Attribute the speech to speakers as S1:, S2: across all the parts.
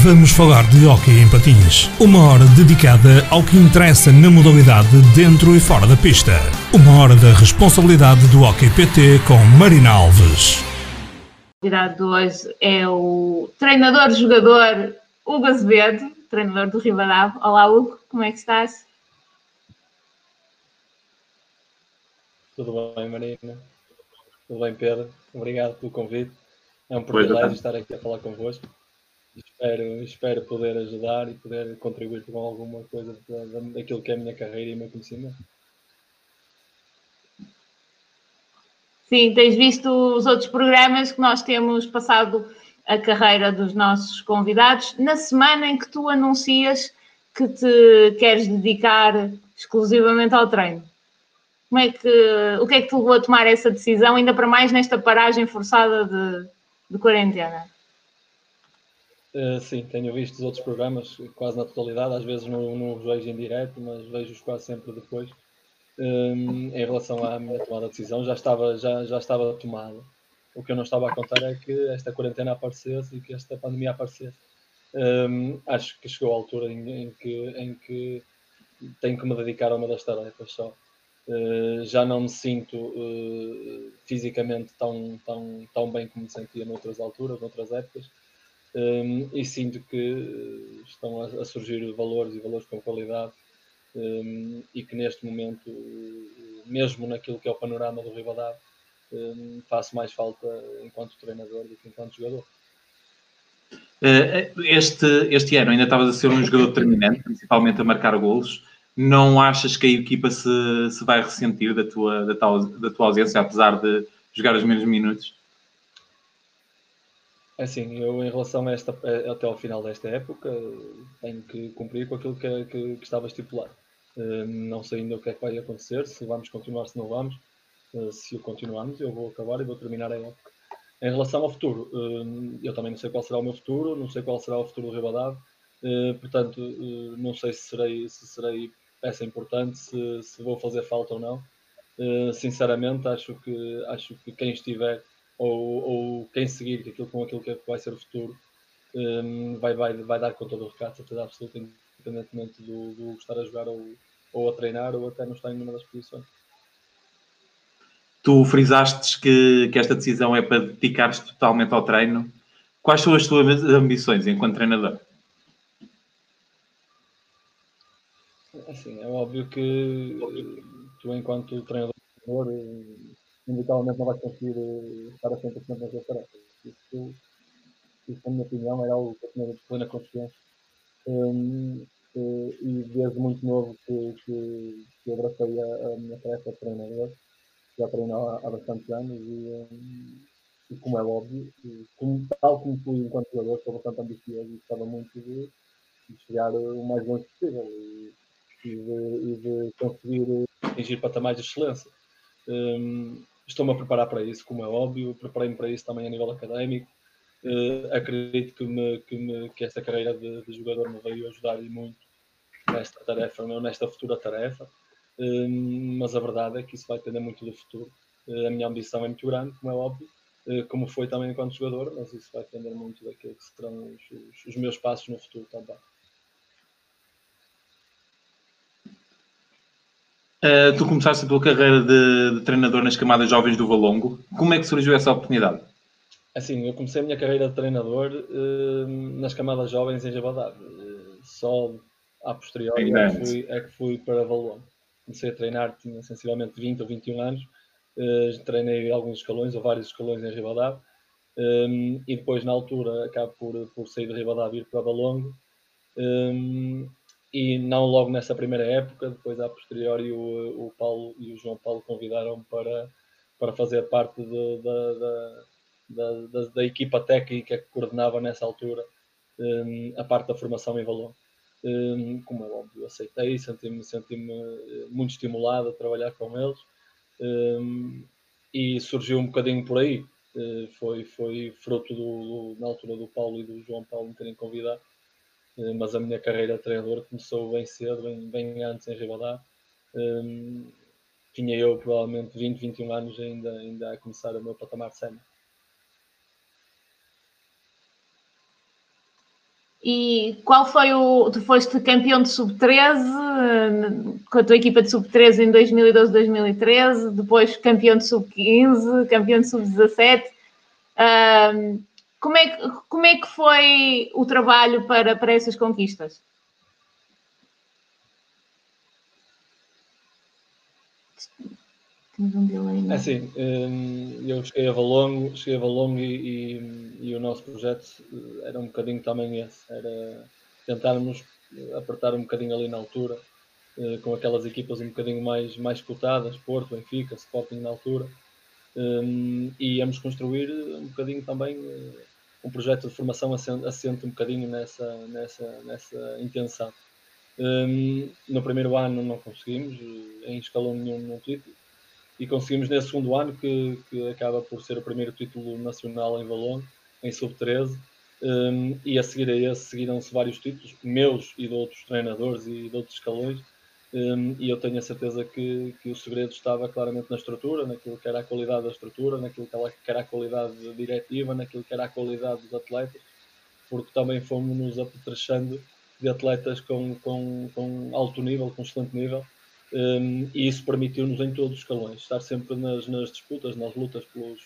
S1: Vamos falar de hóquei em patins. Uma hora dedicada ao que interessa na modalidade dentro e fora da pista. Uma hora da responsabilidade do Hockey PT com Marina Alves.
S2: O convidado de hoje é o treinador-jogador Hugo Azevedo, treinador do Rivadavia. Olá Hugo, como é que estás?
S3: Tudo bem, Marina? Tudo bem, Pedro? Obrigado pelo convite. É um privilégio estar aqui a falar convosco. Espero, espero poder ajudar e poder contribuir com alguma coisa daquilo que é a minha carreira e o meu conhecimento.
S2: Sim, tens visto os outros programas que nós temos passado a carreira dos nossos convidados na semana em que tu anuncias que te queres dedicar exclusivamente ao treino. Como é que, o que é que te levou a tomar essa decisão, ainda para mais nesta paragem forçada de, de quarentena?
S3: Uh, sim, tenho visto os outros programas quase na totalidade, às vezes não, não os vejo em direto, mas vejo-os quase sempre depois. Um, em relação à minha tomada de decisão, já estava, já, já estava tomada. O que eu não estava a contar é que esta quarentena aparecesse e que esta pandemia aparecesse. Um, acho que chegou a altura em, em, que, em que tenho que me dedicar a uma das tarefas só. Uh, já não me sinto uh, fisicamente tão, tão, tão bem como me sentia noutras alturas, noutras épocas um, e sinto que estão a, a, surgir valores e valores com qualidade um, e que neste momento, mesmo naquilo que é o panorama do Rivadavia, um, faço mais falta enquanto treinador do que enquanto jogador.
S4: Eh, este, este ano ainda estavas a ser um jogador determinante, principalmente a marcar golos. Não achas que a equipa se, se vai ressentir da tua, da, tua, da tua ausência, apesar de jogar os menos minutos?
S3: Assim, eu em relação a esta, até ao final desta época, tenho que cumprir com aquilo que, que, que estava estipulado. Uh, não sei ainda o que é que vai acontecer, se vamos continuar, se não vamos. Uh, se continuarmos, eu vou acabar e vou terminar a época. Em relação ao futuro, uh, eu também não sei qual será o meu futuro, não sei qual será o futuro do Ribadave, portanto, não sei se serei, se serei peça importante, se, se vou fazer falta ou não. sinceramente, acho que, acho que quem estiver ou, ou quem seguir aquilo, com aquilo que vai ser o futuro um, vai, vai, vai dar conta do recado, certeza absoluta, independentemente do, do estar a jogar ou, ou a treinar ou até não estar em nenhuma das posições.
S4: Tu frisaste que, que esta decisão é para dedicar-te totalmente ao treino. Quais são as tuas ambições enquanto treinador?
S3: Assim, é óbvio que tu, enquanto treinador, inevitavelmente não vai conseguir uh, estar a 100% nas tarefas. Isso, isso, na minha opinião, era algo que eu tinha plena consciência. Um, uh, e desde muito novo que, que, que abracei a, a, minha tarefa de treinador. Já treino há, há bastantes anos e, um, e como é óbvio, como, tal como fui enquanto jogador, sou bastante ambicioso e gostava muito de, de chegar o mais longe possível e, e, de, e de conseguir atingir patamares de excelência. Um, Estou-me a preparar para isso, como é óbvio, preparei-me para isso também a nível académico. Uh, acredito que, me, que, me, que esta carreira de, de, jogador me veio ajudar e muito nesta tarefa, nesta futura tarefa. Uh, mas a verdade é que isso vai depender muito do futuro. Uh, a minha ambição é muito grande, como é óbvio, como foi também enquanto jogador, mas isso vai depender muito daquilo que serão os, os, os meus passos no futuro também.
S4: Uh, tu começaste a tua carreira de, de, treinador nas camadas jovens do Valongo. Como é que surgiu essa oportunidade?
S3: Assim, eu comecei a minha carreira de treinador uh, nas camadas jovens em Jabadar. Uh, só a posteriori é que, fui, é que fui para Valongo. Comecei a treinar, tinha sensivelmente 20 ou 21 anos. treinei alguns escalões ou vários escalões em Ribadavia. Um, e depois, na altura, acabo por, por sair de Ribadavia e ir para Valongo. Um, e não logo nessa primeira época, depois a posteriori o, o Paulo e o João Paulo convidaram para, para fazer parte da, da, da, equipa técnica que coordenava nessa altura um, a parte da formação em valor. Um, como é óbvio, aceitei, senti-me senti eh, muito estimulado a trabalhar com eles um, e surgiu um bocadinho por aí. Uh, foi, foi fruto do, do, na altura do Paulo e do João Paulo me terem convidado mas a minha carreira de treinador começou bem cedo, bem, bem antes em Ribadá. Um, tinha eu provavelmente 20, 21 anos ainda, ainda a começar o meu patamar sénior.
S2: E qual foi o. Tu foste campeão de sub-13 com a tua equipa de sub-13 em 2012, 2013, depois campeão de sub-15, campeão de sub-17. Um, como, é, como é que foi o trabalho para, para essas conquistas?
S3: Temos um não é? Assim, eu cheguei a Valongo, cheguei a Valongo e, e, e, o nosso projeto era um bocadinho também esse, era tentarmos apertar um bocadinho ali na altura, eh, com aquelas equipas um bocadinho mais, mais cotadas, Porto, Benfica, Sporting na altura, e íamos construir um bocadinho também eh, um projeto de formação assente, um bocadinho nessa, nessa, nessa intenção. no primeiro ano não conseguimos, em escalão nenhum, nenhum título, e conseguimos nesse segundo ano, que, que acaba por ser o primeiro título nacional em Valongo, em sub-13, um, e a seguir a esse seguiram-se vários títulos, meus e de outros treinadores e de outros escalões, um, e eu tenho a certeza que, que o segredo estava claramente na estrutura, naquilo que era a qualidade da estrutura, naquilo que era a qualidade diretiva, naquilo que era a qualidade dos atletas, porque também fomos nos apetrechando de atletas com, com, com alto nível, com excelente nível, um, e isso permitiu-nos em todos os escalões estar sempre nas, nas disputas, nas lutas pelos,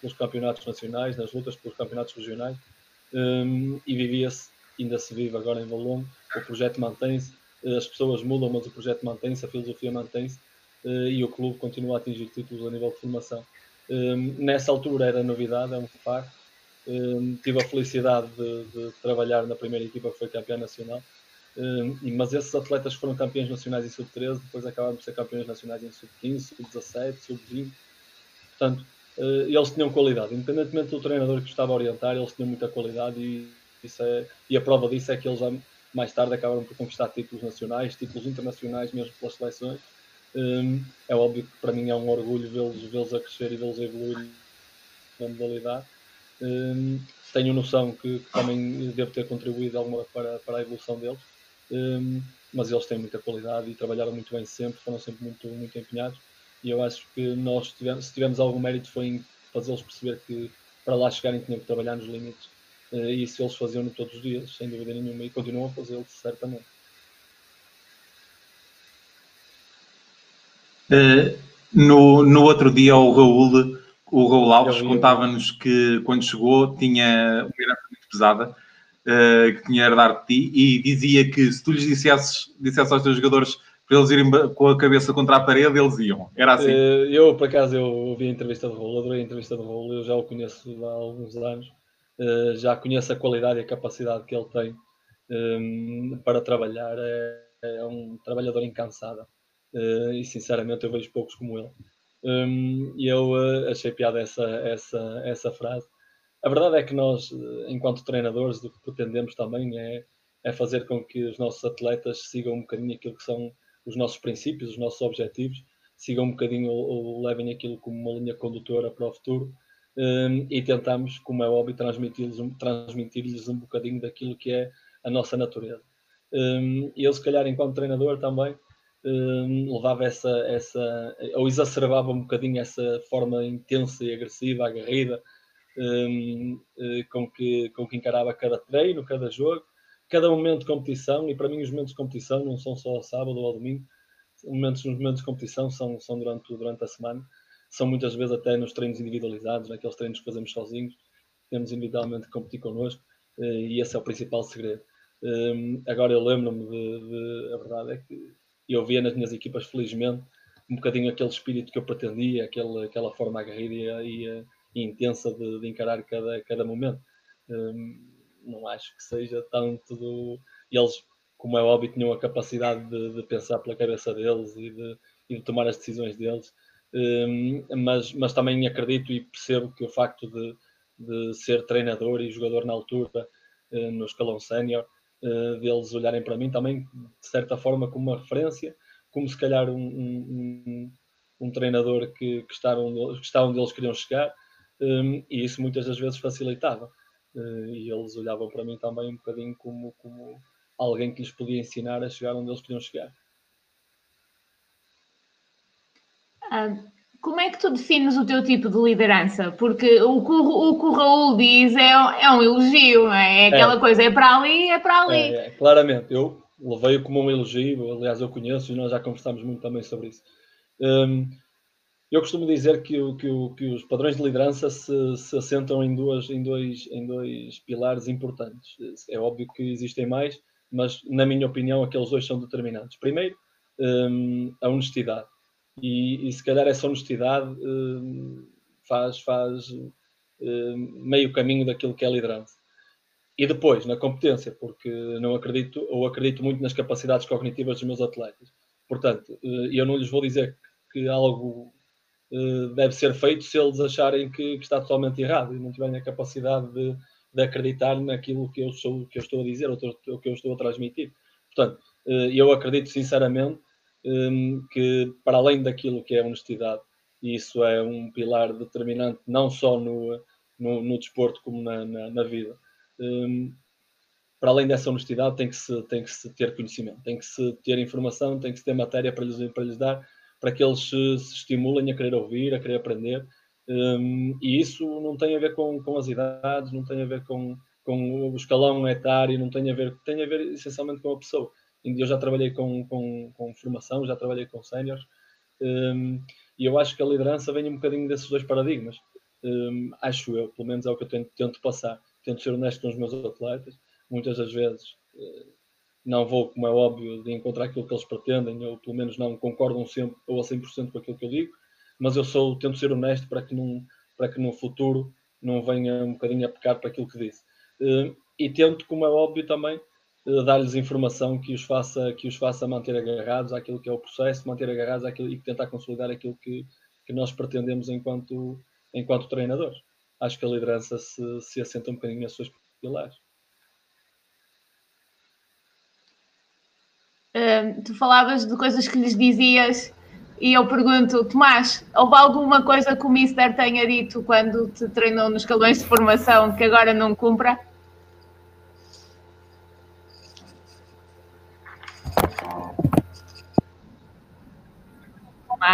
S3: pelos, campeonatos nacionais, nas lutas pelos campeonatos regionais. Um, e vivia-se, ainda se vive agora em Valongo, o projeto mantém-se, as pessoas mudam, mas o projeto mantém-se, a filosofia mantém-se uh, e o clube continua a atingir títulos a nível de formação. Um, nessa altura era novidade, é um facto. tive a felicidade de, de trabalhar na primeira equipa que foi campeã nacional mas esses atletas foram campeões nacionais em sub-13, depois acabaram por ser campeões nacionais em sub-15, sub-17, sub-20. Portanto, eles tinham qualidade, independentemente do treinador que estava a orientar, eles tinham muita qualidade e, é, e a prova disso é que eles mais tarde acabaram por conquistar títulos nacionais, títulos internacionais, mesmo pelas seleções. Um, é óbvio que para mim é um orgulho vê-los vê a crescer e vê-los evoluir na modalidade. Um, tenho noção que, que, também devo ter contribuído alguma para, para a evolução deles um, mas eles têm muita qualidade e trabalharam muito bem sempre, foram sempre muito, muito empenhados. E eu acho que nós, tivemos, se tivemos algum mérito, foi em fazê-los perceber que para lá chegarem tinham que trabalhar nos limites. Uh, e isso eles faziam todos os dias, sem dúvida nenhuma, e continuam a fazê-lo, certamente.
S4: Uh, no, no outro dia, o Raul, o Raul Alves contava-nos que quando chegou tinha uma herança muito pesada uh, que tinha herdado de ti e dizia que se tu lhes dissesses, dissesses aos teus jogadores para eles irem com a cabeça contra a parede, eles iam. Era assim. Uh,
S3: eu, por acaso, eu ouvi a entrevista do Raul, adorei a entrevista do Raul, eu já o conheço há alguns anos, uh, já conheço a qualidade e a capacidade que ele tem um, para trabalhar. É, é, um trabalhador incansado uh, e, sinceramente, eu vejo poucos como ele. Um, e eu achei piada essa, essa, essa frase. A verdade é que nós, enquanto treinadores, o que pretendemos também é, é fazer com que os nossos atletas sigam um bocadinho aquilo que são os nossos princípios, os nossos objetivos, sigam um bocadinho ou, ou levem aquilo como uma linha condutora para o futuro um, e tentamos, como é óbvio, transmitir-lhes um, transmitir um bocadinho daquilo que é a nossa natureza. Um, eu, se calhar, enquanto treinador também, um, levava essa, essa, ou exacerbava um bocadinho essa forma intensa e agressiva, aguerrida, um, eh, com, que, com que encarava cada treino, cada jogo, cada momento de competição, e para mim os momentos de competição não são só ao sábado ou ao domingo, momentos, os momentos de competição são, são durante, durante a semana, são muitas vezes até nos treinos individualizados, naqueles treinos que fazemos sozinhos, temos individualmente que competir connosco, eh, e esse é o principal segredo. Um, agora eu lembro-me de, de, a verdade é que eu via nas minhas equipas, felizmente, um bocadinho aquele espírito que eu pretendia, aquele, aquela forma aguerrida e, e e intensa de, de, encarar cada, cada momento. Um, não acho que seja tanto do. Eles, como é óbvio, tinham a capacidade de, de pensar pela cabeça deles e de, e de tomar as decisões deles, mas, mas também acredito e percebo que o facto de, de ser treinador e jogador na altura, uh, no escalão sénior, uh, deles olharem para mim também, de certa forma, como uma referência, como se calhar um, um, um treinador que, que, está onde, que está onde eles queriam chegar um, e isso muitas das vezes facilitava. Uh, e eles olhavam para mim também um bocadinho como, como alguém que lhes podia ensinar a chegar onde eles queriam chegar.
S2: Uh, como é que tu defines o teu tipo de liderança? Porque o que o, o, que o Raul diz é, é um elogio, não é? É aquela é. coisa, é para ali, é para ali. É,
S3: é, claramente, eu levei-o como um elogio, aliás, eu conheço e nós já conversámos muito também sobre isso. Um, eu costumo dizer que, o, que, o, que, os padrões de liderança se, se assentam em, duas, em, dois, em dois pilares importantes. É óbvio que existem mais, mas, na minha opinião, aqueles dois são determinantes. Primeiro, um, a honestidade. E, e, se calhar essa honestidade um, faz, faz um, meio caminho daquilo que é liderança. E depois, na competência, porque não acredito, ou acredito muito nas capacidades cognitivas dos meus atletas. Portanto, eh, eu não lhes vou dizer que algo eh, deve ser feito se eles acharem que, que está totalmente errado e não tiverem a capacidade de, de, acreditar naquilo que eu, sou, que eu estou a dizer ou que eu estou a transmitir. Portanto, eh, eu acredito sinceramente que, para além daquilo que é honestidade, e isso é um pilar determinante não só no, no, no desporto como na, na, na vida. Ehm, para além dessa honestidade, tem que, se, tem que se ter conhecimento, tem que se ter informação, tem que se ter matéria para lhes, para lhes dar para que eles se, se estimulem a querer ouvir, a querer aprender. Um, e isso não tem a ver com, com as idades, não tem a ver com, com o escalão etário, não tem a ver, tem a ver essencialmente com a pessoa. Eu já trabalhei com, com, com formação, já trabalhei com séniores, um, e eu acho que a liderança vem um bocadinho desses dois paradigmas. Um, acho eu, pelo menos é o que eu tento, tento passar. Tento ser honesto com os meus atletas. Muitas das vezes uh, não vou, como é óbvio, de encontrar aquilo que eles pretendem, ou pelo menos não concordam sempre ou a 100% com aquilo que eu digo, mas eu sou, tento ser honesto para que, num, para que no futuro não venha um bocadinho a pecar para aquilo que disse. Eh, e tento, como é óbvio também, dar-lhes informação que os, faça, que os faça manter agarrados àquilo que é o processo, manter agarrados àquilo e tentar consolidar aquilo que, que nós pretendemos enquanto, enquanto treinadores. Acho que a liderança se, se assenta um bocadinho nas suas pilares.
S2: tu falavas de coisas que lhes dizias e eu pergunto, Tomás, houve alguma coisa que o Mister tenha dito quando te treinou nos escalões de formação que agora não cumpra?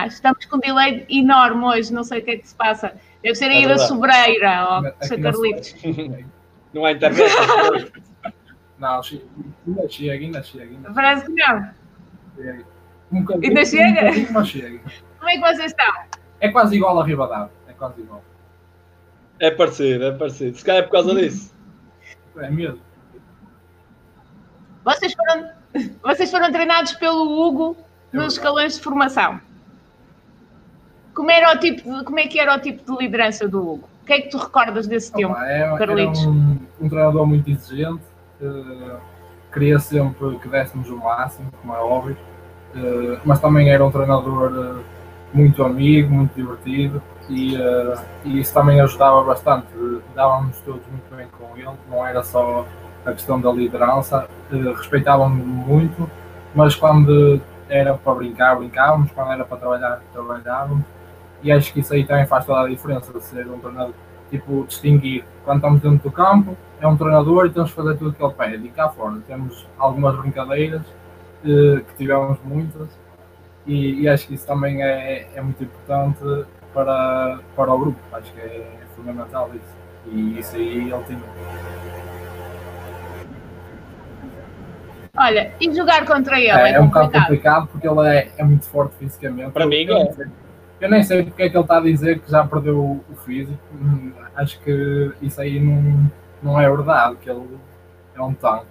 S2: Estamos com um delay enorme hoje, não sei o que é que se passa. Deve ser aí é da sobreira, ó, oh, Carlitos.
S3: Não há internet.
S5: Não, ainda chega, ainda chega. Ainda
S2: Parece que não.
S5: Chega. Um
S2: ainda chega?
S5: Um mas chega.
S2: Como é que vocês estão?
S5: É quase igual a Ribadavia. É quase igual.
S3: É parecido, é parecido. Se calhar é por causa disso.
S5: É mesmo.
S2: Vocês foram, vocês foram treinados pelo Hugo nos escalões de formação. Como, era o tipo de, como é que era o tipo de liderança do Hugo? O que é que tu recordas desse tempo, é, Carlitos?
S5: Era um, um treinador muito exigente, Uh, queria sempre que dessemos o máximo, como é óbvio, uh, mas também era um treinador uh, muito amigo, muito divertido e, e, isso também ajudava bastante. Dávamos todos muito bem com ele, não era só a questão da liderança, respeitávamos muito, mas quando era para brincar, brincávamos, quando era para trabalhar, trabalhávamos. E acho que isso aí também faz toda a diferença de ser um treinador, tipo, distinguir quando estamos dentro do campo é um treinador e temos que fazer tudo o que ele pede. E cá fora temos algumas brincadeiras, eh, que tivemos muitas, e, e, acho que isso também é, é muito importante para, para o grupo. Acho que é, fundamental isso. E isso aí ele tem.
S2: Olha, e jogar contra ele?
S5: É, é, é um bocado complicado porque ele é, é muito forte fisicamente.
S3: Para mim, é.
S5: Eu nem sei porque é que ele está a dizer que já perdeu o, físico. Hum, acho que isso aí não não é verdade que ele é um tanque.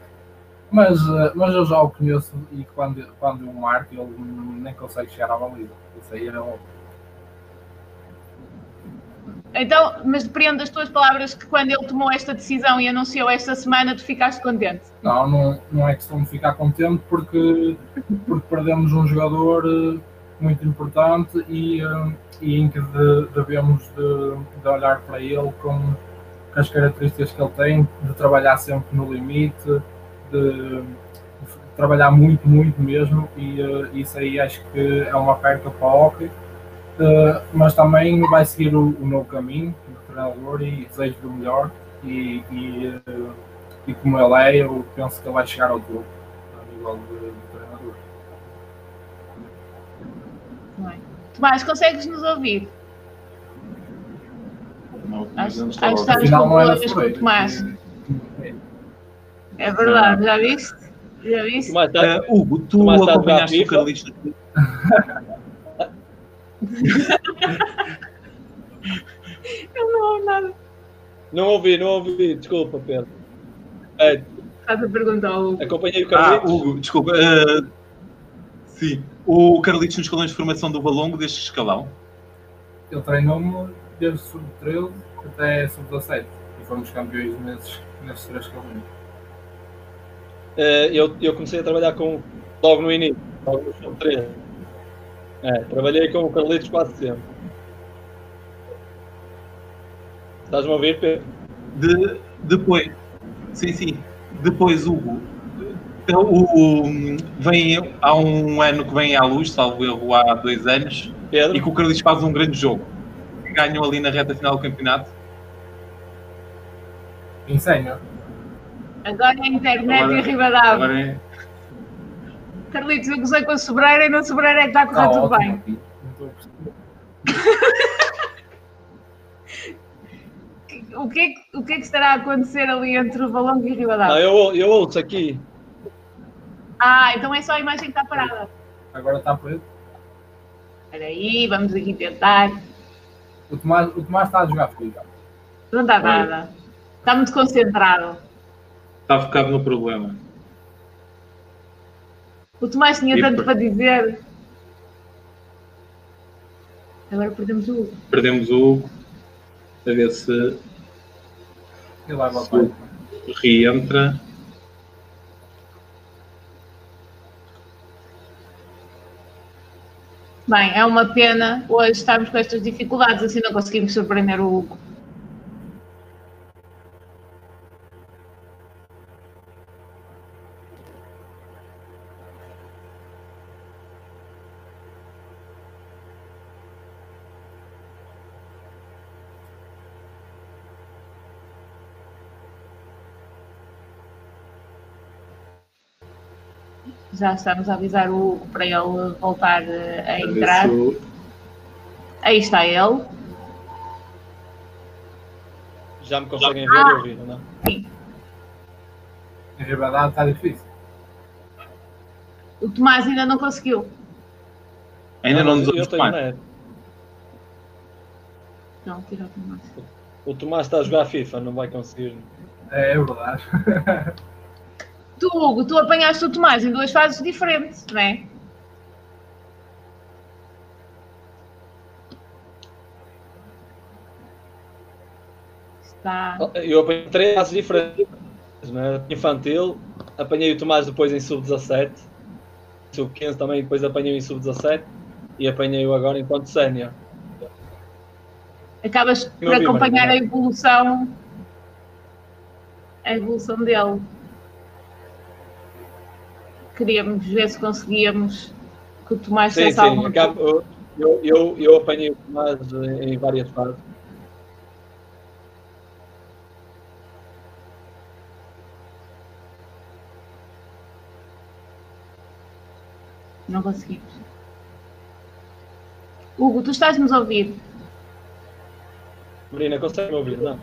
S5: Mas, eh, mas eu já o conheço e quando, quando eu marco ele nem consegue chegar à baliza. Isso aí é óbvio.
S2: Então, mas depende das tuas palavras que quando ele tomou esta decisão e anunciou esta semana, tu ficaste contente?
S5: Não, não, não é questão de ficar contente porque, porque perdemos um jogador eh, muito importante e, eh, e em que devemos de, de olhar para ele com, as características que ele tem, de trabalhar sempre no limite, de, de trabalhar muito, muito mesmo, e uh, isso aí acho que é uma perca para o hockey. Uh, mas também vai seguir o, o novo caminho do treinador e desejo do melhor. E, e, uh, e, como ele é, eu penso que ele vai chegar ao topo a nível de, de treinador.
S2: Tomás, consegues nos ouvir?
S4: Não,
S2: Acho,
S4: não
S2: acho que estamos com
S5: não
S2: problemas com o. Tomás. É verdade, já viste? Já viste?
S3: Tomás, tá-
S4: Ah, Hugo, tu
S3: Tomás jogar
S4: acompanhaste o? Carlitos
S2: Eu não ouvo nada.
S3: Não ouvi, não ouvi, desculpa, Pedro. É,
S2: Estás a perguntar ao Hugo.
S3: acompanhei o
S4: Ah,
S3: Carlitos.
S4: Hugo, desculpa. ah, sim. O Carlitos nos escalões de formação do Valongo deste escalão.
S5: Ele treinou-me desde sub-13 até sub-17 e fomos campeões nesses, nesses três caminhos.
S3: Eh, eu, eu comecei a trabalhar com logo no início, logo no sub 3. É, trabalhei com o Carlitos quase sempre. Estás-me a ouvir, Pedro?
S4: De, depois, sim, sim. Depois, Hugo, então, o, o- vem, há um ano que vem à luz, salvo erro há dois anos,
S3: Pedro?
S4: e que o Carlitos faz um grande jogo. Ganham ali na reta final do campeonato.
S5: Sénior,
S2: Agora é a internet
S4: Agora-
S2: e Ribadavia.
S4: Agora é,
S2: Carlitos, eu gozei com a sobreira e na sobreira é que está a correr
S5: Ah,
S2: tudo
S5: ótimo.
S2: bem.
S5: Não estou a perceber.
S2: O que, é que, o que é que estará a acontecer ali entre o Valongo e Ribadavia?
S3: eu, eu ouço aqui.
S2: Ah, então é só a imagem que está parada.
S5: Agora está preto.
S2: Espera aí, vamos aqui tentar.
S5: O Tomás, o Tomás está a jogar FIFA.
S2: Não está nada. Está muito concentrado.
S4: está focado no problema.
S2: O Tomás tinha
S4: E
S2: tanto
S4: por-
S2: para dizer. Agora perdemos o Hugo.
S4: Perdemos o Hugo. A ver se
S5: E leva a parte.
S4: reentra.
S2: Bem, é uma pena hoje estarmos com estas dificuldades, assim não conseguimos surpreender o Hugo. Já estamos a avisar o Hugo para ele voltar a entrar. Aí está ele.
S3: Já me conseguem ver e ouvir, não?
S5: Em Ribadavia está difícil.
S2: O Tomás ainda não conseguiu.
S4: Ainda não nos
S3: eu net.
S2: Não, tira o Tomás.
S3: O Tomás está a jogar FIFA, não vai conseguir.
S5: É, é verdade.
S2: Tu, Hugo, tu apanhaste o Tomás em duas fases diferentes, não é? Está.
S3: Eu apanhei três fases diferentes. Né? Infantil, apanhei o Tomás depois em sub-17, sub-15 também, depois apanhei em sub-17 e apanhei-o agora enquanto sénior.
S2: Acabas por acompanhar a evolução. A evolução dele. Queríamos ver se conseguíamos que o Tomás
S3: Sim, sim, acabo- eu, eu, eu, eu apanhei o Tomás em várias fases.
S2: Não conseguimos. Hugo, tu estás-nos a ouvir?
S3: Marina, consegue me ouvir? Não.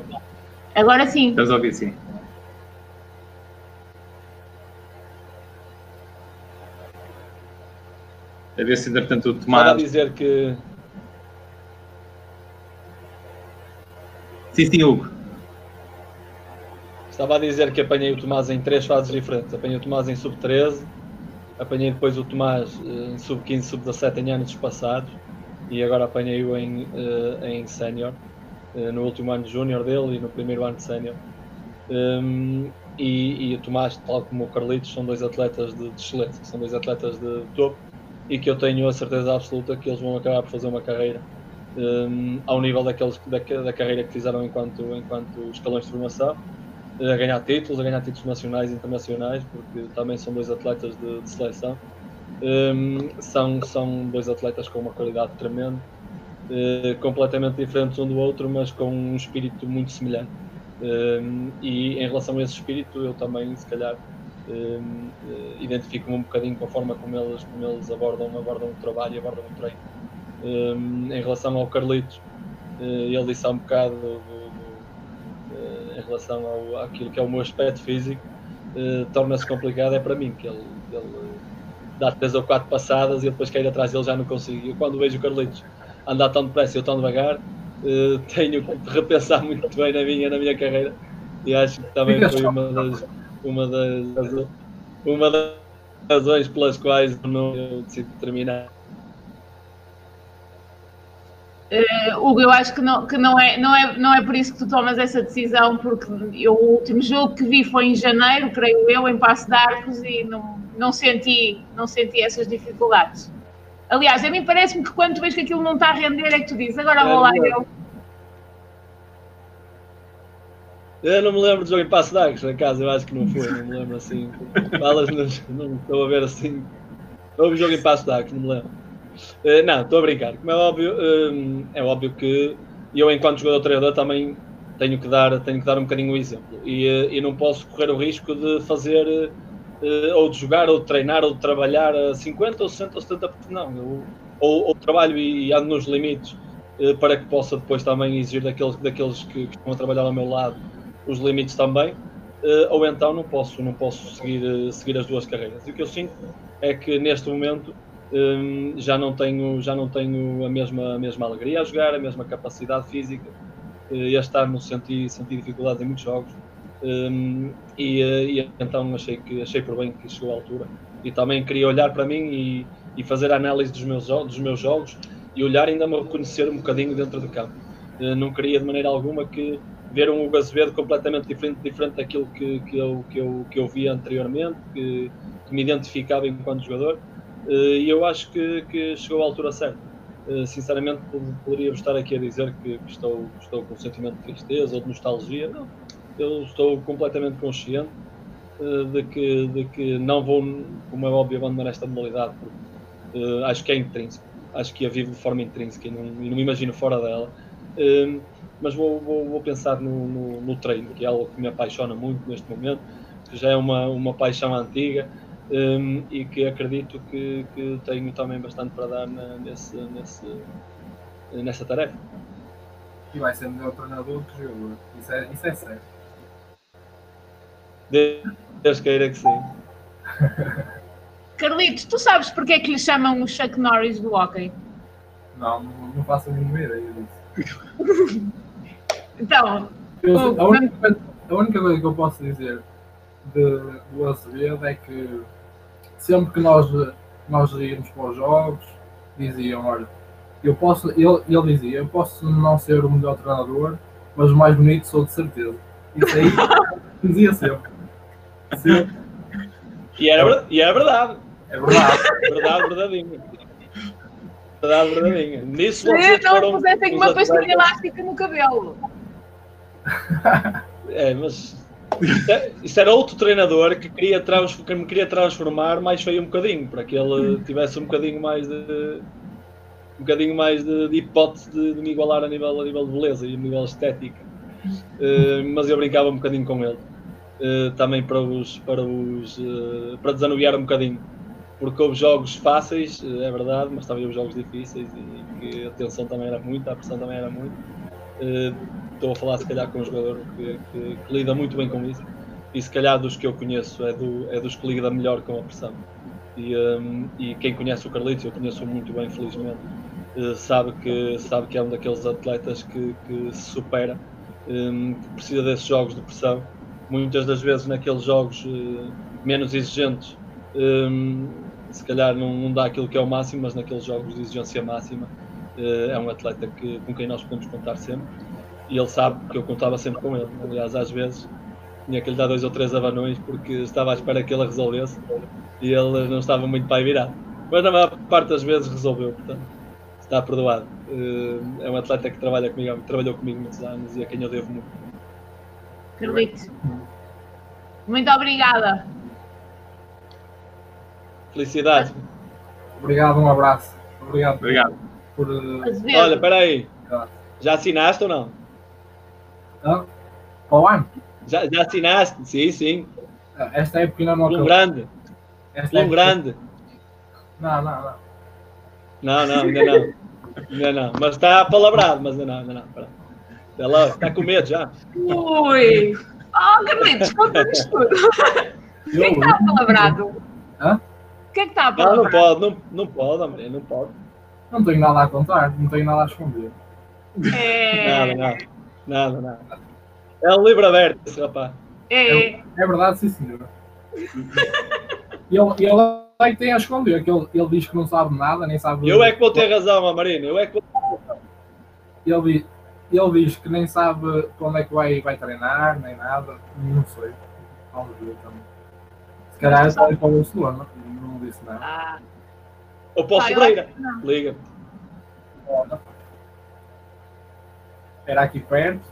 S2: Agora sim.
S4: Estás a ouvir, sim. A ver se, entretanto, o
S3: Estava a
S4: Tomás.
S3: dizer que
S4: Sim, sim, Hugo.
S3: Estava a dizer que apanhei o Tomás em três fases diferentes. Apanhei o Tomás em sub-13, apanhei depois o Tomás eh, em sub-15, sub-17 em anos passados e agora apanhei-o em, eh, em sénior, eh, no último ano de júnior dele e no primeiro ano de sénior. Um, e, e o Tomás, tal como o Carlitos, são dois atletas de, de excelência, são dois atletas de topo e que eu tenho a certeza absoluta que eles vão acabar por fazer uma carreira um, ao nível daqueles, da, da carreira que fizeram enquanto, enquanto escalões de formação a ganhar títulos, a ganhar títulos nacionais e internacionais, porque também são dois atletas de, de seleção. Um, são, são dois atletas com uma qualidade tremenda, uh, completamente diferentes um do outro, mas com um espírito muito semelhante. Um, e em relação a esse espírito, eu também, se calhar, um, uh, identifico-me um bocadinho com a forma como eles, como eles abordam, abordam o trabalho e abordam o treino. Um, em relação ao Carlitos, uh, ele disse há um bocado do, do, uh, em relação ao, àquilo que é o meu aspecto físico, torna-se complicado, é para mim, que ele, ele dá três ou quatro passadas e depois cair atrás dele já não consigo. Eu quando vejo o Carlitos andar tão depressa e eu tão devagar, tenho que repensar muito bem na minha, na minha carreira e acho que também foi uma das, uma das, uma das razões pelas quais não decidi terminar.
S2: Uh, Hugo, eu acho que, não, que não, é, não, é, não é por isso que tu tomas essa decisão, porque eu, o último jogo que vi foi em janeiro, creio eu, em Passo de Arcos, e não, não, senti, não senti essas dificuldades. Aliás, a mim parece-me que quando tu vês que aquilo não está a render, é que tu dizes, agora vou lá eu
S3: Eu não me lembro de jogo em Passo d'Arcos, na casa, eu acho que não foi, não me lembro assim. Não, não estou a ver assim. Houve jogo em Passo d'Arcos, não me lembro. Uh, não, estou a brincar. Como é óbvio, uh, é óbvio que eu, enquanto jogador treinador, também tenho que dar, tenho que dar um bocadinho o exemplo. E, uh, e não posso correr o risco de fazer, ou de jogar, ou de treinar, ou de trabalhar a 50, ou 60, ou 70%. Não, eu, ou, ou trabalho e ando nos limites para que possa depois também exigir daqueles, daqueles que, que estão a trabalhar ao meu lado os limites também, uh, ou então não posso, não posso seguir, uh, seguir as duas carreiras. E o que eu sinto é que neste momento um, já não tenho, já não tenho a, mesma, a mesma alegria a jogar, a mesma capacidade física. Uh, este ano senti, senti dificuldades em muitos jogos. Um, e, e, então achei que achei por bem que chegou à altura e também queria olhar para mim e, e fazer a análise dos meus, dos meus jogos e olhar ainda me reconhecer um bocadinho dentro do campo. não queria de maneira alguma que ver um Hugo Azevedo completamente diferente, diferente daquilo que, que, eu, que, eu, que eu via anteriormente, que, que me identificava enquanto jogador. Eh, e eu acho que, que chegou à altura certa. Eh, sinceramente, poderia estar aqui a dizer que, estou, estou com um sentimento de tristeza ou de nostalgia. Não, eu estou completamente consciente eh, de que, de que não vou, como é óbvio, abandonar esta modalidade, porque acho que é intrínseco. Acho que a vivo de forma intrínseca e não, e não me imagino fora dela mas vou, vou, vou pensar no, no, no, treino, que é algo que me apaixona muito neste momento, que já é uma, uma paixão antiga um, e que acredito que, que tenho também bastante para dar na, nesse, nesse, nessa tarefa.
S5: E vai ser melhor treinador que jogador, isso é, isso é certo.
S3: Deus queira que sim.
S2: Carlitos, tu sabes porque é que lhe chamam o Chuck Norris do hockey?
S5: Não, não, não faço a mínima ideia
S2: disso. Então,
S5: eu, a, única, a, única, coisa que eu posso dizer de, do Azevedo é que sempre que nós, nós íamos para os jogos, diziam, olha, eu posso, ele, ele dizia, eu posso não ser o melhor treinador, mas o mais bonito sou de certeza. Isso aí dizia sempre. sempre.
S3: E era, e era verdade.
S5: É verdade.
S3: verdade, verdadeinha. Verdade, verdadeinha.
S2: Nisso Se não pusessem uma pastilha elástica no cabelo.
S3: É, mas isso era outro treinador que, queria que me queria transformar mais feio um bocadinho, para que ele tivesse um bocadinho mais de um bocadinho mais de, de hipótese de, de, me igualar a nível, a nível de beleza e a nível estética. Uh, mas eu brincava um bocadinho com ele. Uh, também para os para os uh, para desanuviar um bocadinho porque houve jogos fáceis é verdade mas também houve jogos difíceis e que a tensão também era muita a pressão também era muito estou a falar se calhar com um jogador que, que, que, lida muito bem com isso. E se calhar dos que eu conheço é, do, é dos que lida melhor com a pressão. E, um, e quem conhece o Carlitos, eu conheço muito bem felizmente uh, sabe, que, sabe que é um daqueles atletas que, que se supera um, que precisa desses jogos de pressão. Muitas das vezes naqueles jogos uh, menos exigentes um, se calhar não, não, dá aquilo que é o máximo mas naqueles jogos de exigência máxima é um atleta que, com quem nós podemos contar sempre e ele sabe que eu contava sempre com ele. Aliás, às vezes tinha que lhe dar dois ou três abanões porque estava à espera que ele resolvesse e ele não estava muito para virar. Mas na maior parte das vezes resolveu, portanto está perdoado. Eh, é um atleta que trabalha comigo, trabalhou comigo muitos anos e a quem eu devo muito.
S2: Carlito, muito obrigada.
S3: Felicidade.
S5: Obrigado, um abraço. Obrigado.
S4: Obrigado.
S5: Por,
S3: Olha, espera aí. Já assinaste ou não?
S5: Hã? Qual ano?
S3: Já, já assinaste? Sim, sim.
S5: Esta época ainda não
S3: acabou. grande. Esta grande.
S5: Não, não, não.
S3: Não, não, ainda não. Não, não, mas está palabrado, mas não, não, não. Pera. Ela está com medo já.
S2: Ui! Oh, Carlitos, conta-nos tudo. O que é que está palabrado?
S5: Hã?
S2: O que é que está
S3: Não, não
S2: palabrado?
S3: pode, não, não pode, Maria, não pode.
S5: Não tenho nada a contar, não tenho nada a esconder.
S2: É,
S3: Nada, nada. Nada, nada. É um livro aberto, esse rapaz.
S2: é,
S5: É verdade, sim, senhor. E ele, ele é que tem a esconder, que ele, ele diz que não sabe nada, nem sabe.
S3: Eu é que vou ter razão, Marina. Eu é que vou
S5: Ele, diz- ele diz que nem sabe quando é que vai, vai treinar, nem nada. Não sei. Vamos ver também. Se calhar está ali para o Barcelona. Não disse nada.
S2: ah,
S3: Ou para o
S2: Ah, eu
S3: Sobreira. Liga.
S5: Era aqui perto.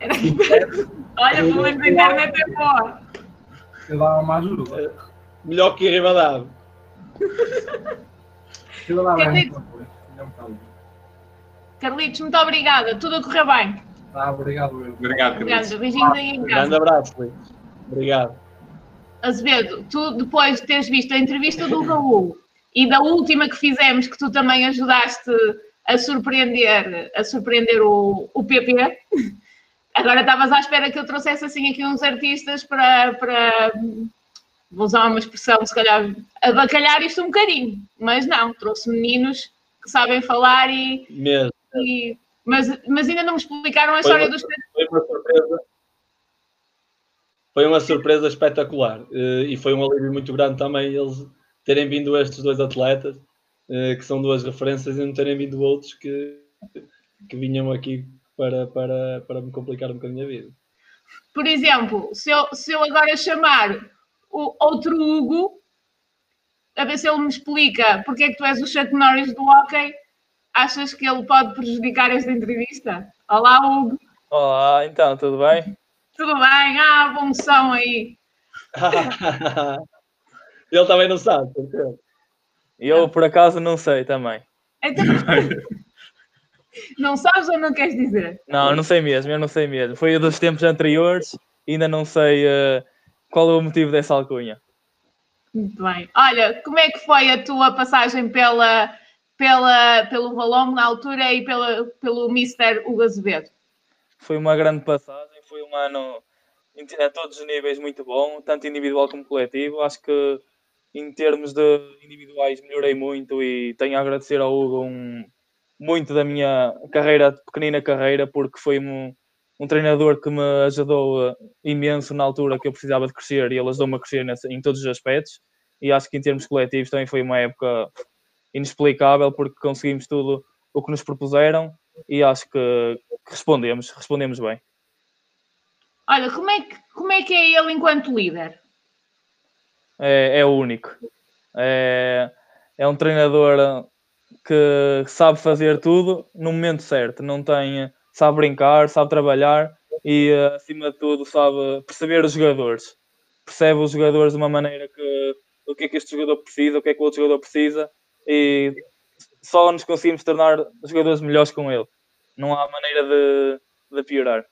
S2: era aqui perto. Olha, pelo menos a internet é boa.
S5: Ele dava uma ajuda.
S3: Melhor que
S5: um bocado.
S2: Carlitos, muito obrigada. Tudo a correr bem.
S5: Tá, obrigado, eu.
S4: Obrigado, Carlitos.
S2: Obrigada. Beijinhos aí em
S3: Um
S2: casa.
S3: grande abraço, Luís. Obrigado.
S2: Azevedo, tu depois de teres visto a entrevista do Raul e da última que fizemos, que tu também ajudaste a surpreender, a surpreender o, o PP, agora estavas à espera que eu trouxesse assim aqui uns artistas para, para vou usar uma expressão, se calhar, abacalhar isto um bocadinho, mas não, trouxe meninos que sabem falar e,
S3: Mesmo.
S2: e- mas, mas ainda não me explicaram a
S3: Foi
S2: história
S3: uma-
S2: dos
S3: Foi uma surpresa. Foi uma surpresa espetacular. eh, E foi um alívio muito grande também eles terem vindo estes dois atletas, eh, que são duas referências, e não terem vindo outros que, que vinham aqui para, para, para me complicar um bocadinho a vida.
S2: Por exemplo, se eu, se eu agora chamar o outro Hugo, a ver se ele me explica porque é que tu és o Chuck Norris do hockey, achas que ele pode prejudicar esta entrevista? Olá, Hugo.
S6: Olá, então, tudo bem?
S2: Tudo bem? Ah, bom som aí.
S3: Ele também não sabe.
S6: Eu, por acaso, não sei também.
S2: Então, não sabes ou não queres dizer?
S6: Não, não sei mesmo, eu não sei mesmo. Foi dos tempos anteriores, ainda não sei eh, qual é o motivo dessa alcunha.
S2: Muito bem. Olha, como é que foi a tua passagem pela, pela, pelo Valongo na altura e pela, pelo Mr. Hugo Azevedo?
S6: Foi uma grande passagem, foi um ano em- a todos os níveis muito bom, tanto individual como coletivo. Acho que em termos de individuais melhorei muito e tenho a agradecer ao Hugo um- muito da minha carreira, pequenina carreira, porque foi um, um treinador que me ajudou eh, imenso na altura que eu precisava de crescer e ele ajudou-me a crescer nesse- em todos os aspectos. E acho que em termos coletivos também foi uma época inexplicável porque conseguimos tudo o que nos propuseram e acho que respondemos, respondemos bem.
S2: Olha, como é que, como é, que é ele enquanto líder?
S6: É, é único. É, é um treinador que sabe fazer tudo no momento certo. Não tem, sabe brincar, sabe trabalhar e, eh, acima de tudo, sabe perceber os jogadores. Percebe os jogadores de uma maneira que o que é que este jogador precisa, o que é que o outro jogador precisa e só nos conseguimos tornar jogadores melhores com ele. Não há maneira de, de piorar.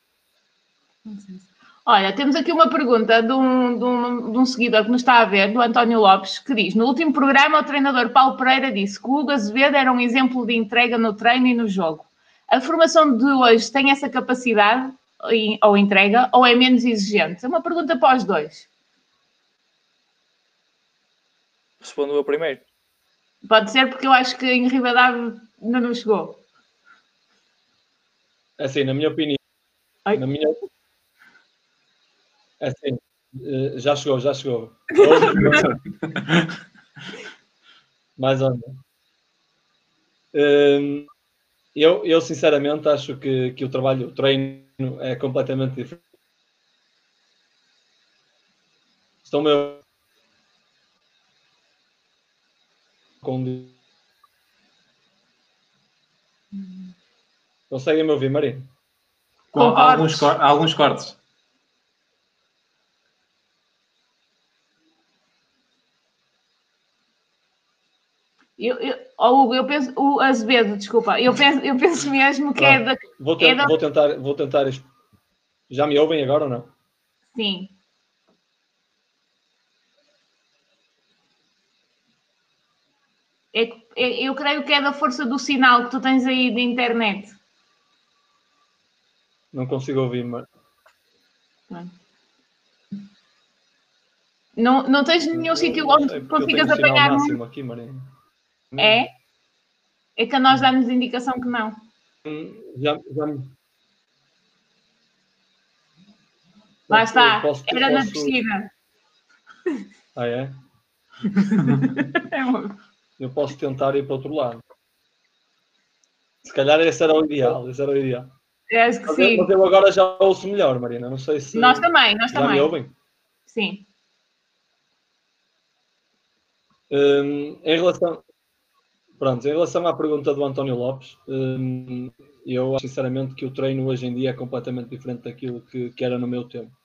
S2: Olha, temos aqui uma pergunta de um, de, um, de um seguidor que nos está a ver, do António Lopes, que diz: No último programa, o treinador Paulo Pereira disse que o Hugo Azevedo era um exemplo de entrega no treino e no jogo. A formação de hoje tem essa capacidade ou entrega ou é menos exigente? É uma pergunta para os dois.
S6: Respondo eu primeiro.
S2: Pode ser porque eu acho que em Ribadave ainda não chegou.
S3: Assim, na minha opinião.
S2: Ai.
S3: Na minha. Assim, eh, já chegou, já chegou. Mais ou menos. Hum, eu, eu sinceramente acho que, que o trabalho, o treino é completamente diferente. Estão meu com Conseguem me ouvir, Marina?
S4: Com alguns, alguns cortes.
S2: Eu, eu, oh, Hugo, eu penso, o Azevedo, desculpa, eu penso, eu penso mesmo que é da.
S3: Vou, te-
S2: É da-
S3: vou tentar, vou tentar. Já me ouvem agora ou não?
S2: Sim. É, é, eu creio que é da força do sinal que tu tens aí de internet.
S3: Não consigo ouvir, mas.
S2: Não, não tens nenhum sítio onde consigas apanhar
S3: máximo aqui,
S2: É? É que a nós damos indicação que não.
S3: Hum, Já, já me.
S2: Lá está.
S3: posso-
S2: Era na
S3: posso-
S2: piscina.
S3: Ah, é? Eu posso tentar ir para o outro lado. Se calhar esse era o ideal. Esse era o ideal.
S2: Acho que
S3: Mas eu,
S2: sim.
S3: mas eu agora já ouço melhor, Marina. Não sei se.
S2: Nós também, nós
S3: já me
S2: também.
S3: ouvem?
S2: Sim.
S3: Hum, em relação. Pronto, em relação à pergunta do António Lopes, hum, eu acho sinceramente que o treino hoje em dia é completamente diferente daquilo que, que era no meu tempo.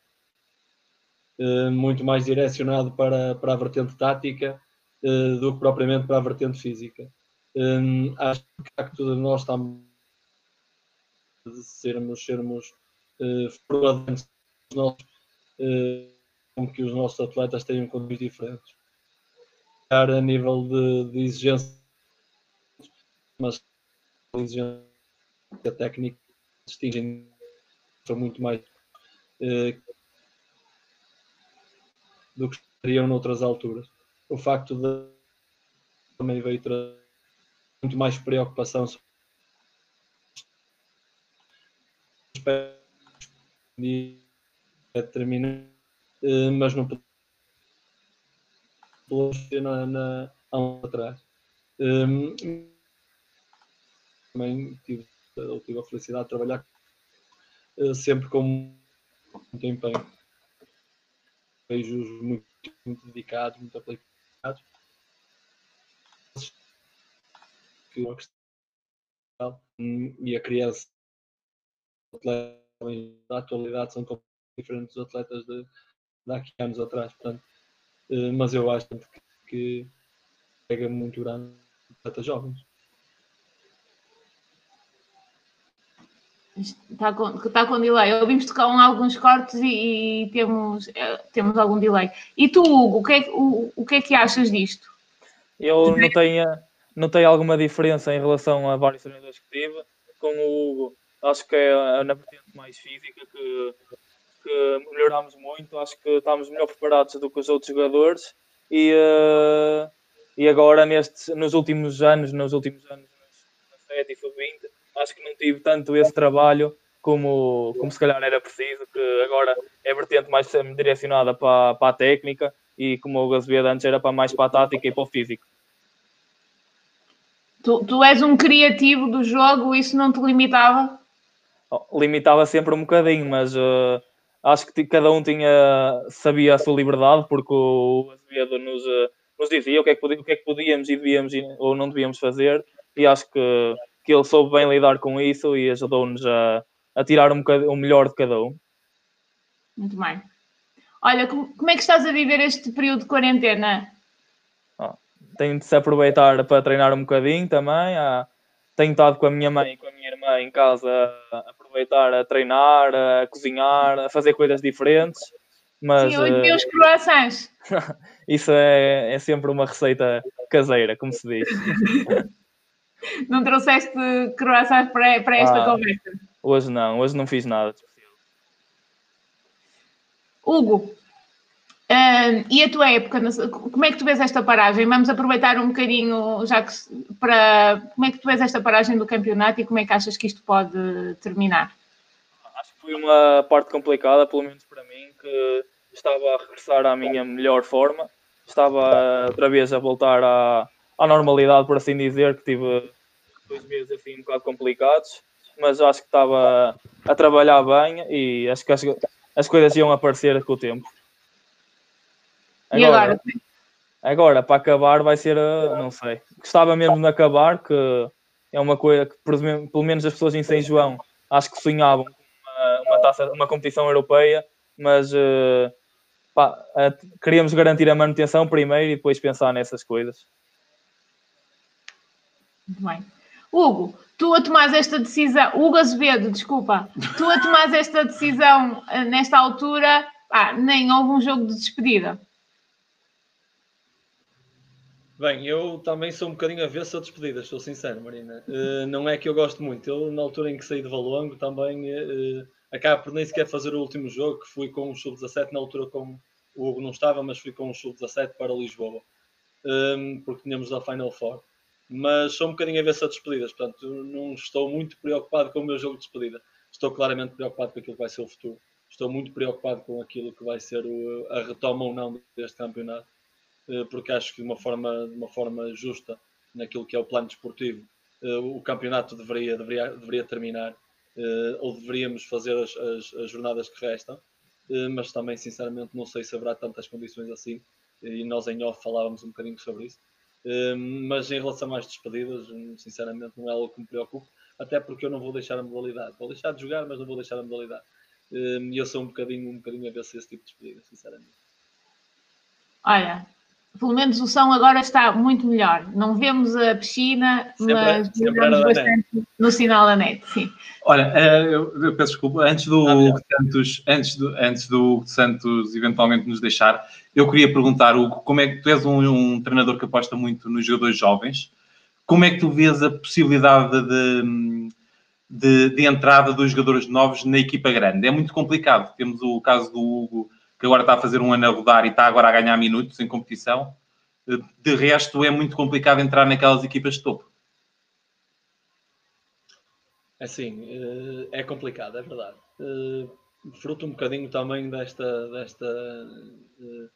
S3: Hum, muito mais direcionado para, para a vertente tática eh, do que propriamente para a vertente física. Hum, acho que de facto nós estamos de sermos, sermos eh, formadores nossos, eh, como que os nossos atletas tenham condições diferentes a nível de, de exigência, mas a técnica distinguem são muito mais eh, do que estariam noutras alturas. O facto de também veio trazer muito mais preocupação sobre de determinar, eh, mas não podemos na, na, há um atrás. Hum, também tive, eu tive a felicidade de trabalhar eh, sempre com muito empenho. Vejo-os muito, muito dedicados, muito aplicados. E a criança da atualidade são completamente diferentes dos atletas de, de há 15 anos atrás. Portanto, eh, mas eu acho que, que pega muito grande atletas jovens.
S2: Está com, está com delay. Ouvimos com alguns cortes e, e temos, eh, temos algum delay. E tu, Hugo, o que, é, o, o que é que achas disto?
S6: Eu notei, notei alguma diferença em relação a vários treinadores que tive. Com o Hugo, acho que é na vertente mais física que, que melhorámos muito. Acho que estamos melhor preparados do que os outros jogadores. E, eh, e agora, nestes, nos últimos anos, nos últimos anos, na 7 e sub-20, acho que não tive tanto esse trabalho como, como se calhar era preciso, que agora é vertente mais direcionada para, para a técnica e como o Azevedo antes era para mais para a tática e para o físico.
S2: Tu, tu és um criativo do jogo, isso não te limitava?
S6: Oh, limitava sempre um bocadinho, mas eh, acho que cada um tinha, sabia a sua liberdade, porque o Azevedo nos, eh, nos dizia o que, é que o que é que podíamos e devíamos ou não devíamos fazer, e acho que, que ele soube bem lidar com isso e ajudou-nos a, a tirar um o melhor de cada um.
S2: Muito bem. Olha, como, como é que estás a viver este período de quarentena?
S6: Tenho de se aproveitar para treinar um bocadinho também. ah, tenho estado com a minha mãe e com a minha irmã em casa a aproveitar a treinar, a cozinhar, a fazer coisas diferentes. Mas
S2: Sim, eu vi
S6: eh,
S2: os croissants.
S6: isso é, é sempre uma receita caseira, como se diz.
S2: Não trouxeste croissants para, para esta
S6: Ah.
S2: conversa?
S6: Hoje não, hoje não fiz nada.
S2: Hugo, hum, e a tua época? Como é que tu vês esta paragem? Vamos aproveitar um bocadinho, já que para. Como é que tu vês esta paragem do campeonato e como é que achas que isto pode terminar?
S6: Acho que foi uma parte complicada, pelo menos para mim, que estava a regressar à minha melhor forma. Estava outra vez a voltar à, à normalidade, por assim dizer, que tive dois meses assim um bocado complicados, mas acho que estava a trabalhar bem e acho que as, as coisas iam aparecer com o tempo.
S2: e agora?
S6: Agora, para acabar, vai ser, uh, não sei. Gostava mesmo de acabar, que é uma coisa que, pelo menos as pessoas em São João, acho que sonhavam com uma, uma, taça, uma competição europeia, mas uh, pá, queríamos garantir a manutenção primeiro e depois pensar nessas coisas.
S2: Muito bem. Hugo, tu a tomares esta decisão, Hugo Azevedo, desculpa, tu a tomares esta decisão eh, nesta altura, ah, nem houve um jogo de despedida.
S3: Bem, eu também sou um bocadinho avesso a despedidas, sou sincero, Marina. Uh, não é que eu gosto muito. Eu, na altura em que saí de Valongo, também uh, acabo por nem sequer fazer o último jogo, que fui com o Sub-17, na altura com o Hugo não estava, mas fui com o Sub-17 para Lisboa, um, porque tínhamos a Final Four. Mas sou um bocadinho avesso a despedidas, portanto, não estou muito preocupado com o meu jogo de despedida. Estou claramente preocupado com aquilo que vai ser o futuro. Estou muito preocupado com aquilo que vai ser o, a retoma ou não deste campeonato eh, porque acho que de uma forma, de uma forma justa, naquilo que é o plano desportivo, eh, o campeonato deveria, deveria, deveria terminar, eh, ou deveríamos fazer as, as, as jornadas que restam, mas também, sinceramente, não sei se haverá tantas condições assim, e nós em off falávamos um bocadinho sobre isso. Mas em relação às despedidas, sinceramente, não é algo que me preocupe, até porque eu não vou deixar a modalidade. Vou deixar de jogar, mas não vou deixar a modalidade. E eu sou um bocadinho, um bocadinho a ver se esse tipo de despedida, sinceramente.
S2: Olha, pelo menos o som agora está muito melhor. Não vemos a piscina, sempre, mas sempre bastante no sinal da net. Sim.
S4: Olha, eh, eu, eu peço desculpa, antes do ah, Santos, antes do, antes do Santos eventualmente nos deixar, eu queria perguntar, Hugo, como é que tu és um, um treinador que aposta muito nos jogadores jovens, como é que tu vês a possibilidade de, de, de entrada dos jogadores novos na equipa grande? É muito complicado. Temos o caso do Hugo que agora está a fazer um ano a rodar e está agora a ganhar minutos em competição. De resto, é muito complicado entrar naquelas equipas de topo.
S3: Assim, é complicado, é verdade. Eh, fruto um bocadinho também desta, desta eh,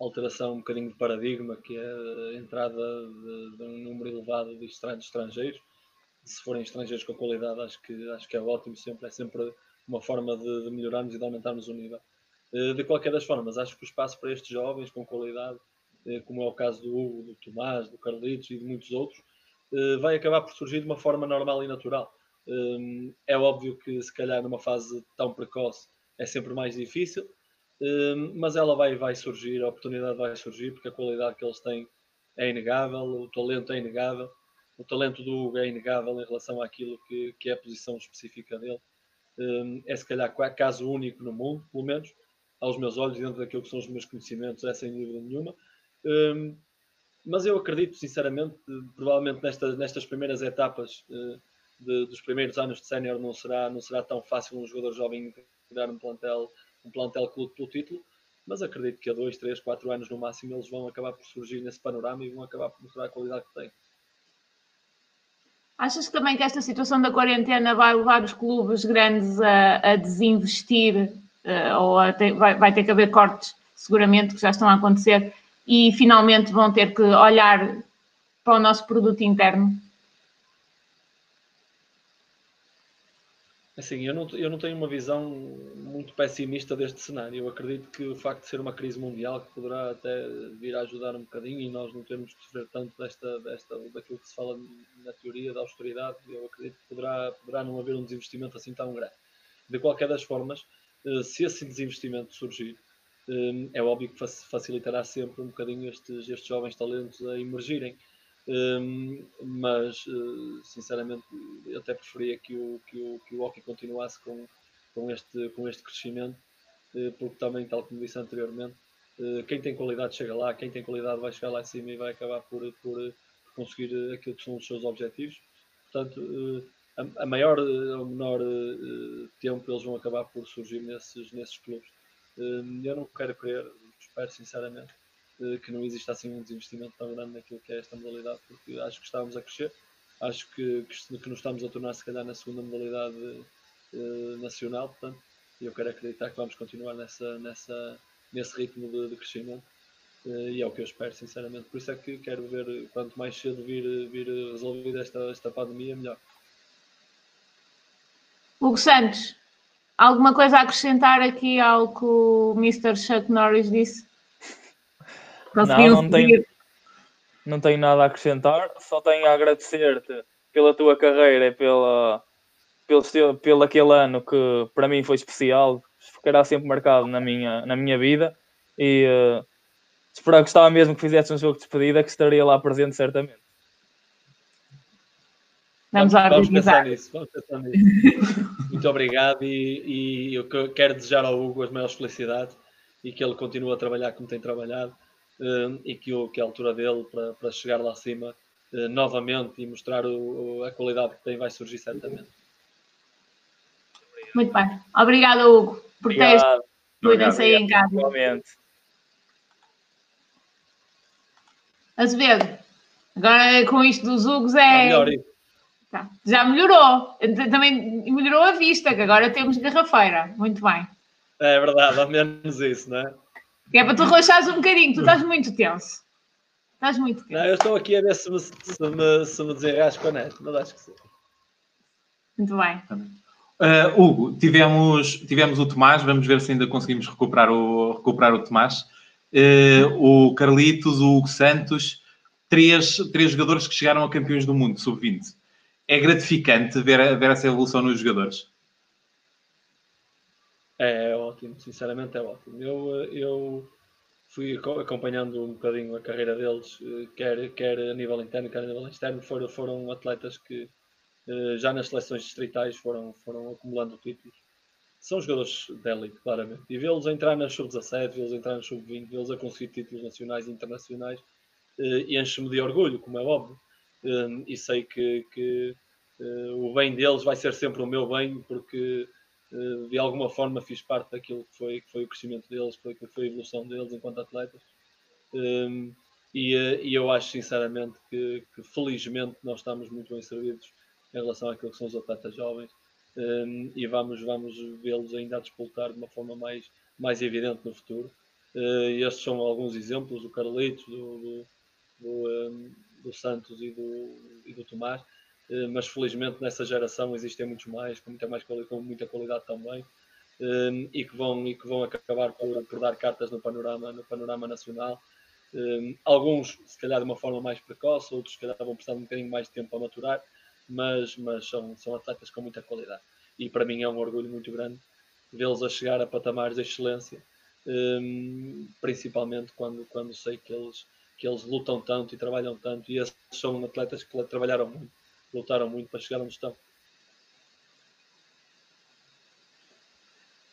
S3: alteração, um bocadinho de paradigma, que é a entrada de, de um número elevado de estrangeiros. Se forem estrangeiros com qualidade, acho que, acho que é ótimo, sempre, é sempre uma forma de, de melhorarmos e de aumentarmos o nível. Eh, de qualquer das formas, acho que o espaço para estes jovens com qualidade, eh, como é o caso do Hugo, do Tomás, do Carlitos e de muitos outros, eh, vai acabar por surgir de uma forma normal e natural. É óbvio que, se calhar, numa fase tão precoce é sempre mais difícil, mas ela vai, vai surgir, a oportunidade vai surgir, porque a qualidade que eles têm é inegável, o talento é inegável, o talento do Hugo é inegável em relação àquilo que, que é a posição específica dele. É se calhar caso único no mundo, pelo menos, aos meus olhos, dentro daquilo que são os meus conhecimentos, é sem dúvida nenhuma. Um, mas eu acredito, sinceramente, provavelmente nestas, nestas primeiras etapas uh, de, dos primeiros anos de sénior não será, não será tão fácil um jogador jovem integrar um plantel, um plantel clube pelo título, mas acredito que a dois, três, quatro anos no máximo eles vão acabar por surgir nesse panorama e vão acabar por mostrar a qualidade que têm.
S2: Achas também que esta situação da quarentena vai levar os clubes grandes a, a desinvestir ou até, vai, vai ter que haver cortes, seguramente, que já estão a acontecer, e finalmente vão ter que olhar para o nosso produto interno?
S3: Assim, eu não, eu não tenho uma visão muito pessimista deste cenário. Eu acredito que o facto de ser uma crise mundial que poderá até vir a ajudar um bocadinho e nós não temos que sofrer tanto desta, desta, daquilo que se fala na teoria da austeridade, eu acredito que poderá, poderá não haver um desinvestimento assim tão grande. De qualquer das formas, eh, se esse desinvestimento surgir, eh, é óbvio que facilitará sempre um bocadinho estes, estes jovens talentos a emergirem. Eh, mas, sinceramente, eu até preferia que o, que o, que o hockey continuasse com, com, este, com este crescimento, porque também, tal como disse anteriormente, quem tem qualidade chega lá, quem tem qualidade vai chegar lá em cima e vai acabar por, por conseguir aquilo que são os seus objetivos. Portanto, a, maior ou menor uh, tempo eles vão acabar por surgir nesses, nesses clubes. Uh, eu não quero crer, espero sinceramente, uh, que não exista assim um desinvestimento tão grande naquilo que é esta modalidade, porque acho que estamos a crescer, acho que, que, que nos estamos a tornar se calhar na segunda modalidade nacional, portanto, eu quero acreditar que vamos continuar nessa, nessa, nesse ritmo de, de crescimento. Uh, e é o que eu espero, sinceramente. Por isso é que quero ver quanto mais cedo vir, vir resolvida esta, esta pandemia, melhor.
S2: Hugo Santos, alguma coisa a acrescentar aqui ao que o Mr. Chuck Norris disse?
S6: Não, não tenho, não tenho nada a acrescentar, só tenho a agradecer-te pela tua carreira e pela, pelo, pelo aquele ano que para mim foi especial, ficará sempre marcado na minha, na minha vida e uh, esperava, gostava mesmo que fizesse um jogo de despedida que estaria lá presente certamente.
S2: Vamos, vamos,
S3: vamos pensar nisso, vamos pensar nisso. Muito obrigado e, e, eu quero desejar ao Hugo as maiores felicidades e que ele continue a trabalhar como tem trabalhado e que, o, que a altura dele para, para chegar lá acima novamente e mostrar o, a qualidade que tem vai surgir certamente.
S2: Muito bem. Obrigada, Hugo, por teres cuidem-se aí em casa.
S6: Igualmente.
S2: Azevedo, agora com isto dos Hugos é. melhor isso. Tá. Já melhorou. Também melhorou a vista, que agora temos garrafeira. Muito bem.
S3: É verdade, ao menos isso, não é?
S2: Que é para tu relaxares um bocadinho, tu estás muito tenso. Estás muito tenso.
S3: Não, eu estou aqui a ver se me, se me, se me desenrasco a net, mas acho que sim.
S2: Muito bem.
S4: Uh, Hugo, tivemos, tivemos o Tomás, vamos ver se ainda conseguimos recuperar o, recuperar o Tomás. Uh, o Carlitos, o Hugo Santos, três, três jogadores que chegaram a campeões do mundo, sub-20 é gratificante ver, ver essa evolução nos jogadores.
S3: É, é ótimo, sinceramente é ótimo. Eu, eu fui acompanhando um bocadinho a carreira deles, eh, quer, quer a nível interno, quer a nível externo. Foram, foram atletas que eh, já nas seleções distritais foram, foram acumulando títulos. São jogadores de claramente. E vê-los entrar na sub-17, vê-los entrar na sub-20, vê-los a conseguir títulos nacionais e internacionais, eh, enche-me de orgulho, como é óbvio. Hum, e sei que, que uh, o bem deles vai ser sempre o meu bem, porque uh, de alguma forma fiz parte daquilo que foi, que foi o crescimento deles, foi, que foi a evolução deles enquanto atletas. Um, e, uh, e, eu acho sinceramente que, que, felizmente nós estamos muito bem servidos em relação àquilo que são os atletas jovens um, e vamos, vamos vê-los ainda a disputar de uma forma mais, mais evidente no futuro. Uh, estes são alguns exemplos, o Carlitos, do, do, do um, do Santos e do, e do Tomás, eh, mas felizmente nessa geração existem muitos mais, com muita, mais com muita qualidade também, eh, e que vão, e que vão acabar por, por dar cartas no panorama, no panorama nacional. Eh, alguns, se calhar, de uma forma mais precoce, outros, se calhar, vão precisar de um bocadinho mais de tempo a maturar, mas, mas são, são atletas com muita qualidade. E para mim é um orgulho muito grande vê-los a chegar a patamares de excelência, principalmente quando, quando sei que eles que eles lutam tanto e trabalham tanto, e esses são atletas que trabalharam muito, lutaram muito para chegar onde estão.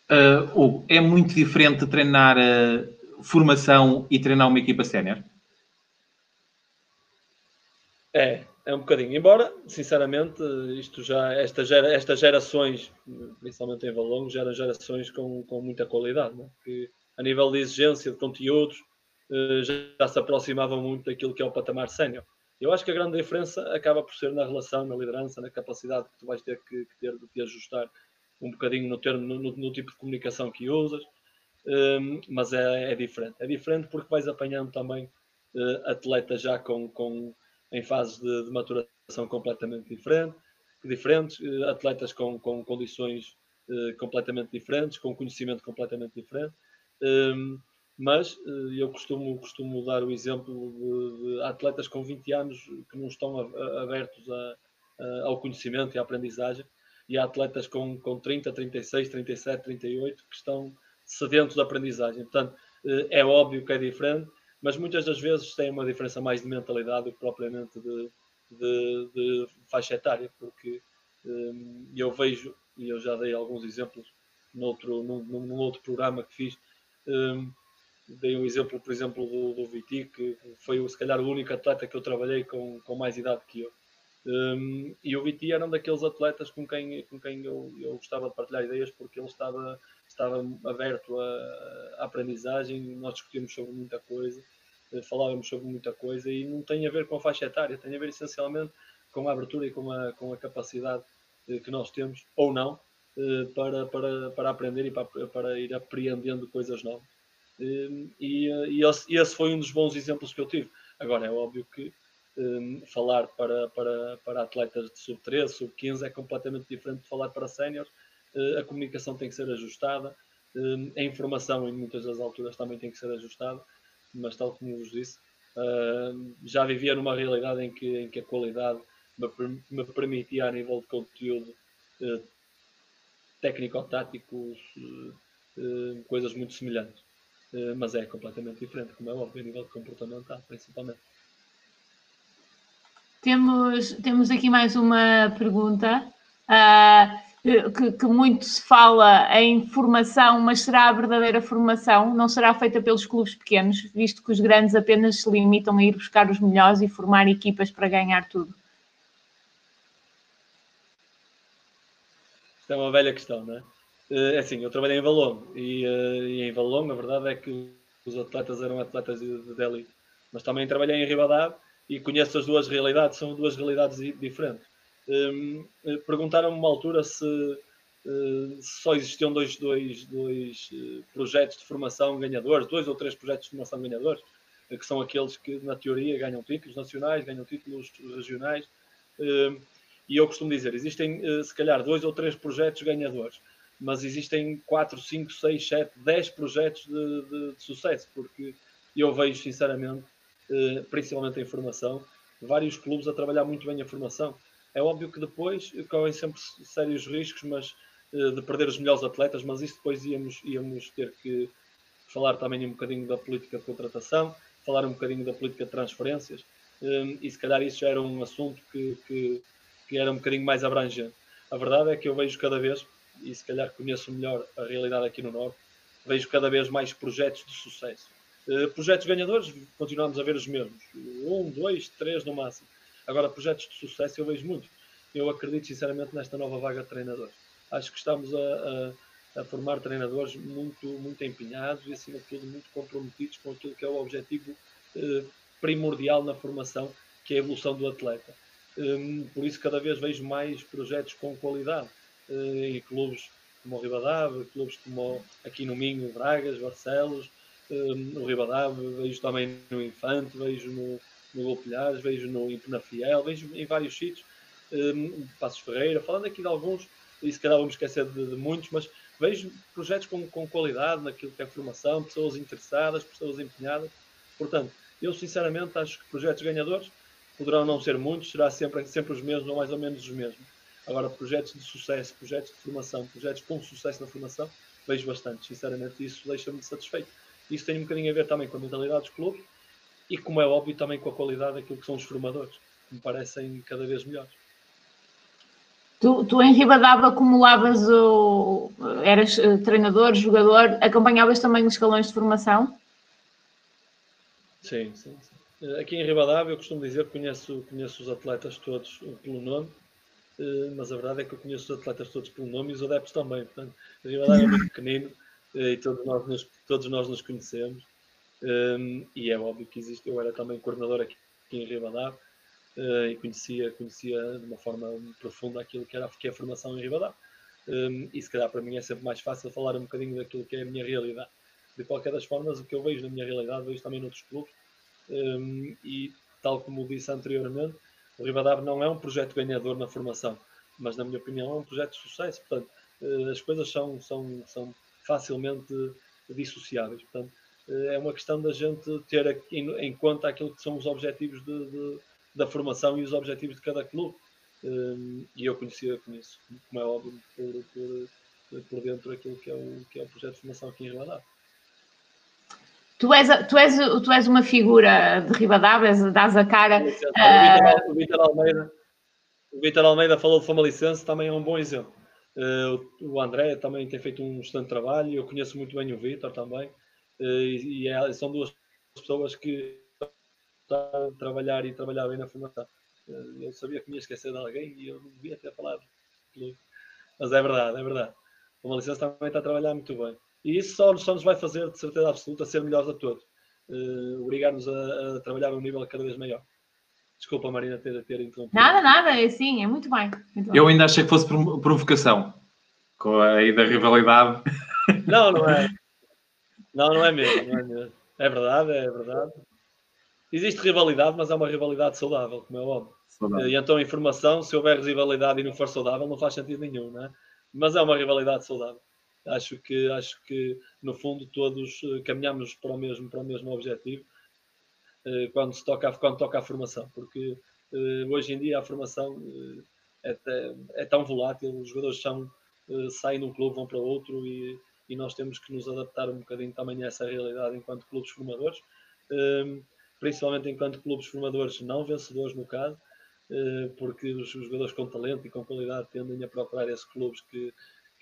S4: Uh, Hugo, é muito diferente treinar uh, formação e treinar uma equipa sénior?
S3: É, é um bocadinho. Embora, sinceramente, isto já, esta gera, estas gerações, principalmente em Valongo, geram gerações com, com muita qualidade, né? que a nível de exigência de conteúdos, já se aproximavam muito daquilo que é o patamar sénior. Eu acho que a grande diferença acaba por ser na relação, na liderança, na capacidade que tu vais ter que, que ter de te ajustar um bocadinho no, termo, no, no tipo de comunicação que usas, um, ehm, mas é, é, diferente. É diferente porque vais apanhando também uh, atletas já com, com, em fases de, de maturação completamente diferente, diferentes, uh, atletas com, com condições uh, completamente diferentes, com conhecimento completamente diferente. Um, ehm, mas eh, eu costumo, costumo dar o exemplo de, de, atletas com 20 anos que não estão abertos a, a, ao conhecimento e à aprendizagem, e há atletas com, com 30, 36, 37, 38 que estão sedentos de aprendizagem. Portanto, eh, é óbvio que é diferente, mas muitas das vezes tem uma diferença mais de mentalidade do que propriamente de, de, de faixa etária, porque um, eu vejo, e eu já dei alguns exemplos noutro, num, num outro programa que fiz, um, dei um exemplo, por exemplo, do, do Viti, que foi se calhar o único atleta que eu trabalhei com, com mais idade que eu. Um, e o Viti era um daqueles atletas com quem, com quem eu, eu gostava de partilhar ideias porque ele estava, estava aberto à, à aprendizagem, nós discutíamos sobre muita coisa, eh, falávamos sobre muita coisa e não tem a ver com a faixa etária, tem a ver essencialmente com a abertura e com a, com a capacidade eh, que nós temos, ou não, eh, para, para, para aprender e para, para ir apreendendo coisas novas. Hum, e, e, esse, esse, foi um dos bons exemplos que eu tive. Agora, é óbvio que um, falar para, para, para atletas de sub-13, sub-15 é completamente diferente de falar para séniores. Uh, a comunicação tem que ser ajustada, um, a informação em muitas das alturas também tem que ser ajustada, mas tal como vos disse, uh, já vivia numa realidade em que, em que a qualidade me, me permitia, a nível de conteúdo uh, técnico-tático, coisas muito semelhantes. Eh, mas é completamente diferente, como é óbvio, a nível de comportamental, principalmente.
S2: Temos, temos aqui mais uma pergunta. Uh, que, que, muito se fala em formação, mas será a verdadeira formação? Não será feita pelos clubes pequenos, visto que os grandes apenas se limitam a ir buscar os melhores e formar equipas para ganhar tudo?
S3: Isto é uma velha questão, não é? Eh, é assim, eu trabalhei em Valongo e, eh, e, em Valongo a verdade é que os atletas eram atletas de, de elite. Mas também trabalhei em Ribadave e conheço as duas realidades, são duas realidades diferentes. Um, eh, Perguntaram-me uma altura se, uh, só existiam dois, dois, dois projetos de formação ganhadores, dois ou três projetos de formação ganhadores, que são aqueles que, na teoria, ganham títulos nacionais, ganham títulos regionais. Hum, e eu costumo dizer: existem, se calhar, dois ou três projetos ganhadores, mas existem quatro, cinco, seis, sete, dez projetos de, de, de sucesso, porque eu vejo, sinceramente, principalmente em formação, vários clubes a trabalhar muito bem a formação é óbvio que depois correm sempre sérios riscos mas, eh, de perder os melhores atletas, mas isso depois íamos, íamos ter que falar também um bocadinho da política de contratação, falar um bocadinho da política de transferências, eh, e se calhar isso já era um assunto que, que, que era um bocadinho mais abrangente. A verdade é que eu vejo cada vez, e se calhar conheço melhor a realidade aqui no Norte, vejo cada vez mais projetos de sucesso. Uh, projetos ganhadores, continuamos a ver os mesmos. Um, dois, três no máximo. Agora, projetos de sucesso eu vejo muitos. Eu acredito sinceramente nesta nova vaga de treinadores. Acho que estamos a, a, a, formar treinadores muito, muito empenhados e, acima de tudo, muito comprometidos com aquilo que é o objetivo eh, primordial na formação, que é a evolução do atleta. Um, por isso, cada vez vejo mais projetos com qualidade em clubes como o Ribadave, clubes como aqui no Minho, Bragas, Barcelos, um, o Ribadave, vejo também no Infante, vejo no, no Golpilhares, vejo no na Fiel, vejo em vários sítios, um, Passos Ferreira, falando aqui de alguns, e se calhar vamos esquecer de, de, muitos, mas vejo projetos com, com qualidade naquilo que é formação, pessoas interessadas, pessoas empenhadas. Portanto, eu sinceramente acho que projetos ganhadores poderão não ser muitos, será sempre, sempre os mesmos ou mais ou menos os mesmos. Agora, projetos de sucesso, projetos de formação, projetos com sucesso na formação, vejo bastante. Sinceramente, isso deixa-me satisfeito. Isso tem um bocadinho a ver também com a mentalidade dos clubes e, como é óbvio, também com a qualidade daquilo que são os formadores, que me parecem cada vez melhores.
S2: Tu, tu em Ribadava acumulavas o. eras eh, treinador, jogador, acompanhavas também os escalões de formação?
S3: Sim, sim, sim. Eh, aqui em Ribadava eu costumo dizer que conheço, conheço os atletas todos pelo nome, eh, mas a verdade é que eu conheço os atletas todos pelo nome e os adeptos também. Portanto, Ribadava é muito pequenino e todos nós nos, todos nós nos conhecemos. Um, e é óbvio que existe. Eu era também coordenador aqui, aqui em Ribadave uh, e conhecia, conhecia de uma forma profunda aquilo que, era, que é a formação em Ribadave. Um, e se calhar para mim é sempre mais fácil falar um bocadinho daquilo que é a minha realidade. De qualquer das formas, o que eu vejo na minha realidade, vejo também noutros clubes. Um, e tal como disse anteriormente, o Ribadave não é um projeto ganhador na formação, mas na minha opinião é um projeto de sucesso. Portanto, uh, as coisas são, são, são facilmente dissociáveis. Portanto, eh, é uma questão da gente ter em, conta aquilo que são os objetivos de, de, da formação e os objetivos de cada clube. Um, e eu conhecia, conheço, como é óbvio, por, por, por dentro aquilo que é, o, que é o projeto de formação aqui em Ribadavia.
S2: Tu és, tu, és, tu és uma figura de Ribadavia, dás a cara.
S3: Uh... O Vitor Almeida, o Vitor Almeida falou de Famalicense, também é um bom exemplo. Uh, o André também tem feito um excelente trabalho, eu conheço muito bem o Vitor também. Eh, e é, são duas pessoas que estão a trabalhar e trabalhar bem na formação. Eh, eu sabia que me ia esquecer de alguém e eu não devia ter falado. Mas é verdade, é verdade. O licença também está a trabalhar muito bem. E isso só, só nos vai fazer, de certeza absoluta, ser melhores a todos. Uh, Obrigar-nos a, a, trabalhar a um nível cada vez maior. Desculpa, Marina, ter, ter interrompido.
S2: Nada, nada, é sim, é muito bem. Muito
S4: eu ainda achei que fosse provocação. Com a aí da rivalidade.
S3: Não, não é. Não, não é mesmo, não é mesmo. É verdade, é verdade. Existe rivalidade, mas é uma rivalidade saudável, como é óbvio. Saudável. E então, informação, se houver rivalidade e não for saudável, não faz sentido nenhum, não é? Mas é uma rivalidade saudável. Acho que, acho que no fundo, todos eh, caminhamos para o mesmo, para o mesmo objetivo eh, quando, se toca, quando toca a formação, porque eh, hoje em dia a formação é, é tão volátil, os jogadores são, saem de um clube, vão para outro e e nós temos que nos adaptar um bocadinho também a essa realidade enquanto clubes formadores, principalmente enquanto clubes formadores não vencedores, no caso, porque os, jogadores com talento e com qualidade tendem a procurar esses clubes que,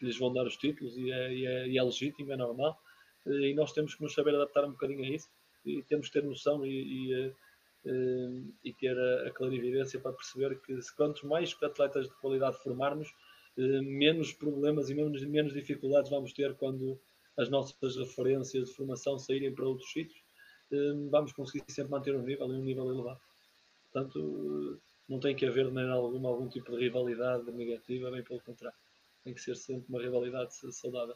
S3: que lhes vão dar os títulos e é, e é, e é legítimo, é normal. E nós temos que nos saber adaptar um bocadinho a isso e temos que ter noção e, e ter a, a clarividência para perceber que quanto mais atletas de qualidade formarmos, menos problemas e menos, menos dificuldades vamos ter quando as nossas referências de formação saírem para outros sítios, vamos conseguir sempre manter um nível e um nível elevado. Portanto, não tem que haver de maneira alguma algum tipo de rivalidade negativa, bem pelo contrário. Tem que ser sempre uma rivalidade saudável.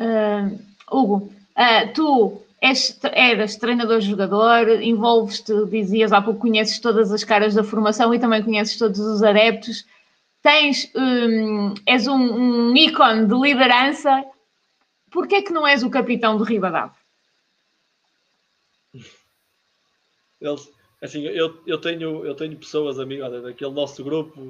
S2: Uh, Hugo, uh, tu és, eras treinador-jogador, envolves-te, dizias há pouco, conheces todas as caras da formação e também conheces todos os adeptos. Tens, um, és um, um ícone de liderança. Porquê é que não és o capitão do Ribadavia?
S3: Eles, assim, eu, eu, tenho, eu tenho pessoas, amigas, daquele nosso grupo,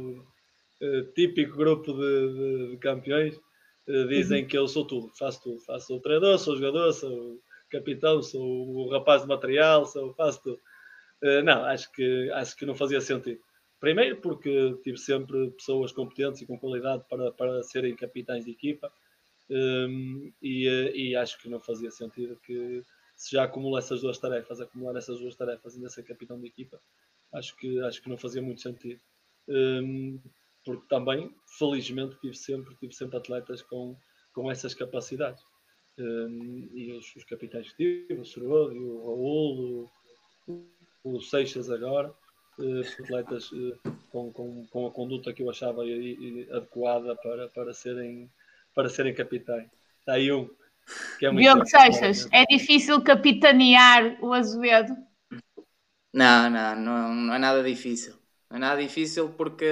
S3: típico grupo de, de, de campeões, uh, dizem uhum. que eu sou tudo, faço tudo. Faço o treinador, sou o jogador, sou o capitão, sou o rapaz de material, sou, faço tudo. Uh, não, acho que, acho que não fazia sentido. Primeiro porque tive sempre pessoas competentes e com qualidade para, para serem capitães de equipa um, e, e acho que não fazia sentido que se já acumula essas duas tarefas, acumular essas duas tarefas e ainda ser capitão de equipa, acho que, acho que não fazia muito sentido. Um, porque também, felizmente, tive sempre, tive sempre atletas com, com essas capacidades. Um, e os, os, capitães que tive, o Sorodi, o Raul, o, o Seixas agora, uh, atletas uh, com, com, com a conduta que eu achava adequada para, para, serem, para serem capitães. Está aí um
S2: que é Diogo Seixas, é difícil capitanear o Azevedo?
S7: Não, não, não, não é nada difícil. Não é nada difícil porque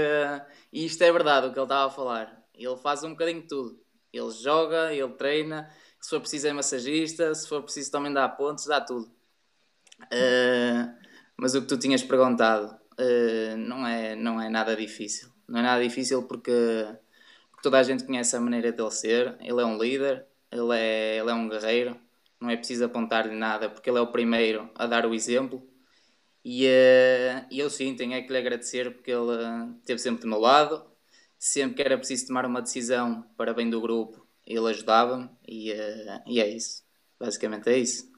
S7: e isto é verdade o que ele estava a falar. Ele faz um bocadinho de tudo. Ele joga, ele treina, se for preciso é massagista, se for preciso também dá pontos, dá tudo. Uh, mas o que tu tinhas perguntado uh, não, é, não é nada difícil. Não é nada difícil porque, porque toda a gente conhece a maneira dele ser. Ele é um líder, ele é, ele é um guerreiro, não é preciso apontar-lhe nada, porque ele é o primeiro a dar o exemplo. E uh, eu sim, tenho é que lhe agradecer porque ele uh, esteve sempre do meu lado. Sempre que era preciso tomar uma decisão para bem do grupo, ele ajudava-me e, uh, e é isso. Basicamente é isso.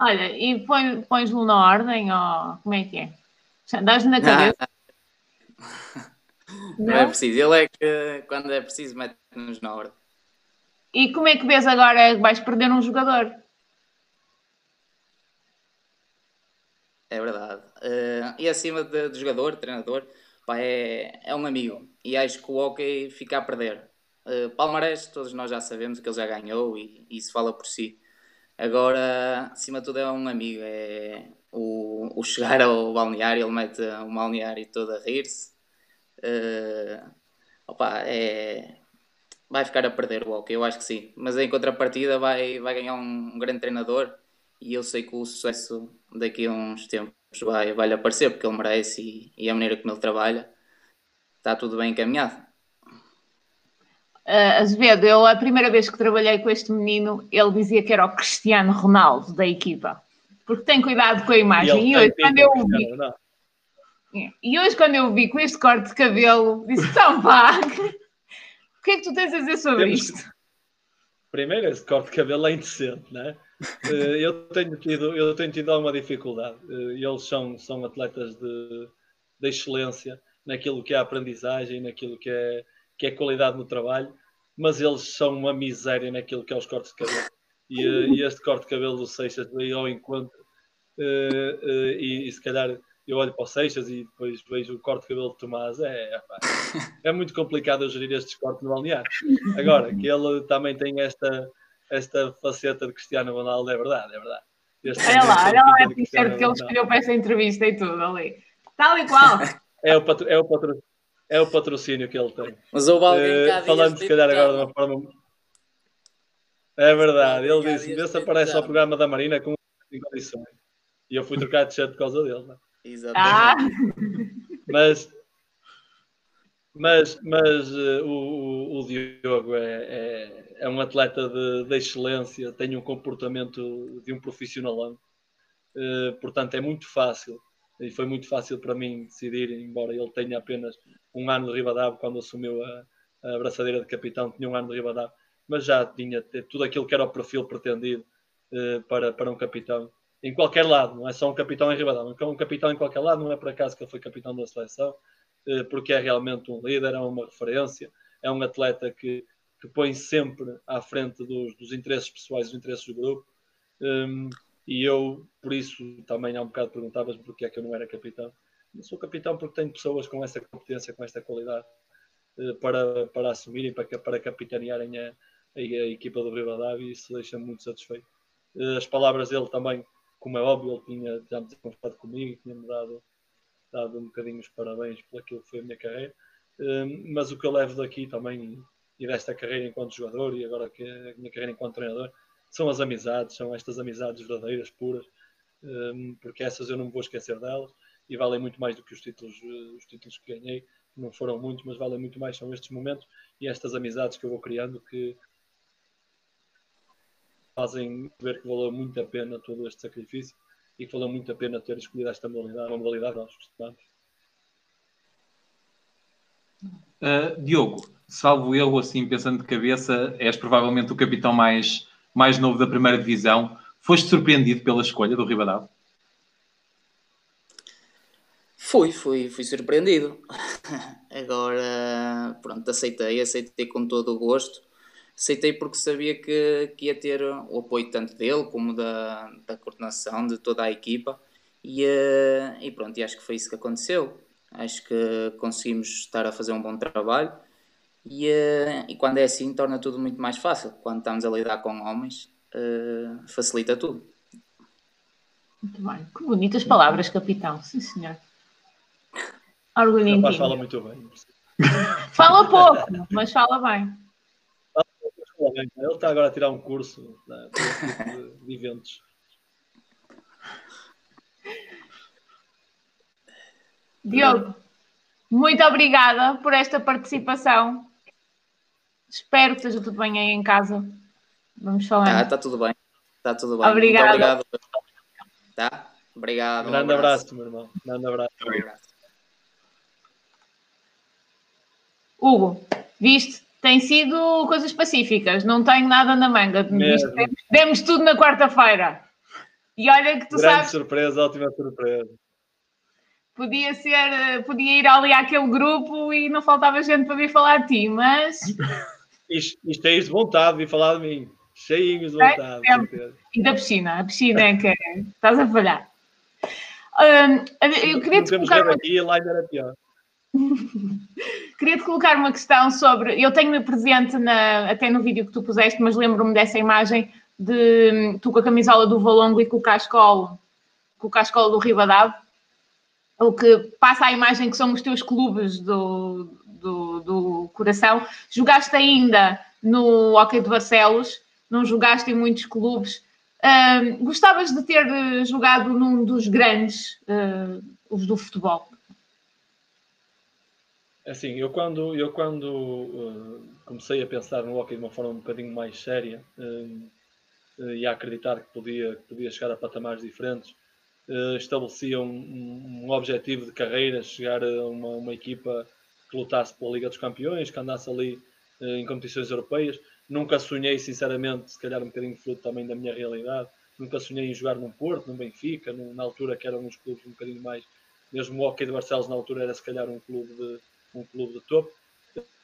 S2: Olha, e põe, pões-lo na ordem ou como é que é? Dás-lhe na cabeça?
S7: não, não é preciso. Ele é que, quando é preciso, mete-nos na ordem.
S2: E como é que vês agora que vais perder um jogador?
S7: É verdade. Uh, e acima de, de jogador, treinador, pá, é, é um amigo. E acho que o hockey fica a perder. Uh, Palmarés, todos nós já sabemos que ele já ganhou e, e isso fala por si. Agora, acima de tudo, é um amigo. É o, o chegar ao balneário, ele mete o balneário todo a rir-se. Uh, opa, é, vai ficar a perder o hockey, eu acho que sim. Mas em contrapartida vai, vai ganhar um, um grande treinador e eu sei que o sucesso daqui a uns tempos vai, vai lhe aparecer porque ele merece e, e a maneira como ele trabalha está tudo bem encaminhado.
S2: Uh, Azevedo, eu a primeira vez que trabalhei com este menino, ele dizia que era o Cristiano Ronaldo da equipa, porque tem cuidado com a imagem. E, e hoje, quando eu o vi, e hoje, quando eu vi com este corte de cabelo, disse: Então, pá, que é que tu tens a dizer sobre Temos... isto?
S3: Primeiro, esse corte de cabelo é indecente, né? Eu, tenho tido, eu tenho tido alguma dificuldade. Eh, eles são, são atletas de, de excelência naquilo que é a aprendizagem, naquilo que é, que é qualidade no trabalho, mas eles são uma miséria naquilo que é os cortes de cabelo. E, eh, e este corte de cabelo do Seixas veio ao encontro, e, e se calhar eu olho para o Seixas e depois vejo o corte de cabelo de Tomás, é, é, é muito complicado eu gerir estes cortes no balneário. Agora, que ele também tem esta, esta faceta de Cristiano Ronaldo, é verdade, é verdade.
S2: Este olha lá, olha lá a t-shirt que ele escolheu para essa entrevista e tudo ali. Tal e qual.
S3: É o, patro, é, o patro, é o patrocínio que ele tem.
S7: Mas houve alguém uh,
S3: Falando se calhar agora de uma forma... É verdade, ele disse, vê se aparece ao programa da Marina com condições. E eu fui trocar de shirt por causa dele, não é?
S7: Exatamente. Ah.
S3: Mas, mas, mas uh, o, o, Diogo é, é, é, um atleta de, de, excelência, tem um comportamento de um profissional. Uh, portanto, é muito fácil. E foi muito fácil para mim decidir, embora ele tenha apenas um ano de Ribadab quando assumiu a, a abraçadeira de capitão, tinha um ano de Ribadab, mas já tinha tudo aquilo que era o perfil pretendido uh, para, para um capitão em qualquer lado, não é só um capitão em Ribadão, é um capitão em qualquer lado, não é por acaso que ele foi capitão da seleção, porque é realmente um líder, é uma referência, é um atleta que, que põe sempre à frente dos, dos interesses pessoais, dos interesses do grupo. Um, e eu, por isso, também há um bocado perguntavas porque é que eu não era capitão. Eu sou capitão porque tenho pessoas com essa competência, com esta qualidade uh, para, para assumirem, para, para capitanearem a, a, a equipa do Rivadavia e isso deixa-me muito satisfeito. Uh, as palavras dele também, como é óbvio, ele tinha já me conversado comigo tinha-me dado, dado um bocadinho os parabéns por aquilo que foi a minha carreira. Uh, mas o que eu levo daqui também e desta carreira enquanto jogador e agora que é a minha carreira enquanto treinador são as amizades, são estas amizades verdadeiras, puras, um, porque essas eu não me vou esquecer delas e valem muito mais do que os títulos, eh, os títulos que ganhei, não foram muitos, mas valem muito mais, são estes momentos e estas amizades que eu vou criando que fazem ver que valeu muito a pena todo este sacrifício e que valeu muito a pena ter escolhido esta modalidade, uma modalidade que nós gostamos.
S4: Uh, Diogo, salvo eu, assim, pensando de cabeça, és provavelmente o capitão mais mais novo da primeira divisão. Foste surpreendido pela escolha do Ribadavia?
S7: Fui, fui, fui surpreendido. Agora, pronto, aceitei, aceitei com todo o gosto. Aceitei porque sabia que, que ia ter o apoio tanto dele como da, da coordenação de toda a equipa. E, eh, e pronto, e acho que foi isso que aconteceu. Acho que conseguimos estar a fazer um bom trabalho e, uh, e quando é assim, torna tudo muito mais fácil. Quando estamos a lidar com homens, uh, facilita tudo.
S2: Muito bem. Que bonitas palavras, capitão. Sim, senhor. Ti.
S3: fala muito bem.
S2: Fala pouco, mas fala bem.
S3: Ele está agora a tirar um curso né, tipo de eventos.
S2: Diogo, muito obrigada por esta participação. Espero que esteja tudo bem aí em casa. Vamos falar.
S7: Está tá tudo bem. Está tudo bem.
S2: Obrigado. Muito obrigado.
S7: Tá? Obrigado.
S3: Um grande um abraço. abraço, meu irmão. Grande abraço. Um abraço.
S2: Hugo, viste? Tem sido coisas pacíficas, não tenho nada na manga. Demos, demos tudo na quarta-feira. E olha que tu
S3: Grande
S2: sabes.
S3: surpresa, ótima surpresa
S2: podia ser, podia ir ali àquele grupo e não faltava gente para vir falar de ti, mas.
S3: Isto, isto é de vontade de vir falar de mim. Cheinhos de vontade. É,
S2: e da piscina, a piscina é que é, estás a falhar. Um, eu queria te colocar
S3: aqui, lá ainda era pior.
S2: queria te colocar uma questão sobre. Eu tenho-me presente na, até no vídeo que tu puseste, mas lembro-me dessa imagem de tu com a camisola do Valongo e com o cascolo, com o cascolo do Ribadave o que passa a imagem que são os teus clubes do, do, do coração. Jogaste ainda no Hockey de Barcelos, não jogaste em muitos clubes. Uh, gostavas de ter jogado num dos grandes, uh, os do futebol?
S3: Assim, eu quando, eu quando uh, comecei a pensar no hockey de uma forma um bocadinho mais séria e a acreditar que podia, que podia chegar a patamares diferentes, uh, estabelecia um, um, objetivo de carreira, chegar a uma, uma, equipa que lutasse pela Liga dos Campeões, que andasse ali uh, em competições europeias. Nunca sonhei, sinceramente, se calhar um bocadinho fruto também da minha realidade, nunca sonhei em jogar num Porto, num Benfica, num, na altura que eram uns clubes um bocadinho mais, mesmo o Hockey de Barcelos na altura era se calhar um clube de, um clube de topo.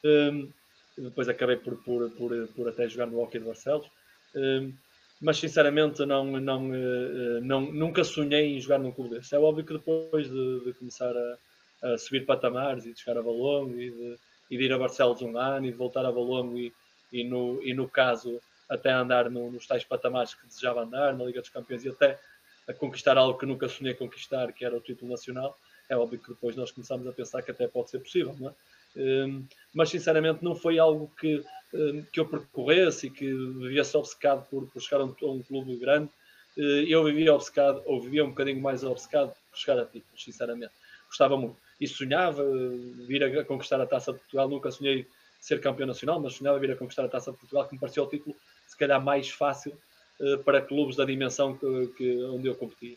S3: Um, depois acabei por, por, por, por até jogar no Hockey de Barcelos. Um, mas sinceramente não, não, eh, não, nunca sonhei em jogar num clube desse. É óbvio que depois de, de começar a, a, subir patamares e de chegar a Valongo e de, e de ir a Barcelos um ano e de voltar a Valongo e, e, no, e no caso até andar no, nos tais patamares que desejava andar, na Liga dos Campeões e até a conquistar algo que nunca sonhei conquistar, que era o título nacional, é óbvio que depois nós começamos a pensar que até pode ser possível, não é? Um, mas sinceramente não foi algo que, um, que eu percorresse e que vivia-se obcecado por, por chegar a um, a um clube grande. Uh, eu vivia obcecado, ou vivia um bocadinho mais obcecado por chegar a títulos, sinceramente. Gostava muito. E sonhava uh, vir a conquistar a taça de Portugal. Nunca sonhei ser campeão nacional, mas sonhava vir a conquistar a taça de Portugal, que me pareceu o título, se calhar, mais fácil uh, para clubes da dimensão que, que onde eu competia.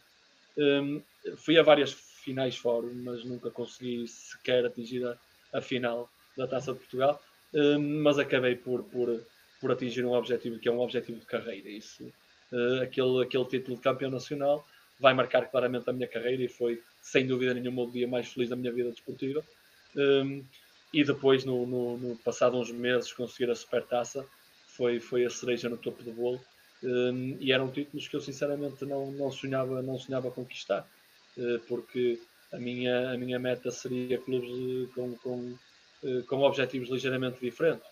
S3: Um, fui a várias finais fórum, mas nunca consegui sequer atingir a, a final da Taça de Portugal. Um, mas acabei por, por, por atingir um objetivo que é um objetivo de carreira. Isso, uh, aquele, aquele título de campeão nacional vai marcar claramente a minha carreira e foi, sem dúvida nenhuma, o dia mais feliz da minha vida desportiva. Um, e depois, no, no, no, passado uns meses, conseguir a supertaça foi, foi a cereja no topo do bolo. Um, e eram títulos que eu sinceramente não, não, sonhava, não sonhava conquistar, porque a minha, a minha meta seria clubes com, com, uh, com objetivos ligeiramente diferentes.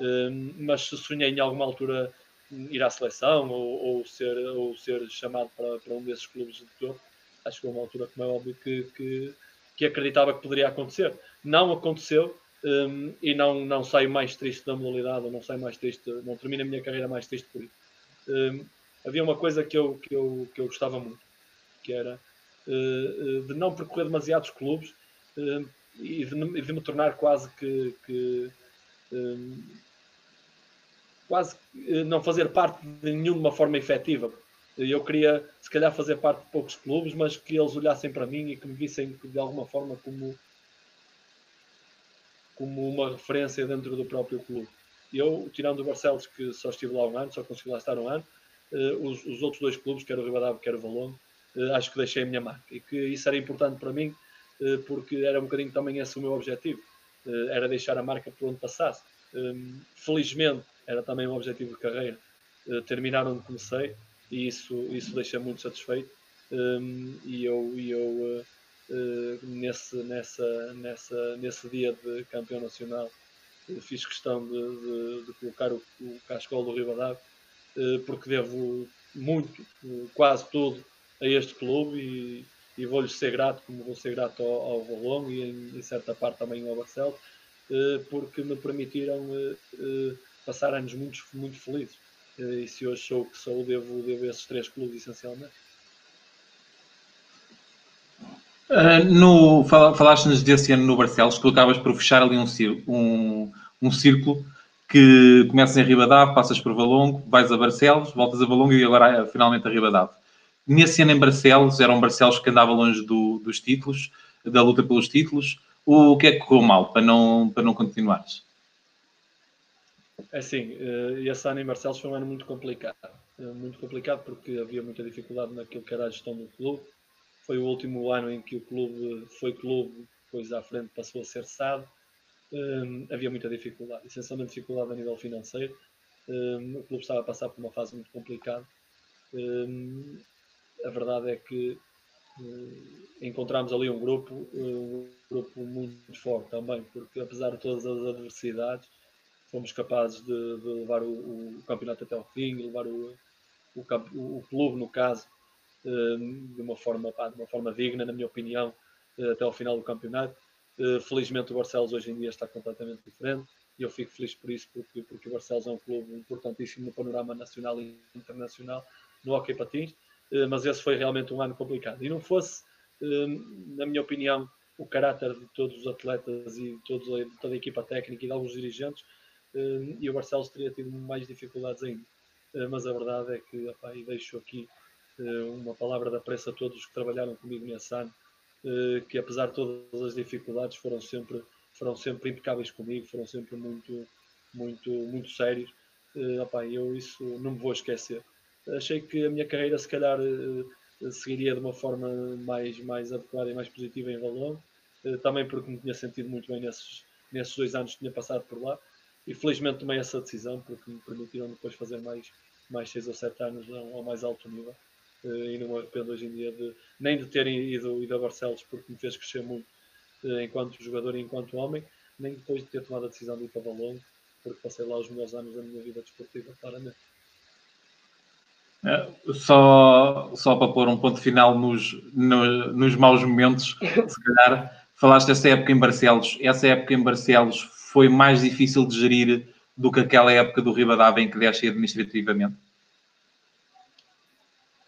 S3: Um, mas se sonhei em alguma altura ir à seleção ou, ou, ser, ou ser chamado para, para um desses clubes de topo, acho que foi uma altura, como é óbvio, que, que, que acreditava que poderia acontecer. Não aconteceu, um, e não, não saio mais triste da modalidade, ou não saio mais triste, não termino a minha carreira mais triste por isso. Um, havia uma coisa que eu, que, eu, que eu gostava muito, que era de não percorrer demasiados clubes uh, e, de, me tornar quase que, que quase não fazer parte de nenhuma forma efetiva. Eu queria, se calhar, fazer parte de poucos clubes, mas que eles olhassem para mim e que me vissem de alguma forma como, como uma referência dentro do próprio clube. Eu, tirando o Barcelos, que só estive lá um ano, só consegui lá estar um ano, os, os, outros dois clubes, quer o Ribadavia, quer o Valongo, acho que deixei a minha marca. E que isso era importante para mim, uh, porque era um bocadinho também esse o meu objetivo. era deixar a marca por onde passasse. Um, felizmente, era também um objetivo de carreira. terminar onde comecei, e isso, isso deixa muito satisfeito. Um, e eu, e eu nesse, nessa, nessa, nesse dia de campeão nacional fiz questão de, de, de colocar o, o do eh, porque devo muito, quase tudo, a este clube e, e vou-lhe ser grato, como vou ser grato ao, ao e em, em, certa parte também ao Barcelos, eh, porque me permitiram eh, passar anos muito, muito felizes. E se hoje sou o que sou, devo, devo a esses três clubes essencialmente.
S4: Uh, no, falaste-nos desse ano no Barcelos, que acabas por fechar ali um, um, um círculo que começas em Ribadave, passas por Valongo, vais a Barcelos, voltas a Valongo e agora finalmente a Ribadave. Nesse ano em Barcelos, era um Barcelos que andava longe do, dos títulos, da luta pelos títulos. O que é que correu mal para não, para não continuares?
S3: É assim, eh, esse ano em Barcelos foi um ano muito complicado. Eh, muito complicado porque havia muita dificuldade naquilo que era a gestão do clube foi o último ano em que o clube foi clube, depois à frente passou a ser SAD. Um, havia muita dificuldade, essencialmente dificuldade a nível financeiro. Um, o clube estava a passar por uma fase muito complicada. Um, a verdade é que uh, encontramos ali um grupo, um grupo muito forte também, porque apesar de todas as adversidades, fomos capazes de, de levar o, o, campeonato até ao fim, levar o, o, o clube, no caso, Ehm, de uma forma, pá, de uma forma digna, na minha opinião, eh, até ao final do campeonato. Eh, felizmente o Barcelos hoje em dia está completamente diferente e eu fico feliz por isso, porque, porque o Barcelos é um clube importantíssimo no panorama nacional e internacional no hockey patins, eh, mas esse foi realmente um ano complicado. E não fosse, ehm, na minha opinião, o caráter de todos os atletas e de, todos, de toda a equipa técnica e de alguns dirigentes, ehm, e o Barcelos teria tido mais dificuldades ainda. Mas a verdade é que, opa, e deixo aqui eh, uma palavra de apreço a todos que trabalharam comigo nesse ano, eh, que apesar de todas as dificuldades foram sempre, foram sempre impecáveis comigo, foram sempre muito, muito, muito sérios. Eh, opa, eu isso não me vou esquecer. Achei que a minha carreira se calhar seguiria de uma forma mais, mais adequada e mais positiva em Valon, também porque me tinha sentido muito bem nesses, nesses dois anos que tinha passado por lá e felizmente tomei essa decisão porque me permitiram depois fazer mais, mais seis ou sete anos ao mais alto nível. Eh, e não me arrependo hoje em dia de, nem de ter ido, ido a Barcelos porque me fez crescer muito eh, enquanto jogador e enquanto homem, nem depois de ter tomado a decisão de ir para Valongo, porque passei lá os melhores anos da minha vida desportiva, claramente.
S4: É, só, só para pôr um ponto final nos, no, nos maus momentos, se calhar, falaste dessa época em Barcelos. Essa época em Barcelos foi mais difícil de gerir do que aquela época do Ribadavia em que deixei administrativamente?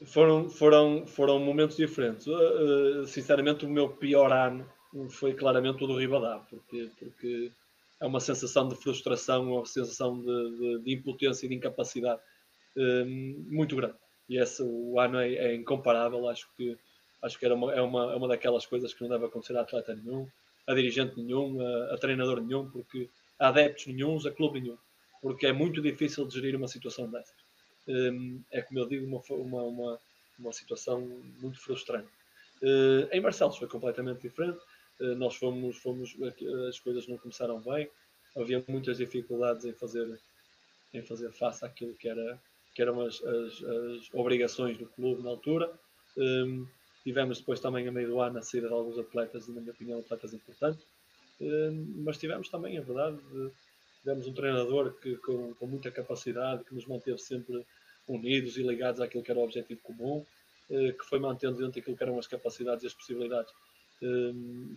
S3: foram, foram, foram momentos diferentes. Uh, sinceramente, o meu pior ano foi claramente o do Ribadá, porque, porque é uma sensação de frustração, uma sensação de, de, de impotência e de incapacidade uh, muito grande. E esse o ano é, é, incomparável. Acho que Acho que era uma, é, uma, é uma daquelas coisas que não deve acontecer a atleta nenhum, a dirigente nenhum, a, a treinador nenhum, porque a adeptos nenhums, a clube nenhum, porque é muito difícil de gerir uma situação dessas. Um, é como eu digo, uma, uma, uma, uma situação muito frustrante. Uh, em Barcelos foi completamente diferente. Uh, nós fomos, fomos, as coisas não começaram bem, havia muitas dificuldades em fazer, em fazer face àquilo que, era, que eram as, as, as obrigações do clube na altura. Um, tivemos depois também, a meio do ano, a saída de alguns atletas, e na minha opinião, atletas importantes. Um, mas tivemos também, é verdade, tivemos um treinador que, com, com muita capacidade, que nos manteve sempre unidos e ligados àquilo que era o objetivo comum, eh, que foi mantendo dentro daquilo que eram as capacidades e as possibilidades, eh,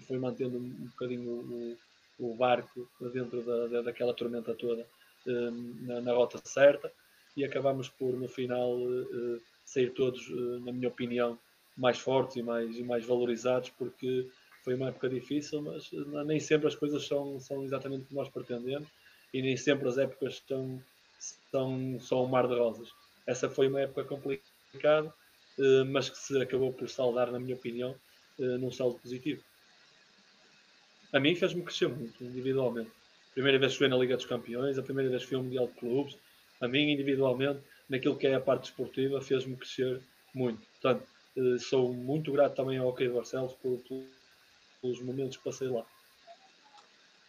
S3: foi mantendo um bocadinho o, barco dentro da, da, daquela tormenta toda na, na, rota certa e acabamos por no final sair todos, na minha opinião, mais fortes e mais, e mais valorizados porque foi uma época difícil, mas nem sempre as coisas são, são exatamente o que nós pretendemos e nem sempre as épocas são, são só um mar de rosas. Essa foi uma época complicada, eh, mas que se acabou por saldar, na minha opinião, eh, num saldo positivo. A mim fez-me crescer muito, individualmente. Primeira vez que fui na Liga dos Campeões, a primeira vez que fui ao Mundial de Clubes, a mim, individualmente, naquilo que é a parte esportiva, fez-me crescer muito. Portanto, eh, sou muito grato também ao Hockey Barcelos por, pelos momentos que passei lá.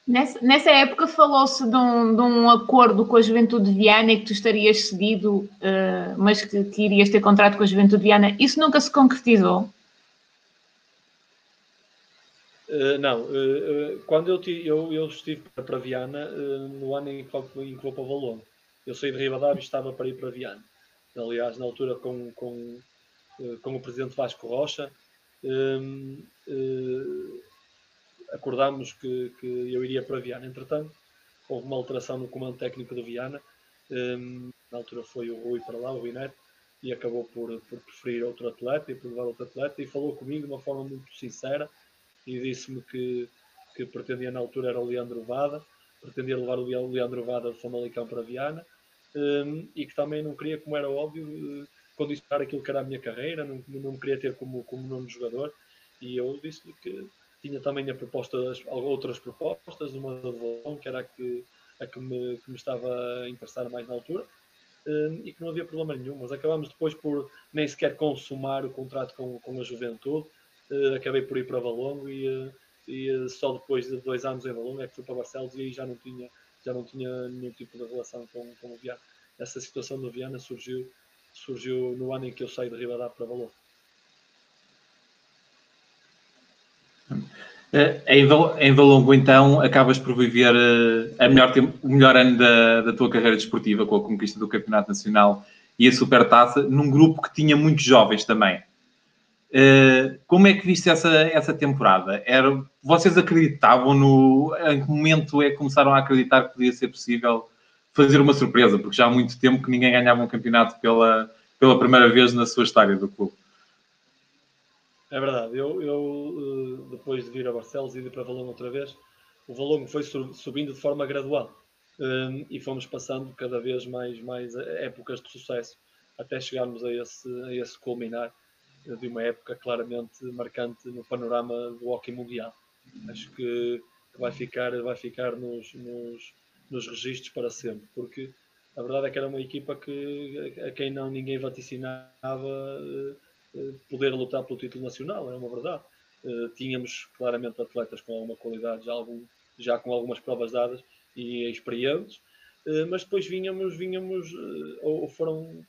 S2: Nessa, nessa época falou-se de, um, de um, acordo com a Juventude de Viana e que tu estarias cedido, uh, mas que, que, irias ter contrato com a Juventude de Viana. Isso nunca se concretizou?
S3: Uh, não. Uh, quando eu, eu, eu, estive para Viana, no ano em que, em que vou para Valongo, eu saí de Ribadavia e estava para ir para Viana. Aliás, na altura com, com, com o presidente Vasco Rocha, acordámos que, que eu iria para Viana. Entretanto, houve uma alteração no comando técnico do Viana. Um, na altura foi o Rui para lá, o Vinete, e acabou por, por preferir outro atleta e por levar outro atleta. E falou comigo de uma forma muito sincera e disse-me que, que pretendia na altura era o Leandro Vada, pretendia levar o Leandro Vada de Famalicão para Viana um, e que também não queria, como era óbvio, eh, condicionar aquilo que era a minha carreira, não, não me queria ter como, como nome de jogador. E eu disse-lhe que tinha também a proposta, outras propostas, uma da Volão, que era a que, a que, me, que me estava a interessar mais na altura, e que não havia problema nenhum, mas acabámos depois por nem sequer consumar o contrato com, com a Juventude, hum, acabei por ir para Valongo e, hum, e só depois de dois anos em Valongo é que fui para Barcelos e aí já não tinha, já não tinha nenhum tipo de relação com, com o Viana. Essa situação do Viana surgiu, surgiu no ano em que eu saí de Ribadá para Valongo.
S4: Eh, em Valongo, então, acabas por viver eh, a melhor, o melhor ano da, da tua carreira desportiva, com a conquista do Campeonato Nacional e a Supertaça, num grupo que tinha muitos jovens também. Eh, como é que viste essa, essa temporada? Era, vocês acreditavam no. Em que momento é que começaram a acreditar que podia ser possível fazer uma surpresa? Porque já há muito tempo que ninguém ganhava um campeonato pela, pela primeira vez na sua história do clube.
S3: É verdade, eu, eu eh, depois de vir a Barcelos e ir para Valongo outra vez, o Valongo foi subindo de forma gradual um, e fomos passando cada vez mais, mais épocas de sucesso até chegarmos a esse, a esse culminar de uma época claramente marcante no panorama do hockey mundial. Acho que vai ficar, vai ficar nos, nos, nos registros para sempre, porque a verdade é que era uma equipa que a quem não ninguém vaticinava eh, poder lutar pelo título nacional, é uma verdade. Uh, tínhamos claramente atletas com alguma qualidade, já, algum, já com algumas provas dadas e experientes, mas depois vinhamos, uh, ou foram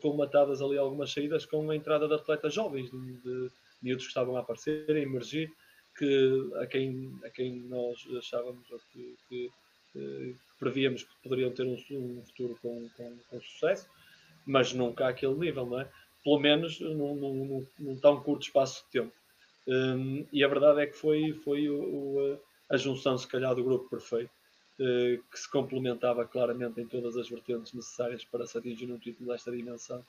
S3: colmatadas ali algumas saídas com a entrada de atletas jovens, de, de miúdos que estavam a aparecer, a emergir, que, a, quem, a quem nós achávamos que, que, que prevíamos que poderiam ter um, um futuro com, com, com, sucesso, mas nunca àquele nível, não é? pelo menos num, num, num tão curto espaço de tempo. Um, e a verdade é que foi, foi o, o, a junção, se calhar, do grupo perfeito, que se complementava claramente em todas as vertentes necessárias para se atingir um título desta dimensão.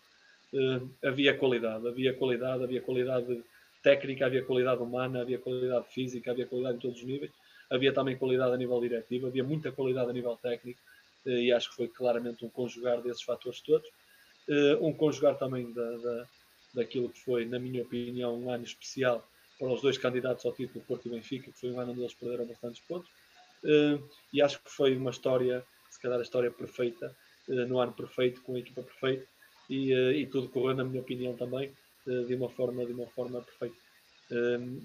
S3: Uh, havia qualidade, havia qualidade, havia qualidade técnica, havia qualidade humana, havia qualidade física, havia qualidade em todos os níveis, havia também qualidade a nível diretivo, havia muita qualidade a nível técnico, uh, e acho que foi claramente um conjugar desses fatores todos um conjugar também da, da, daquilo que foi, na minha opinião, um ano especial para os dois candidatos ao título, Porto e Benfica, que foi um ano onde eles perderam bastantes pontos. Uh, e acho que foi uma história, se calhar a história perfeita, uh, no ano perfeito, com a equipa perfeita, e, uh, e tudo correu, na minha opinião, também de uma forma, de uma forma perfeita.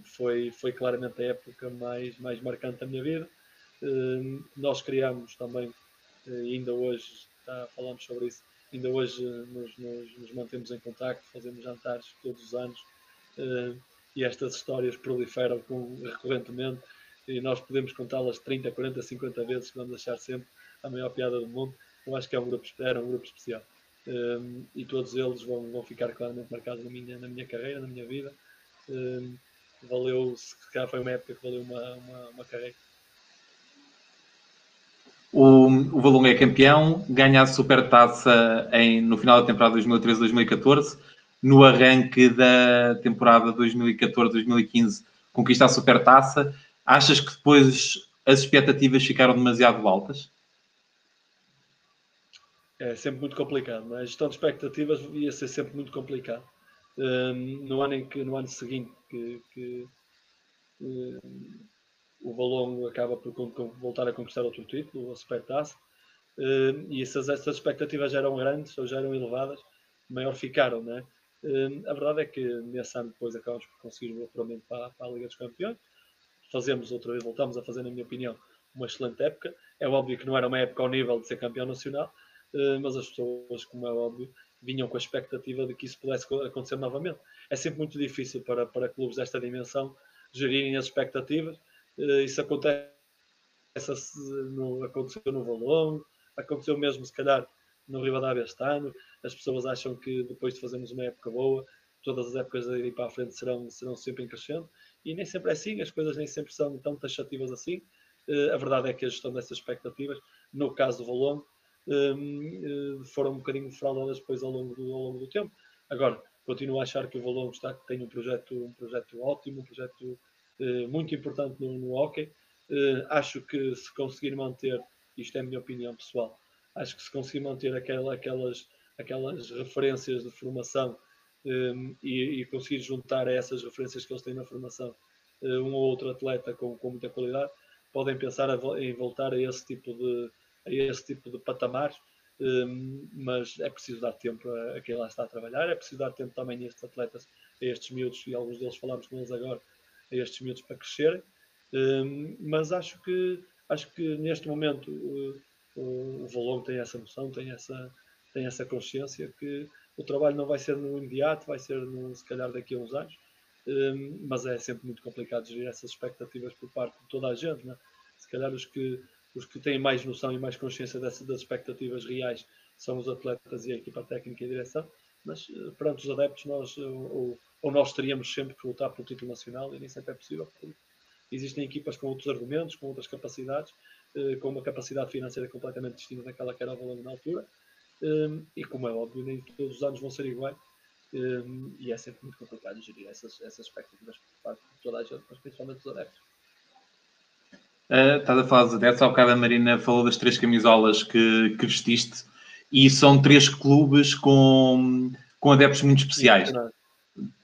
S3: foi, foi claramente a época mais, mais marcante da minha vida. nós criamos também, ainda hoje, tá, falamos sobre isso, ainda hoje nos, nos, nos mantemos em contacto, fazemos jantares todos os anos e estas histórias proliferam com, recorrentemente e nós podemos contá-las 30, 40, 50 vezes que vamos achar sempre a maior piada do mundo. Eu acho que é um grupo, era um grupo especial. Um, e todos eles vão, vão ficar claramente marcados na minha, na minha carreira, na minha vida. Um, valeu, se calhar foi uma época que valeu uma, uma, uma carreira.
S4: O, o Valongo é campeão, ganha a supertaça em, no final da temporada 2013-2014 no arranque da temporada 2014-2015 conquista a Supertaça. Achas que depois as expectativas ficaram demasiado altas?
S3: É sempre muito complicado, não é? A gestão de expectativas ia ser sempre muito complicado. Um, no ano em que no ano seguinte que, que um, o Valongo acaba por voltar a conquistar outro título, a Supertaça, um, e essas, essas expectativas já eram grandes ou já eram elevadas, maior ficaram, não é? Hum, a verdade é que nesse ano depois acabamos por conseguir o para, para, a Liga dos Campeões. Fazemos outra vez, voltamos a fazer, na minha opinião, uma excelente época. É óbvio que não era uma época ao nível de ser campeão nacional, hum, mas as pessoas, como é óbvio, vinham com a expectativa de que isso pudesse acontecer novamente. É sempre muito difícil para, para clubes desta dimensão gerirem as expectativas. Hum, isso acontece no, aconteceu no Valongo, aconteceu mesmo, se calhar, no Rivadavia este ano. As pessoas acham que depois de fazermos uma época boa, todas as épocas daí para a frente serão, serão sempre em crescendo. E nem sempre é assim, as coisas nem sempre são tão taxativas assim. Uh, a verdade é que a gestão dessas expectativas, no caso do Valongo, um, uh, foram um bocadinho fraudadas depois ao longo, do, ao longo do tempo. Agora, continuo a achar que o Valongo está, tem um projeto, um projeto ótimo, um projeto uh, muito importante no, no hockey. acho que se conseguir manter, isto é a minha opinião pessoal, acho que se conseguir manter aquela, aquelas, aquelas referências de formação um, e, e, conseguir juntar a essas referências que eles têm na formação uh, um ou outro atleta com, com muita qualidade, podem pensar em voltar a esse tipo de, a esse tipo de patamares, um, mas é preciso dar tempo a, a quem lá está a trabalhar, é preciso dar tempo também a estes atletas, a estes miúdos, e alguns deles falamos com eles agora, a estes miúdos para crescerem, um, mas acho que, acho que neste momento uh, o, o tem essa noção, tem essa, tem essa consciência que o trabalho não vai ser no imediato, vai ser no, se calhar daqui a uns anos, um, mas é sempre muito complicado gerir essas expectativas por parte de toda a gente. Né? Se calhar os que, os que têm mais noção e mais consciência dessas, das expectativas reais são os atletas e a equipa técnica e direção, mas eh, perante os adeptos nós ou, ou nós teríamos sempre que lutar pelo título nacional e nem sempre é possível. Existem equipas com outros argumentos, com outras capacidades eh, com uma capacidade financeira completamente distinta daquela que era o valor na altura. Um, e como é óbvio, nem todos os anos vão ser iguais. Um, e é sempre muito complicado gerir essas, essas expectativas por parte de toda a gente, mas principalmente dos adeptos.
S4: Uh, estás a falar dos adeptos, há bocado a Marina falou das três camisolas que, que vestiste e são três clubes com, com adeptos muito especiais.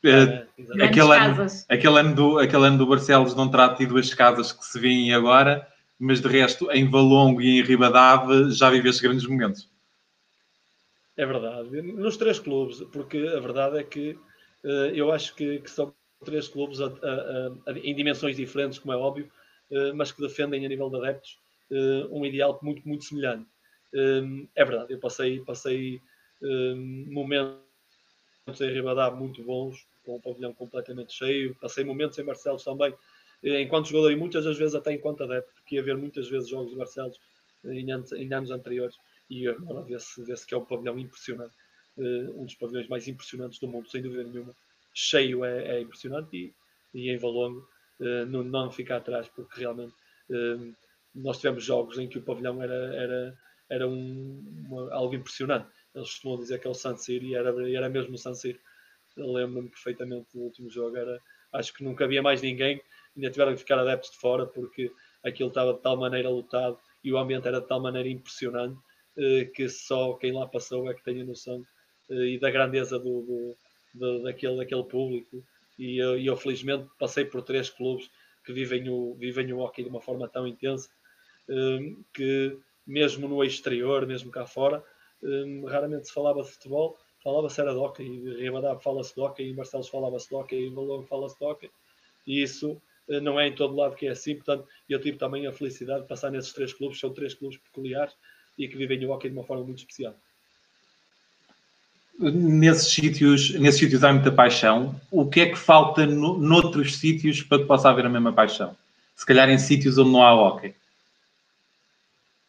S2: É, uh,
S4: aquele, ano, aquele, ano do, aquele ano do Barcelos não terá tido as casas que se vêem agora, mas de resto, em Valongo e em Ribadave já viveste grandes momentos.
S3: É verdade. Nos três clubes, porque a verdade é que uh, eu acho que, que, são três clubes a, a, a, em dimensões diferentes, como é óbvio, uh, mas que defendem a nível de adeptos uh, um ideal muito, muito semelhante. é verdade, eu passei, passei momentos em Ribadave muito bons, com o pavilhão completamente cheio, passei momentos em Barcelos também, enquanto jogador e muitas das vezes até enquanto adepto, porque ia ver muitas vezes jogos de Barcelos em anos, em anos anteriores e agora vê-se vê que é um pavilhão impressionante, uh, um dos pavilhões mais impressionantes do mundo, sem dúvida nenhuma. Cheio é, é impressionante e, e em Valongo uh, não, não fica atrás, porque realmente uh, nós tivemos jogos em que o pavilhão era, era, era um, uma, algo impressionante. Eles costumam dizer que é o San Siro e era, era mesmo o San Siro. Lembro-me perfeitamente do último jogo, era, acho que nunca havia mais ninguém ainda tiveram que ficar adeptos de fora porque aquilo estava de tal maneira lotado e o ambiente era de tal maneira impressionante eh, que só quem lá passou é que tem a noção eh, e da grandeza do, do, daquele, daquele público. E eu, eu, felizmente passei por três clubes que vivem o, vivem o hockey de uma forma tão intensa um, que mesmo no exterior, mesmo cá fora, raramente se falava de futebol, falava-se era de hockey, em Ribadab fala-se de hockey, em Barcelos falava-se de hockey, em Valongo fala-se de hockey, e isso não é em todo lado que é assim, portanto eu tive também a felicidade de passar nesses três clubes, são três clubes peculiares e que vivem o hockey de uma forma muito especial
S4: nesses sítios, nesses sítios há muita paixão. O que é que falta no, noutros sítios para que possa haver a mesma paixão? Se calhar em sítios onde não há hockey.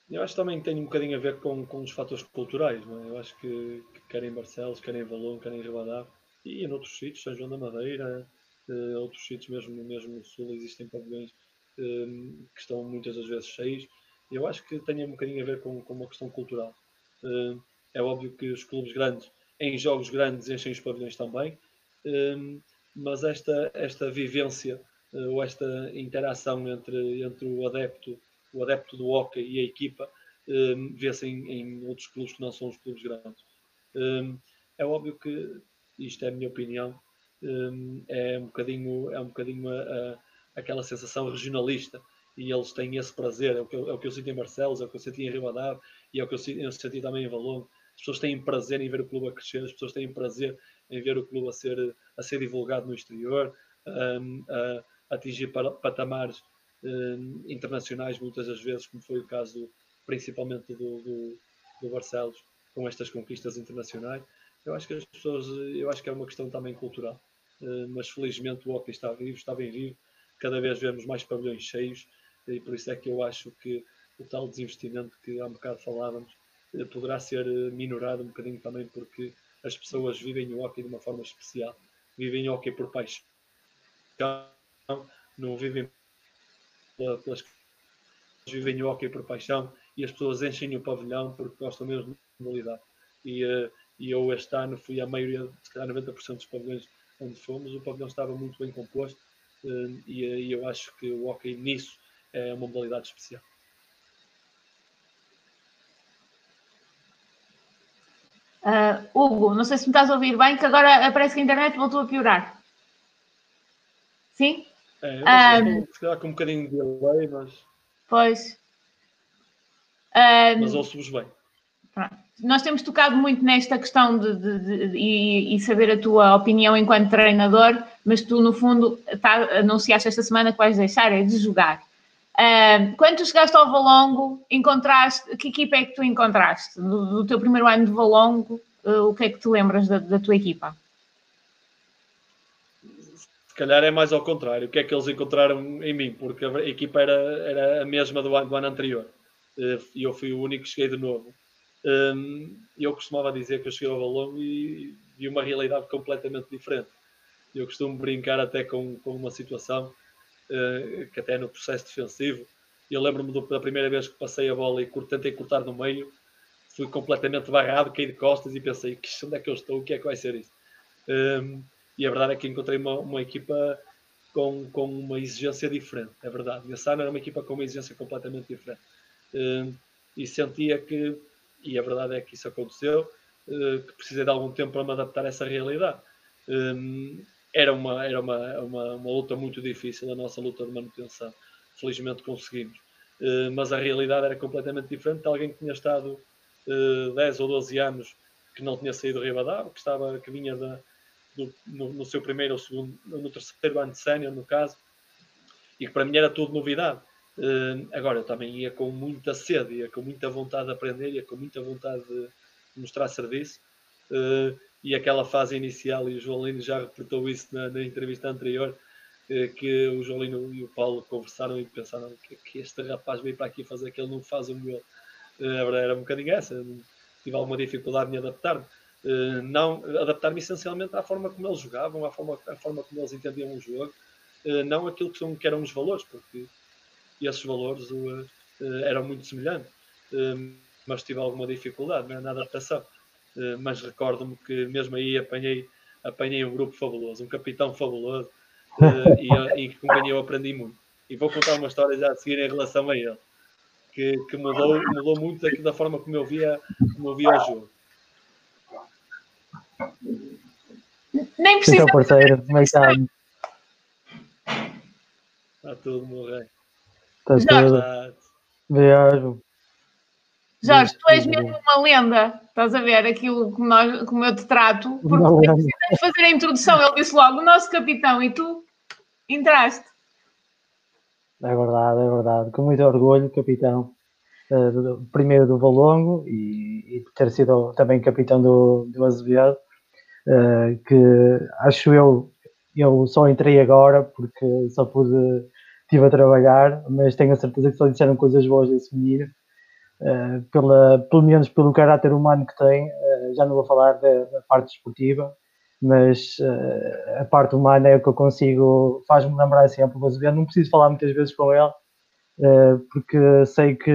S3: Eu acho que também tem um bocadinho a ver com, com os fatores culturais. Não é? Eu acho que, que quer em Barcelos, quer em Valon, quer em Ribadá e em outros sítios, São João da Madeira, uh, outros sítios mesmo, mesmo no Sul, existem pavilhões uh, que estão muitas das vezes cheios. Eu acho que tem um bocadinho a ver com, com uma questão cultural. Uh, é óbvio que os clubes grandes em jogos grandes enchem os pavilhões também, um, mas esta, esta vivência uh, ou esta interação entre, entre o adepto, o adepto do hockey e a equipa um, vê-se em, em, outros clubes que não são os clubes grandes. É óbvio que, isto é a minha opinião, hum, é um bocadinho, é um bocadinho a, a, aquela sensação regionalista e eles têm esse prazer, é o que eu, é o que eu sinto em Barcelos, é o que eu senti em Ribadave e é o que eu, eu senti também em Valongo as pessoas têm prazer em ver o clube a crescer, as pessoas têm prazer em ver o clube a ser, a ser divulgado no exterior, um, a, atingir patamares internacionais, muitas das vezes, como foi o caso principalmente do, do, do Barcelos, com estas conquistas internacionais. Eu acho que as pessoas, eu acho que é uma questão também cultural, mas felizmente o hockey está vivo, está bem vivo, cada vez vemos mais pavilhões cheios, e por isso é que eu acho que o tal desinvestimento que há um bocado falávamos eh, poderá ser eh, minorado um bocadinho também porque as pessoas vivem o hockey de uma forma especial. Vivem o hockey por paixão, não vivem pelas vivem o hockey por paixão e as pessoas enchem o pavilhão porque gostam mesmo de modalidade. E, uh, e eu este ano fui a maioria, se calhar 90% dos pavilhões onde fomos, o pavilhão estava muito bem composto e, e eu acho que o hockey nisso é uma modalidade especial.
S2: Uh, Hugo, não sei se me estás a ouvir bem, que agora parece que a internet voltou a piorar. Sim?
S3: É, eu um, se calhar com um bocadinho de delay, mas.
S2: Pois.
S3: Um, mas ouço-vos bem.
S2: Nós temos tocado muito nesta questão de, de, de, de e, e, saber a tua opinião enquanto treinador, mas tu, no fundo, tá, anunciaste esta semana que vais deixar é de jogar. Quando tu chegaste ao Valongo, encontraste, que equipa é que tu encontraste? Do, do teu primeiro ano de Valongo, uh, o que é que te lembras da, da, tua equipa?
S3: Se calhar é mais ao contrário, o que é que eles encontraram em mim, porque a equipa era, era a mesma do ano, do ano anterior uh, e eu fui o único que cheguei de novo. Eu costumava dizer que eu cheguei ao Valongo e vi uma realidade completamente diferente. Eu costumo brincar até com, com uma situação eh, que até no processo defensivo, eu lembro-me da primeira vez que passei a bola e tentei cortar no meio, fui completamente barrado, caí de costas e pensei, que onde é que eu estou, o que é que vai ser isso? Um, ehm, e a verdade é que encontrei uma, uma equipa com, com uma exigência diferente, é verdade. Nesse ano era uma equipa com uma exigência completamente diferente. Um, ehm, e sentia que, e a verdade é que isso aconteceu, uh, que precisei de algum tempo para me adaptar a essa realidade. Um, ehm, era uma, era uma, uma, uma, luta muito difícil, a nossa luta de manutenção. Felizmente conseguimos. Uh, mas a realidade era completamente diferente de alguém que tinha estado uh, 10 ou 12 anos que não tinha saído do Ribadavia, que, estava, que vinha da, do, no, no, seu primeiro ou segundo, no terceiro ano de sénior, no caso, e que para mim era tudo novidade. Uh, agora, eu também ia com muita sede, ia com muita vontade de aprender, ia com muita vontade de mostrar serviço. Uh, e aquela fase inicial, e o João Lino já reportou isso na, na entrevista anterior, eh, que o João Lino e o Paulo conversaram e pensaram que, que, este rapaz veio para aqui fazer ele não faz o meu. Eh, era um bocadinho essa, tive alguma dificuldade em adaptar-me. Eh, não adaptar-me essencialmente à forma como eles jogavam, à forma, à forma como eles entendiam o jogo, não aquilo que, são, que eram os valores, porque esses valores eram muito semelhantes, mas tive alguma dificuldade na adaptação. Eh, mas recordo-me que mesmo aí apanhei, apanhei um grupo fabuloso, um capitão fabuloso, eh, e, eh, e com quem eu aprendi muito. E vou contar uma história já a seguir em relação a ele, que, que mudou, mudou muito da forma como eu via, como eu via o jogo.
S2: Nem precisa.
S8: Então, parceiro, como é que está?
S3: Está tudo, meu rei.
S8: Está tudo.
S3: Está-
S8: Viajo.
S2: Jorge, tu és mesmo uma lenda. Estás a ver aquilo como, nós, como eu te trato? Porque fazer a introdução. Ele disse logo, o nosso capitão, e tu entraste.
S8: É verdade, é verdade. Com muito orgulho, capitão. eh, primeiro do Valongo e, e ter sido também capitão do, do Azevedo. eh, que acho eu, eu só entrei agora porque só pude, estive a trabalhar, mas tenho a certeza que só disseram coisas boas desse menino. Eh, pela, pelo menos pelo caráter humano que tem, eh, já não vou falar da, da parte desportiva, mas eh, a parte humana é o que eu consigo, faz-me lembrar sempre o Azevedo. Não preciso falar muitas vezes com ele, porque sei que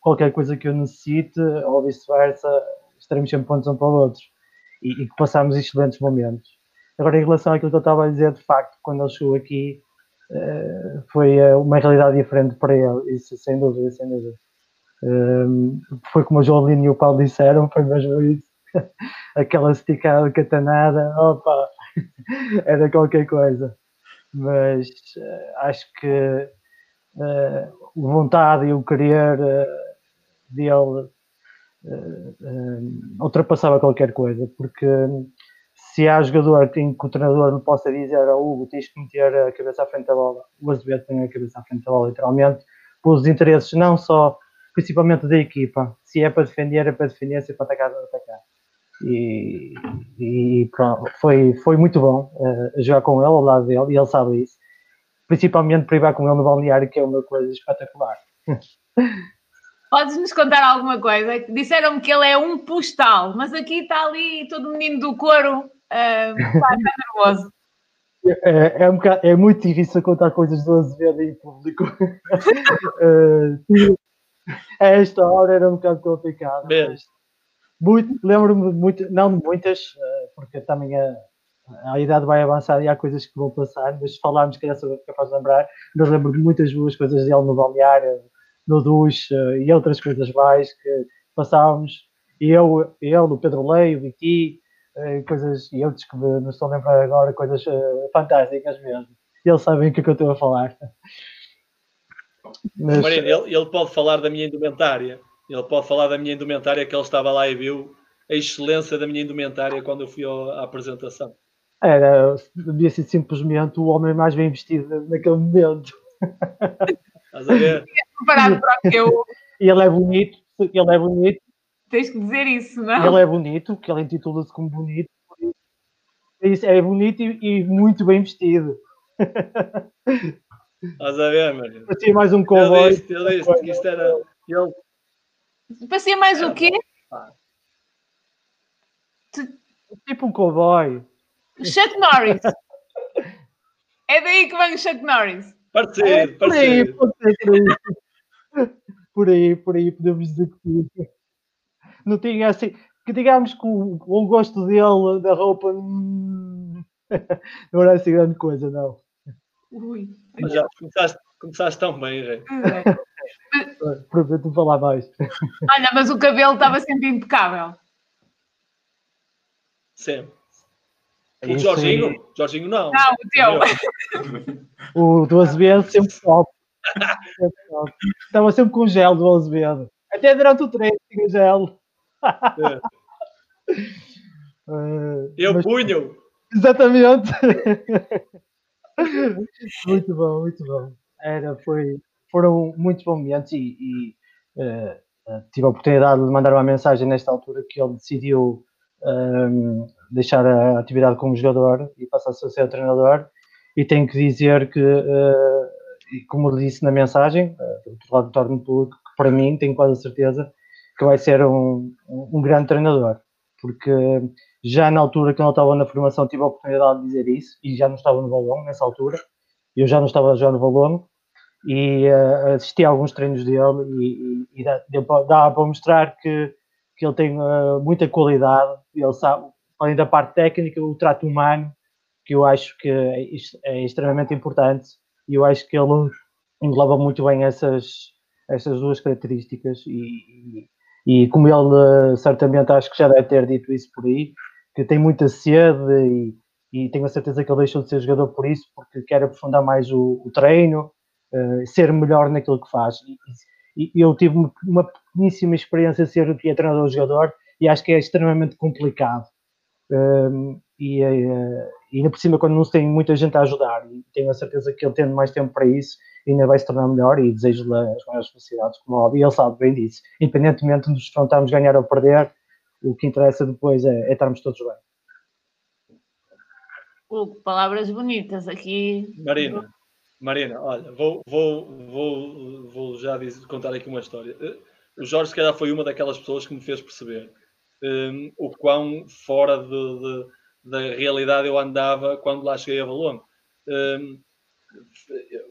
S8: qualquer coisa que eu necessite, ou vice-versa, estaremos sempre pontos um para o outro e, e que passamos excelentes momentos. Agora, em relação àquilo que eu estava a dizer, de facto, quando ele chegou aqui, foi uma realidade diferente para ele, isso sem dúvida, sem dúvida. Foi como o João Lino e o Paulo disseram, foi mesmo isso. Aquela esticada catanada, opa, era qualquer coisa. Mas eh, acho que eh, a vontade e o querer eh, dele eh, ultrapassava qualquer coisa, porque se há jogador que, o treinador não possa dizer ao Hugo, tens que meter a cabeça à frente da bola, o Azevedo tem a cabeça à frente da bola, literalmente, pelos interesses não só, principalmente da equipa, se é para defender, é para defender, se é para atacar, é para atacar. E, e pronto, foi, foi muito bom eh, jogar com ele, ao lado dele, e ele sabe isso. Principalmente privar com ele no balneário, que é uma coisa espetacular.
S2: Podes-nos contar alguma coisa? Disseram-me que ele é um postal, mas aqui está ali todo menino do couro, pá, está nervoso.
S8: É, é, um bocado- é muito difícil contar coisas do Azevedo em público. A esta hora era um bocado mas muito- Lembro-me muito, não de muitas, eh, porque também a, a idade vai avançar e há coisas que vão passar, mas se falarmos que sou capaz de lembrar, eu lembro de muitas boas coisas dele no balneário, no duche eh, e outras coisas mais que passávamos. E eu, ele, o Pedro Leio, o Viti, eh, coisas, e outros que me- não estou a lembrar agora, coisas fantásticas mesmo. E eles sabem o que é que eu estou a falar. Mas,
S3: Marino, ele, ele pode falar da minha indumentária. Ele pode falar da minha indumentária, que ele estava lá e viu a excelência da minha indumentária quando eu fui ao- à apresentação.
S8: era, devia ser simplesmente o homem mais bem vestido naquele momento.
S3: Estás a ver?
S2: Preparado para o que eu.
S8: E ele é bonito, ele é bonito,
S2: Tens que dizer isso, não?
S8: ele é bonito, que ele intitula-se como bonito. isso É bonito e, e muito bem vestido.
S3: Estás a ver, Marino?
S8: Parecia mais um
S3: Eu
S8: cowboy.
S3: disse, eu disse que isto era. Ele,
S2: Parecia mais o quê?
S8: Tipo um cowboy.
S2: Chuck Norris. É daí que vem o Chuck Norris.
S3: parecido,
S8: É, por aí,
S3: parecido.
S8: por aí. Por aí, por aí podemos dizer que. Não tinha assim. Que digamos que o, o gosto dele da roupa hum, não era assim grande coisa, não.
S2: Ui.
S3: Mas já começaste, começaste tão bem, Rei.
S8: Prometo falar mais.
S2: Olha, mas o cabelo estava sempre impecável.
S3: Sempre. O
S8: Isso
S3: Jorginho? Jorginho não.
S2: Não, o teu.
S8: O do Azevedo sempre top. Estava sempre com gel do Azevedo. Até durante o treino tinha gel.
S3: É.
S8: Eh,
S3: Eu
S8: mas-
S3: punho.
S8: Exatamente. muito bom, muito bom. Era, foi, foram muitos bons momentos e, e, eh, tive a oportunidade de mandar uma mensagem nesta altura que ele decidiu ehm, deixar a atividade como jogador e passar a ser treinador. E tenho que dizer que, e como disse na mensagem, eh, do outro lado do torno público, que para mim tenho quase a certeza que vai ser um, um grande treinador. Porque já na altura que eu estava na formação tive a oportunidade de dizer isso e já não estava no balão nessa altura. Eu já não estava jogar no balão e eh, assisti a alguns treinos dele e, e, e dá, dá para mostrar que, que ele tem eh, muita qualidade. Ele sabe, além da parte técnica o trato humano que eu acho que é, é extremamente importante e eu acho que ele engloba muito bem essas, essas duas características. E, e- e como ele eh, certamente acho que já deve ter dito isso por aí, que tem muita sede e, e tenho a certeza que ele deixou de ser jogador por isso, porque quer aprofundar mais o, o treino, uh, ser melhor naquilo que faz. E, e eu tive uma pequeníssima experiência de ser o treinador-jogador e acho que é extremamente complicado. Um, e, uh, e ainda por cima, quando não se tem muita gente a ajudar, e tenho a certeza que ele tendo mais tempo para isso, ainda vai se tornar melhor e desejo-lhe as maiores felicidades, como óbvio, e ele sabe bem disso. Independentemente de nos confrontarmos ganhar ou perder, o que interessa depois é, é estarmos todos bem.
S2: Hugo, palavras bonitas aqui.
S3: Marina, Marina, olha, vou, vou, vou, vou já dizer, contar aqui uma história. Eh, o Jorge, se calhar, foi uma daquelas pessoas que me fez perceber um, ehm, o quão fora de, de, da realidade eu andava quando lá cheguei a Valongo. Um, ehm,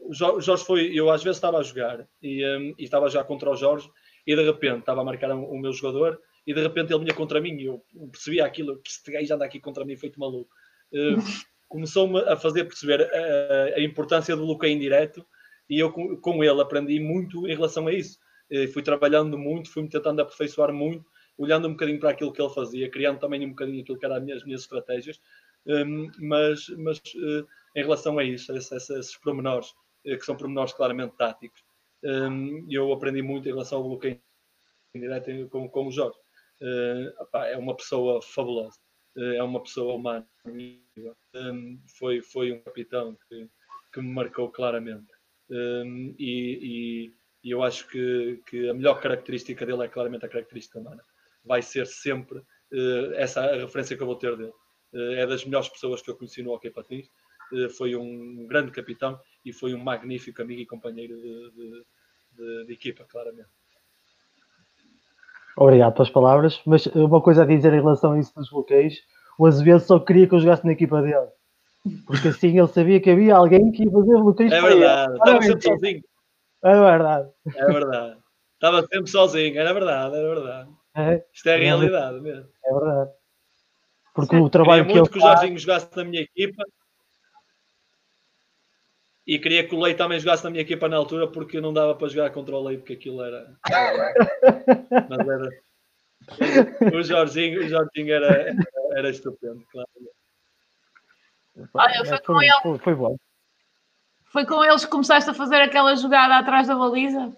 S3: o Jorge foi, eu às vezes estava a jogar e, um, ehm, e, estava já contra o Jorge e de repente estava a marcar o meu jogador e de repente ele vinha contra mim e eu percebia aquilo que este gajo anda aqui contra mim feito maluco. Uh, Começou-me a fazer perceber a, a, importância do bloqueio indireto e eu com, com, ele aprendi muito em relação a isso. Uh, fui trabalhando muito, fui-me tentando aperfeiçoar muito, olhando um bocadinho para aquilo que ele fazia, criando também um bocadinho aquilo que eram as minhas, as minhas estratégias, um, mas, mas uh, em relação a isso, a esses, a esses pormenores, uh, que são pormenores claramente táticos, um, eu aprendi muito em relação ao bloqueio indireto com, com o Jorge. Uh, opá, é uma pessoa fabulosa, uh, é uma pessoa humana. Um, foi, foi um capitão que, que me marcou claramente. Um, e, e, e, eu acho que, que a melhor característica dele é claramente a característica humana. Vai ser sempre uh, essa a referência que eu vou ter dele. é das melhores pessoas que eu conheci no Hockey Patins. foi um grande capitão e foi um magnífico amigo e companheiro de, de, de, de equipa, claramente.
S8: Obrigado pelas palavras, mas uma coisa a dizer em relação a isso dos bloqueios, o Azevedo só queria que eu jogasse na equipa dele. Porque assim ele sabia que havia alguém que ia fazer bloqueios
S3: é verdade, estava sempre sozinho.
S8: É verdade.
S3: É verdade. Estava sempre sozinho, era verdade, era verdade. É, Isto é a realidade mesmo.
S8: É verdade. Porque Sim. o trabalho
S3: Queria
S8: que
S3: muito que o Jorginho jogasse na minha equipa e queria que o Leite também jogasse na minha equipa na altura porque não dava para jogar contra o Leite porque aquilo era. Mas era. O Jorginho, o Jorginho era, era, era estupendo, claro.
S2: Olha, foi, com ele. Foi, foi bom. Foi com eles que começaste a fazer aquela jogada atrás da baliza?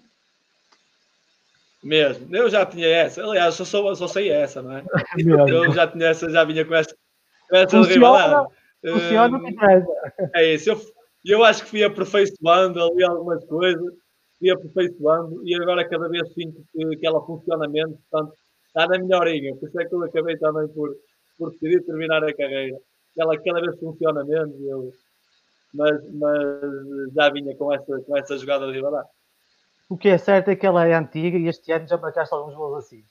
S3: Mesmo, eu já tinha essa. Aliás, só, só, só sei essa, não é? Eu já tinha essa, já vinha com essa, com essa
S8: funciona, funciona, uh,
S3: é isso. Eu, e eu acho que fui aperfeiçoando ali algumas coisas, fui aperfeiçoando e agora cada vez sinto que, que ela funciona menos, portanto, está na minha horinha. Por isso é que eu acabei também por, por decidir terminar a carreira. Ela cada vez funciona menos, eu, mas, mas já vinha com essa, com essa jogada de rivalidade.
S8: O que é certo é que ela é antiga e este ano já marcaste alguns gols assim.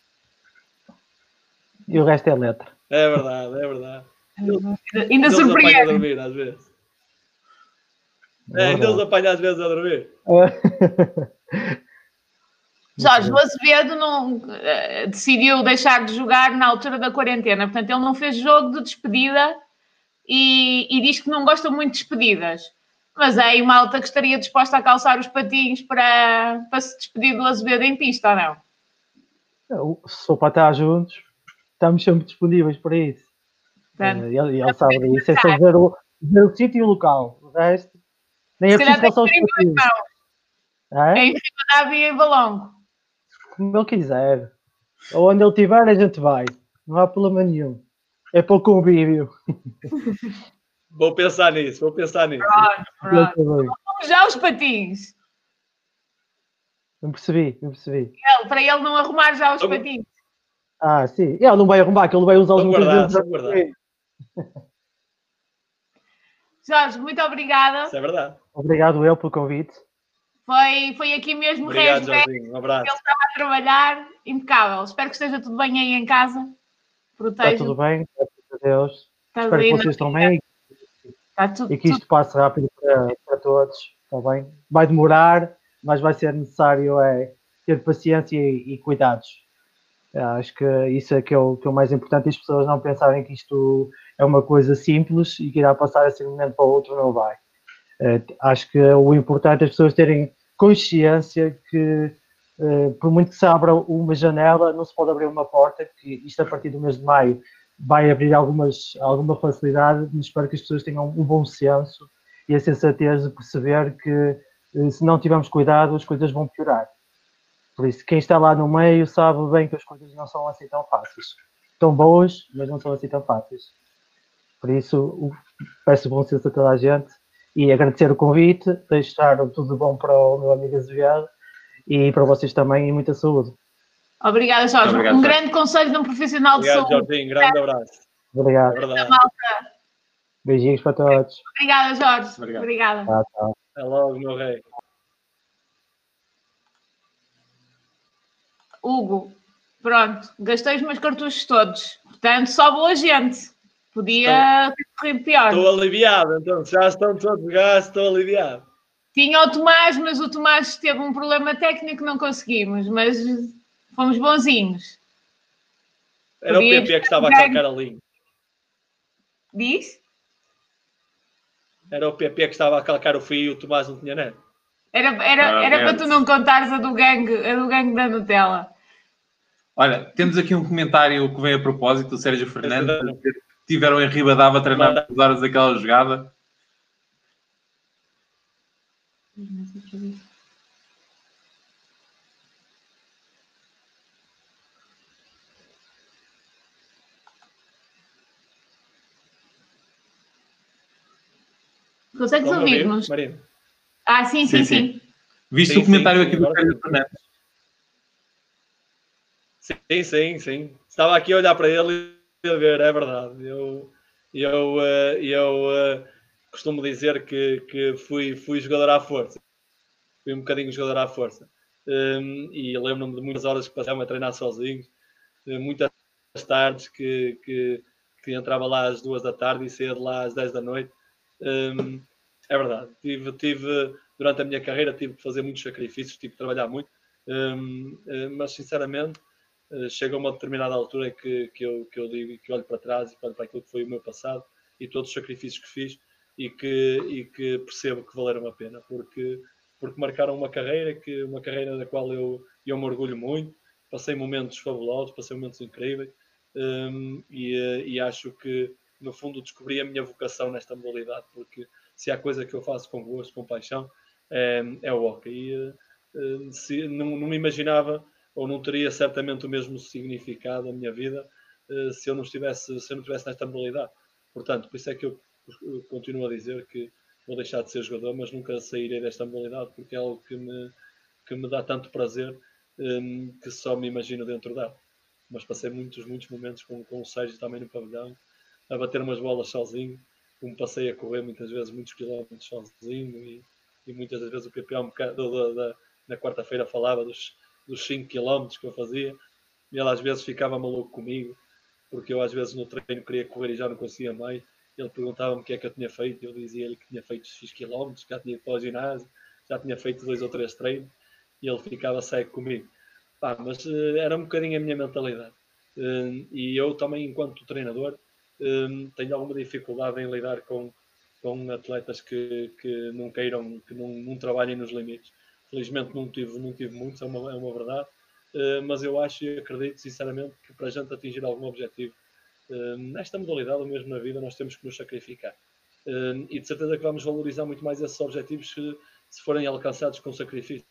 S8: E o resto é letra.
S3: É verdade, é verdade.
S2: Ainda surpreende.
S3: dormir às vezes. É, ainda os apanha às vezes a dormir.
S2: Jorge, o Azevedo não, uh, decidiu deixar de jogar na altura da quarentena, portanto, ele não fez jogo de despedida e, e diz que não gosta muito de despedidas. Mas é aí malta que estaria disposta a calçar os patinhos para, para se despedir do Azevedo em pista, ou não?
S8: Eu, se for para estar juntos, estamos sempre disponíveis para isso. Portanto, uh, ele, ele sabe disso, é só ver o, ver o sítio e o local. O resto nem é preciso passar os partidos.
S2: É? Em Ribadavia e em Valongo.
S8: Como ele quiser. Ou onde ele estiver, a gente vai. Não há problema nenhum. É para o convívio.
S3: Vou pensar nisso, vou pensar nisso.
S2: Pronto, pronto. Já os patins.
S8: Não percebi, não percebi.
S2: Ele, para ele não arrumar já os Vamos... patins.
S8: Ah, sim. Ele não vai arrumar, que ele vai usar os vezes.
S2: Jorge, muito obrigada.
S3: Isso é verdade.
S8: Obrigado eu pelo convite.
S2: Foi, foi aqui mesmo,
S3: Obrigado, Jorginho. Um abraço.
S2: Ele estava a trabalhar, impecável. Espero que esteja tudo bem aí em casa.
S8: Proteja. Está tudo bem, graças a Deus. Está Espero que vocês estão bem Está tudo, e que isto tudo. passe rápido para, para todos. Está bem? Vai demorar, mas vai ser necessário é, ter paciência e, e cuidados. Acho que isso é que é, o, que é o mais importante, as pessoas não pensarem que isto é uma coisa simples e que irá passar assim de um momento para o outro, não vai. Uh, acho que o importante é as pessoas terem consciência que, uh, por muito que se abra uma janela, não se pode abrir uma porta, que isto a partir do mês de maio vai abrir algumas, alguma facilidade, mas espero que as pessoas tenham um bom senso e a sensatez de perceber que eh, se não tivermos cuidado, as coisas vão piorar. Por isso, quem está lá no meio sabe bem que as coisas não são assim tão fáceis. Estão boas, mas não são assim tão fáceis. Por isso, peço bom senso a toda a gente e agradecer o convite, deixar tudo bom para o meu amigo Azevedo e para vocês também e muita saúde.
S2: Obrigada, Jorge. Obrigado, um Jorge. grande conselho de um profissional
S3: Obrigado,
S2: de saúde.
S3: Jorginho. Grande abraço.
S8: Obrigado.
S3: É
S8: Beijinhos para todos.
S2: Obrigada, Jorge.
S3: Obrigado.
S2: Obrigada.
S8: Tchau, tchau.
S3: Até logo, meu rei.
S2: Hugo, pronto, gastei os meus cartuchos todos. Portanto, só boa gente. Podia ter corrido pior.
S3: Estou aliviado, então, já estão todos gastos, estou aliviado.
S2: Tinha o Tomás, mas o Tomás teve um problema técnico, não conseguimos, mas fomos bonzinhos.
S3: Era Podia o PP que estava a calcar a linha.
S2: Diz?
S3: Era o PP que estava a calcar o fio e o Tomás não tinha neto.
S2: Era, era, era para tu não contares a do gangue, a do gangue da Nutella.
S4: Olha, temos aqui um comentário que vem a propósito do Sérgio Fernandes. Tiveram em Ribadava a treinar por horas aquela jogada.
S2: Consegues ouvir-nos? Ah, sim, sim, sim. sim.
S4: Viste sim, o comentário sim, aqui do Sérgio Fernandes?
S3: Sim, sim, sim. Estava aqui a olhar para ele e ver, é verdade. Eu, eu, eh, eu eh, costumo dizer que, que fui, fui jogador à força. Fui um bocadinho jogador à força. Um, e lembro-me de muitas horas que passava a treinar sozinho, muitas tardes que, que, que, entrava lá às duas da tarde e saía de lá às dez da noite. Um, é verdade, tive, tive, durante a minha carreira tive que fazer muitos sacrifícios, tive que trabalhar muito, um, mas sinceramente eh, chega a uma determinada altura que, que, eu, que eu digo que olho para trás e olho para aquilo que foi o meu passado e todos os sacrifícios que fiz e que, e que percebo que valeram a pena, porque porque marcaram uma carreira, que uma carreira da qual eu, eu me orgulho muito. Passei momentos fabulosos, passei momentos incríveis um, e, eh, e, acho que, no fundo, descobri a minha vocação nesta modalidade, porque se há coisa que eu faço com gosto, com paixão, é, é o hockey. E, uh, se, não, não me imaginava, ou não teria certamente o mesmo significado a minha vida uh, se eu não estivesse, se eu não estivesse nesta modalidade. Portanto, por isso é que eu, continuo a dizer que vou deixar de ser jogador, mas nunca sairei desta modalidade porque é algo que me, que me dá tanto prazer um, que só me imagino dentro dela. Mas passei muitos, muitos momentos com, com o Sérgio também no pavilhão, a bater umas bolas sozinho, como passei a correr muitas vezes muitos quilómetros sozinho e, e muitas das vezes o bocado, da, da, na quarta-feira falava dos, dos 5 quilómetros que eu fazia e ele às vezes ficava maluco comigo porque eu às vezes no treino queria correr e já não conseguia mais ele perguntava-me o que é que eu tinha feito, eu dizia-lhe que tinha feito X quilómetros, já tinha ido para o ginásio, já tinha feito dois ou três treinos, e ele ficava cego comigo. Pá, mas uh, era um bocadinho a minha mentalidade. Uh, e eu também, enquanto treinador, uh, tenho alguma dificuldade em lidar com, com atletas que, que não queiram, que não, não trabalhem nos limites. Felizmente não tive, não tive muitos, é uma, é uma verdade, mas eu acho e acredito sinceramente que para a gente atingir algum objetivo nesta modalidade, ou mesmo na vida, nós temos que nos sacrificar. e de certeza que vamos valorizar muito mais esses objetivos se, se forem alcançados com sacrifício.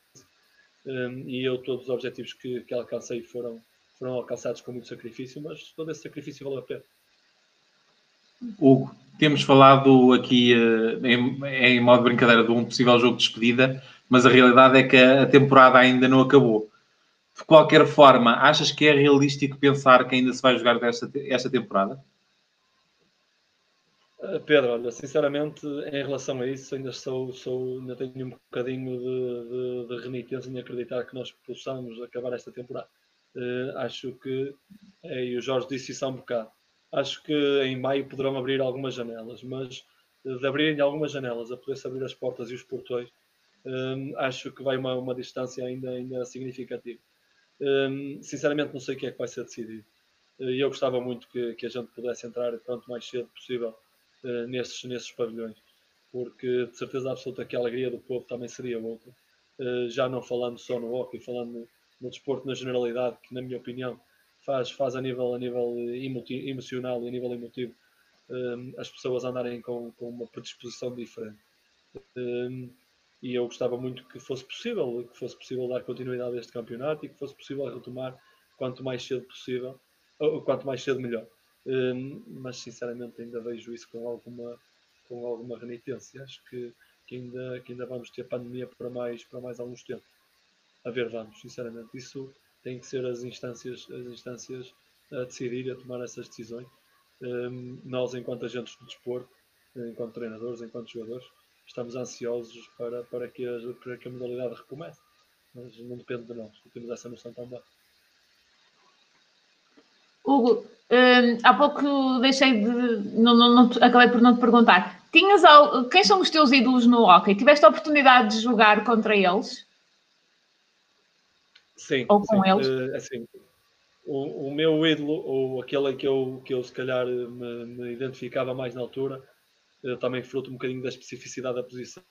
S3: e eu, todos os objetivos que, que alcancei foram, foram alcançados com muito sacrifício, mas todo esse sacrifício valeu a pena.
S4: Hugo, temos falado aqui uh, em, em modo de brincadeira de um possível jogo de despedida, mas a realidade é que a temporada ainda não acabou de qualquer forma, achas que é realístico pensar que ainda se vai jogar esta, esta temporada?
S3: Eh, Pedro, olha, sinceramente, em relação a isso, ainda sou, sou ainda tenho um bocadinho de, de, de renitência em acreditar que nós possamos acabar esta temporada. Uh, acho que, é, e o Jorge disse isso há um bocado, acho que em maio poderão abrir algumas janelas, mas de abrirem algumas janelas, a poder-se abrir as portas e os portões, uh, acho que vai uma, uma distância ainda, ainda significativa. Um, sinceramente, não sei o que é que vai ser decidido. Eh, e eu gostava muito que, que, a gente pudesse entrar quanto mais cedo possível uh, nesses, nesses pavilhões, porque de certeza absoluta que a alegria do povo também seria outra. Uh, já não falando só no hockey, falando no, no desporto na generalidade, que na minha opinião faz, faz a nível, a nível emocional e a nível emotivo as pessoas andarem com, com uma predisposição diferente. E eu gostava muito que fosse possível, que fosse possível dar continuidade a este campeonato e que fosse possível retomar quanto mais cedo possível, ou quanto mais cedo melhor. mas sinceramente ainda vejo isso com alguma, com alguma renitência. Acho que, que, ainda, que ainda vamos ter pandemia para mais, para mais alguns tempos. A ver, vamos, sinceramente. Isso tem que ser as instâncias, as instâncias a decidir, a tomar essas decisões. Um, nós, enquanto agentes do desporto, enquanto treinadores, enquanto jogadores, estamos ansiosos para, para, que, a, para que a modalidade recomece. Mas não depende de nós, temos essa noção também.
S2: Hugo, um, há pouco deixei de. Não, não, não, acabei por não te perguntar. Tinhas, quem são os teus ídolos no hockey? Tiveste a oportunidade de jogar contra eles?
S3: Sim.
S2: Ou com
S3: sim.
S2: eles?
S3: Uh, assim, o, o, meu ídolo, ou aquele que eu, que eu se calhar me, me identificava mais na altura, também fruto um bocadinho da especificidade da posição,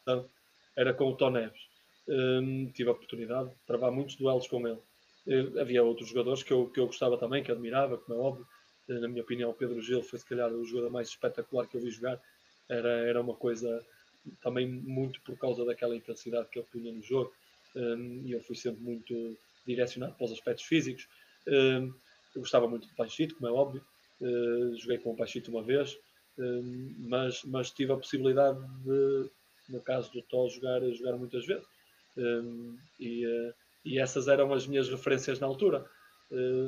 S3: era com o Tom Neves. Um, tive a oportunidade de travar muitos duelos com ele. Uh, havia outros jogadores que eu, que eu gostava também, que admirava, como é óbvio. na minha opinião, o Pedro Gil foi se calhar o jogador mais espetacular que eu vi jogar. Era, era uma coisa também muito por causa daquela intensidade que ele punha no jogo. Um, e eu fui sempre muito direcionado para os aspectos físicos. Uh, eu gostava muito de Panchito, como é óbvio. Uh, joguei com o Panchito uma vez, uh, mas, mas tive a possibilidade de, no caso do Tó, jogar, jogar muitas vezes. E, e, essas eram as minhas referências na altura.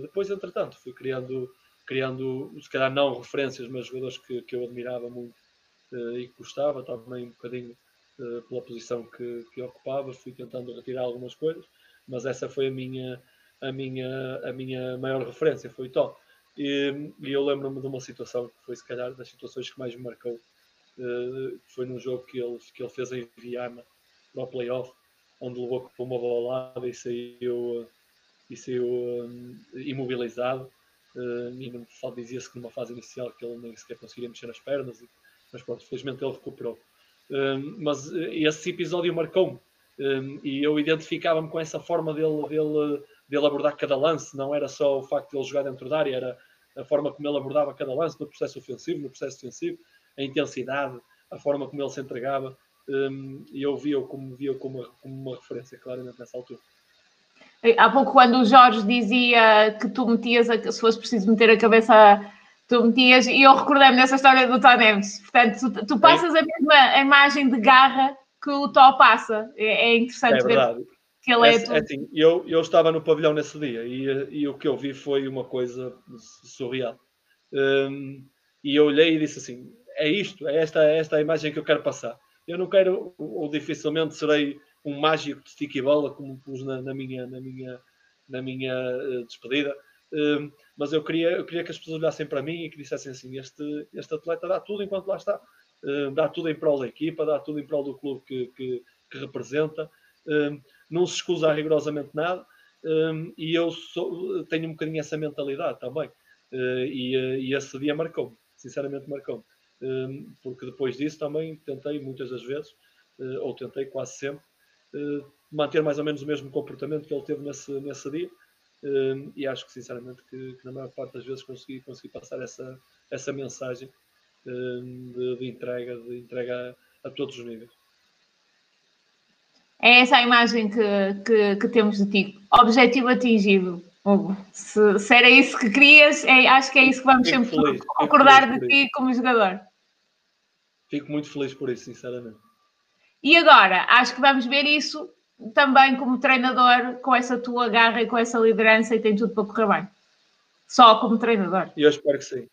S3: depois, entretanto, fui criando, criando, se calhar não referências, mas jogadores que, que eu admirava muito e que gostava também um bocadinho pela posição que, que ocupava. Fui tentando retirar algumas coisas mas essa foi a minha, a minha, a minha maior referência, foi o Tó. E, e eu lembro-me de uma situação que foi, se calhar, das situações que mais me marcou, uh, foi num jogo que ele, que ele fez em Viana, no playoff, onde levou com uma bolada e saiu, e saiu um, imobilizado. Uh, e só dizia-se que numa fase inicial que ele nem sequer conseguiria mexer as pernas, mas pronto, felizmente ele recuperou. Mas esse episódio marcou-me, um, e eu identificava-me com essa forma dele, dele, dele abordar cada lance, não era só o facto de ele jogar dentro da área, era a forma como ele abordava cada lance, no processo ofensivo, no processo defensivo, a intensidade, a forma como ele se entregava, um, e eu via-o como, via como, uma, como uma referência, claramente, nessa altura.
S2: Há pouco, quando o Jorge dizia que tu metias, a, se fosse preciso meter a cabeça, tu metias, e eu recordei-me dessa história do Tom Neves. Portanto, tu, tu passas a mesma imagem de garra que o Tó passa. É, é interessante
S3: é ver
S2: que ele é,
S3: é, é assim, eu, eu estava no pavilhão nesse dia e, e o que eu vi foi uma coisa surreal. Um, e eu olhei e disse assim: é isto, é esta, é esta a imagem que eu quero passar. Eu não quero, ou dificilmente serei um mágico de stick e bola, como pus na, na minha, na minha, na minha uh, despedida. Um, mas eu queria, eu queria que as pessoas olhassem para mim e que dissessem assim: este, este atleta dá tudo enquanto lá está. Eh, dá tudo em prol da equipa, dá tudo em prol do clube que, que, que representa, eh, não se escusa rigorosamente nada, eh, e eu sou, tenho um bocadinho essa mentalidade também. E, e esse dia marcou-me, sinceramente marcou-me. Porque depois disso também tentei muitas das vezes, ou tentei quase sempre, manter mais ou menos o mesmo comportamento que ele teve nesse, nesse dia. e acho que sinceramente que, que, na maior parte das vezes consegui, consegui passar essa, essa mensagem de, de entrega, de entrega a, a, todos os níveis.
S2: É essa a imagem que, que, que temos de ti. Objetivo atingido. Hugo. Se, se, era isso que querias, é, acho que é isso que vamos Fico sempre feliz. concordar de ti como jogador.
S3: Fico muito feliz por isso, sinceramente.
S2: E agora, acho que vamos ver isso também como treinador, com essa tua garra e com essa liderança, e tem tudo para correr bem. Só como treinador.
S3: E eu espero que sim.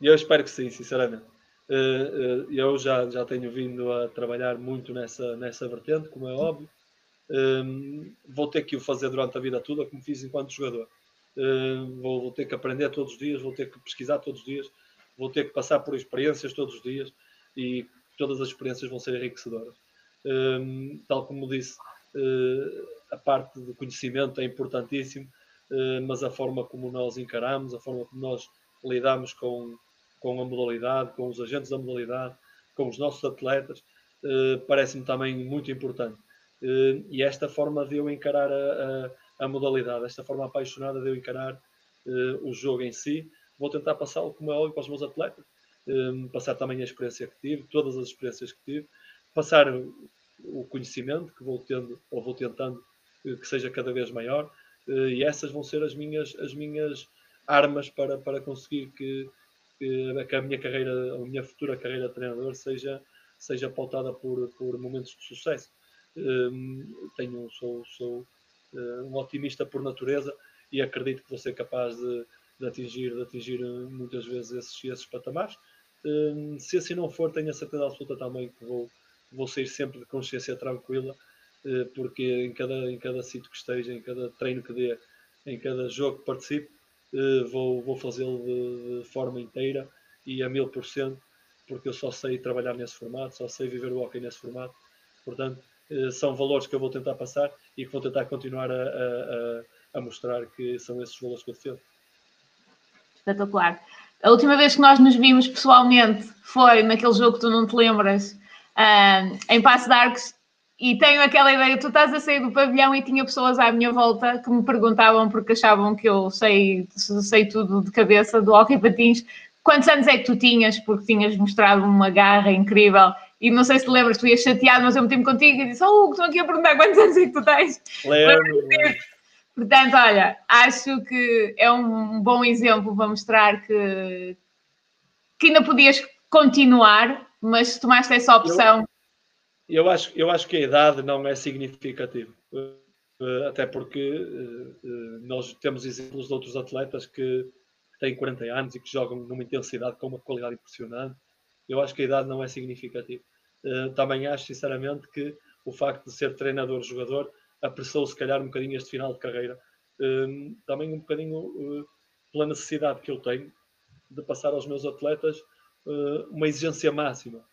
S3: E eu espero que sim, sinceramente. Eh, eh, eu já, já tenho vindo a trabalhar muito nessa, nessa vertente, como é óbvio. Ehm, vou ter que o fazer durante a vida toda, como fiz enquanto jogador. Ehm, vou, vou ter que aprender todos os dias, vou ter que pesquisar todos os dias, vou ter que passar por experiências todos os dias e todas as experiências vão ser enriquecedoras. Ehm, tal como disse, eh, a parte do conhecimento é importantíssimo, mas a forma como nós encaramos, a forma como nós lidamos com, com a modalidade, com os agentes da modalidade, com os nossos atletas, eh, parece-me também muito importante. Eh, e esta forma de eu encarar a, a, a, modalidade, esta forma apaixonada de eu encarar o jogo em si, vou tentar passá-lo como é óbvio para os meus atletas, passar também a experiência que tive, todas as experiências que tive, passar o conhecimento que vou tendo ou vou tentando que seja cada vez maior e essas vão ser as minhas as minhas armas para, para conseguir que, que, que a minha carreira, a minha futura carreira de treinador seja seja pautada por, por momentos de sucesso. Um, tenho, sou, sou uh, um otimista por natureza e acredito que vou ser capaz de, de atingir, de atingir muitas vezes esses, esses patamares. Um, se assim não for, tenho a certeza absoluta também que vou, vou sair sempre de consciência tranquila, uh, porque em cada, em cada sítio que esteja, em cada treino que dê, em cada jogo que participe, vou, vou fazê-lo de, de forma inteira e a mil por cento porque eu só sei trabalhar nesse formato, só sei viver o hockey nesse formato. Portanto, eh, são valores que eu vou tentar passar e que vou tentar continuar a, a, a mostrar que são esses valores que eu defendo.
S2: Espetacular. A última vez que nós nos vimos pessoalmente foi naquele jogo que tu não te lembras, um, em Passo de Arcos, e tenho aquela ideia, tu estás a sair do pavilhão e tinha pessoas à minha volta que me perguntavam porque achavam que eu sei, sei tudo de cabeça do hockey patins, Quantos anos é que tu tinhas? Porque tinhas mostrado uma garra incrível. E não sei se te lembras, tu ias chateado, mas eu meti-me contigo e disse: Oh, Hugo, estou aqui a perguntar quantos anos é que tu tens.
S3: Lembro.
S2: Portanto, olha, acho que é um bom exemplo para mostrar que, que ainda podias continuar, mas tomaste essa opção.
S3: Eu, acho, eu acho que a idade não é significativa. Eh, até porque eh, eh, nós temos exemplos de outros atletas que têm 40 anos e que jogam numa intensidade com uma qualidade impressionante. Eu acho que a idade não é significativa. Também acho, sinceramente, que o facto de ser treinador-jogador apressou, se calhar, um bocadinho este final de carreira. Uh, também um bocadinho pela necessidade que eu tenho de passar aos meus atletas uma exigência máxima.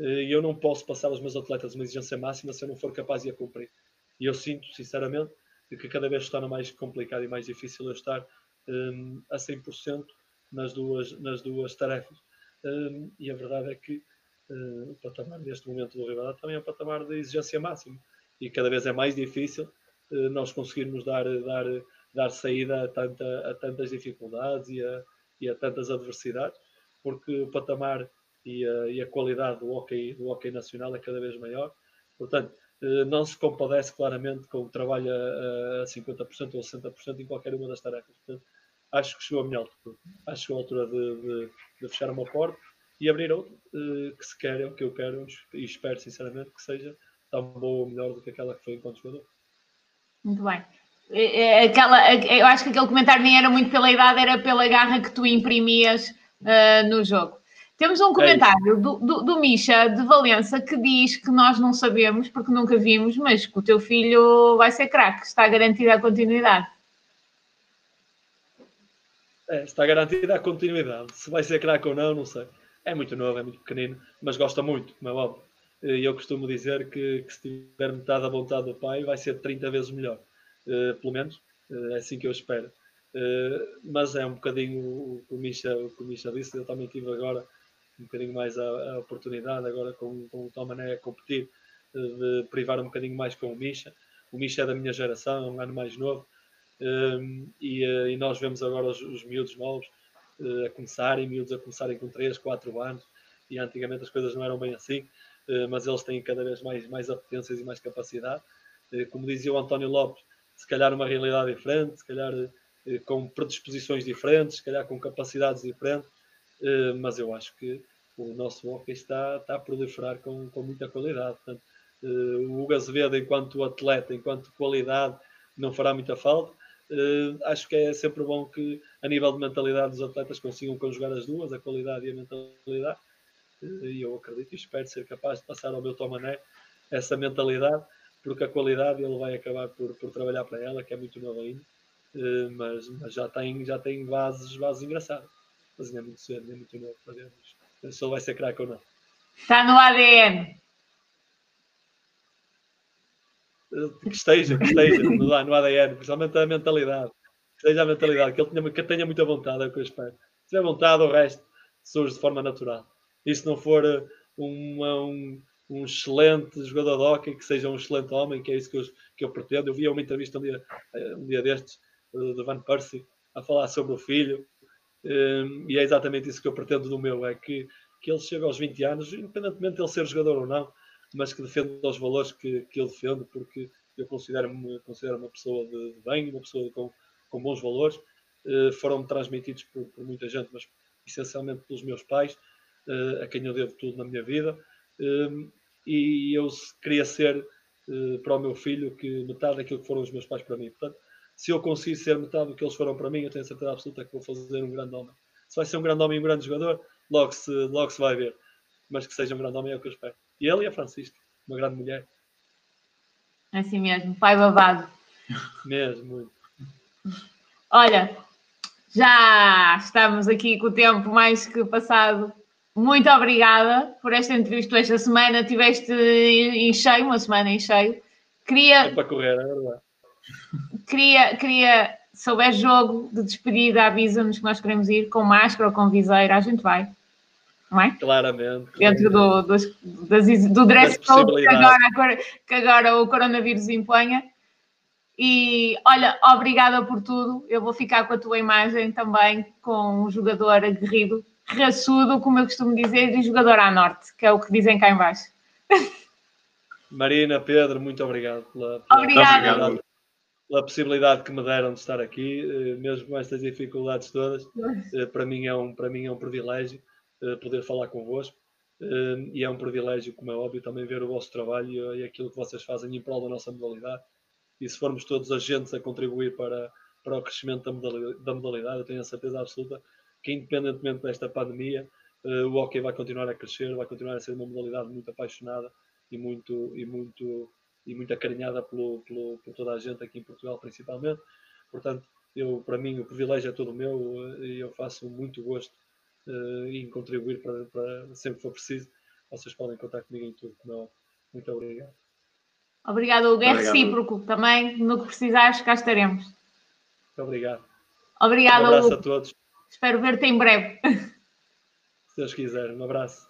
S3: E eu não posso passar aos meus atletas uma exigência máxima se eu não for capaz de a cumprir. E eu sinto, sinceramente, que cada vez está mais complicado e mais difícil eu estar um, a 100% nas duas, nas duas tarefas. Um, e a verdade é que uh, o patamar neste momento do Rivadavia também é um patamar de exigência máxima e cada vez é mais difícil uh, nós conseguirmos dar, dar, dar saída a, tanta, a tantas dificuldades e a, e a tantas adversidades, porque o patamar e a, e a qualidade do hockey, do hockey nacional é cada vez maior. Portanto, uh, não se compadece claramente com o trabalho a, a 50% ou 60% em qualquer uma das tarefas. Portanto, acho que chegou a minha altura. Acho que chegou a altura de, de, de fechar uma porta e abrir outra, uh, que se quer, é o que eu quero e espero sinceramente que seja tão boa ou melhor do que aquela que foi enquanto jogador.
S2: Muito bem. É, é, aquela, eu acho que aquele comentário nem era muito pela idade, era pela garra que tu imprimias uh, no jogo. Temos um é comentário do, do, do Misha de Valença que diz que nós não sabemos porque nunca vimos, mas que o teu filho vai ser craque, está garantida a continuidade.
S3: É, está garantida a continuidade. Se vai ser craque ou não, não sei. É muito novo, é muito pequenino, mas gosta muito, como é óbvio. E eu costumo dizer que, que, se tiver metade da vontade do pai, vai ser 30 vezes melhor. Uh, pelo menos, uh, é assim que eu espero. Uh, mas é um bocadinho o que o Misha, o que o Misha disse. Eu também tive agora um bocadinho mais a, a oportunidade, agora com, com o Tomané a competir, de privar um bocadinho mais com o Misha. O Misha é da minha geração, é um ano mais novo um, e, uh, e, nós vemos agora os, os miúdos novos uh, a começarem, miúdos a começarem com 3, 4 anos, e antigamente as coisas não eram bem assim, uh, mas eles têm cada vez mais, mais apetências e mais capacidade. como dizia o António Lopes, se calhar uma realidade diferente, se calhar com predisposições diferentes, se calhar com capacidades diferentes, mas eu acho que o nosso hockey está, está a proliferar com, com muita qualidade. Portanto, o Hugo Azevedo, enquanto atleta, enquanto qualidade, não fará muita falta. Uh, acho que é sempre bom que, a nível de mentalidade, os atletas consigam conjugar as duas, a qualidade e a mentalidade. Uh, e eu acredito e espero ser capaz de passar ao meu Tomané essa mentalidade, porque a qualidade ele vai acabar por, por trabalhar para ela, que é muito nova ainda, uh, mas, mas, já tem, já tem bases, bases engraçadas. Ainda é muito cedo, ainda é muito novo vermos se ele vai ser craque ou não.
S2: Está no ADN.
S3: que esteja, que esteja no, no ADN, principalmente a mentalidade. Que esteja a mentalidade, que ele tenha, que tenha muita vontade, é o que eu espero. Se tiver vontade, o resto surge de forma natural. E se não for uh, um, um excelente jogador de hockey, que seja um excelente homem, que é isso que eu, que eu pretendo. Eu vi uma entrevista um dia, uh, um dia destes uh, de Van Persie a falar sobre o filho, um, e é exatamente isso que eu pretendo do meu, é que, que ele chegue aos 20 anos, independentemente de ele ser jogador ou não, mas que defenda os valores que, que eu defendo, porque eu considero-me considero uma pessoa de, bem, uma pessoa com, com bons valores, uh, foram-me transmitidos por, por, muita gente, mas essencialmente pelos meus pais, uh, a quem eu devo tudo na minha vida, e eu queria ser uh, para o meu filho que metade daquilo que foram os meus pais para mim. Portanto, se eu conseguir ser metade do que eles foram para mim, eu tenho certeza absoluta que vou fazer um grande homem. Se vai ser um grande homem e um grande jogador, logo se, logo se vai ver. Mas que seja um grande homem é o que eu espero. E ele e a Francisca, uma grande mulher.
S2: É assim mesmo, pai babado.
S3: Mesmo, muito.
S2: Olha, já estamos aqui com o tempo mais que passado. Muito obrigada por esta entrevista esta semana. Tiveste em cheio, uma semana em cheio. Queria.
S3: É para correr, é verdade
S2: queria, queria, se houver jogo de despedida, avisa-nos que nós queremos ir com máscara ou com viseira, a gente vai. Não é?
S3: Claramente.
S2: Dentro do, do, das, do dress code que agora, que agora o coronavírus imponha. E olha, obrigada por tudo. Eu vou ficar com a tua imagem também, com um jogador aguerrido, raçudo, como eu costumo dizer, e jogador à norte, que é o que dizem cá embaixo.
S3: Marina, Pedro, muito obrigado
S2: pela, pela Obrigada
S3: pela possibilidade que me deram de estar aqui, eh, mesmo com estas dificuldades todas. Eh, para mim é um, para mim é um privilégio eh, poder falar convosco e é um privilégio, como é óbvio, também ver o vosso trabalho e aquilo que vocês fazem em prol da nossa modalidade. E se formos todos agentes a contribuir para, para o crescimento da modalidade, da modalidade, eu tenho a certeza absoluta que, independentemente desta pandemia, o hockey vai continuar a crescer, vai continuar a ser uma modalidade muito apaixonada e muito, e muito e muito acarinhada pelo, pelo, por toda a gente aqui em Portugal, principalmente. Portanto, eu, para mim, o privilégio é todo meu eh, e eu faço muito gosto uh, em contribuir para, para sempre que for preciso. Vocês podem contar comigo em tudo. Não, muito obrigado.
S2: Obrigado, Hugo. É recíproco também. No que precisares, cá estaremos.
S3: Muito obrigado.
S2: Obrigado,
S3: um abraço Hugo. a todos.
S2: Espero ver-te em breve.
S3: Se Deus quiser. Um abraço.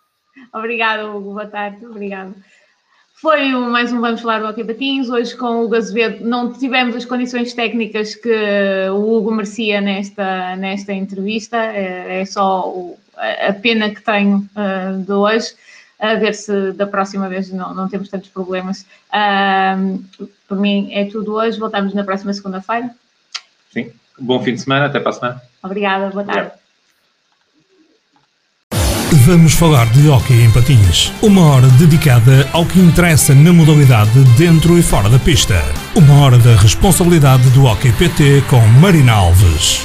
S2: Obrigado, Hugo. Boa tarde. Obrigado. Foi mais um Vamos Falar do Hockey Patins. Hoje com o Hugo Azevedo não tivemos as condições técnicas que o Hugo merecia nesta, nesta entrevista. É, é só o, a pena que tenho uh, de hoje. A ver se da próxima vez não, não temos tantos problemas. Uh, por mim é tudo hoje. Voltamos na próxima segunda-feira.
S4: Sim. Bom fim de semana. Até para a semana.
S2: Obrigada. Boa tarde. Obrigado.
S1: Vamos falar de hockey em patins. Uma hora dedicada ao que interessa na modalidade dentro e fora da pista. Uma hora da responsabilidade do Hockey PT com Marina Alves.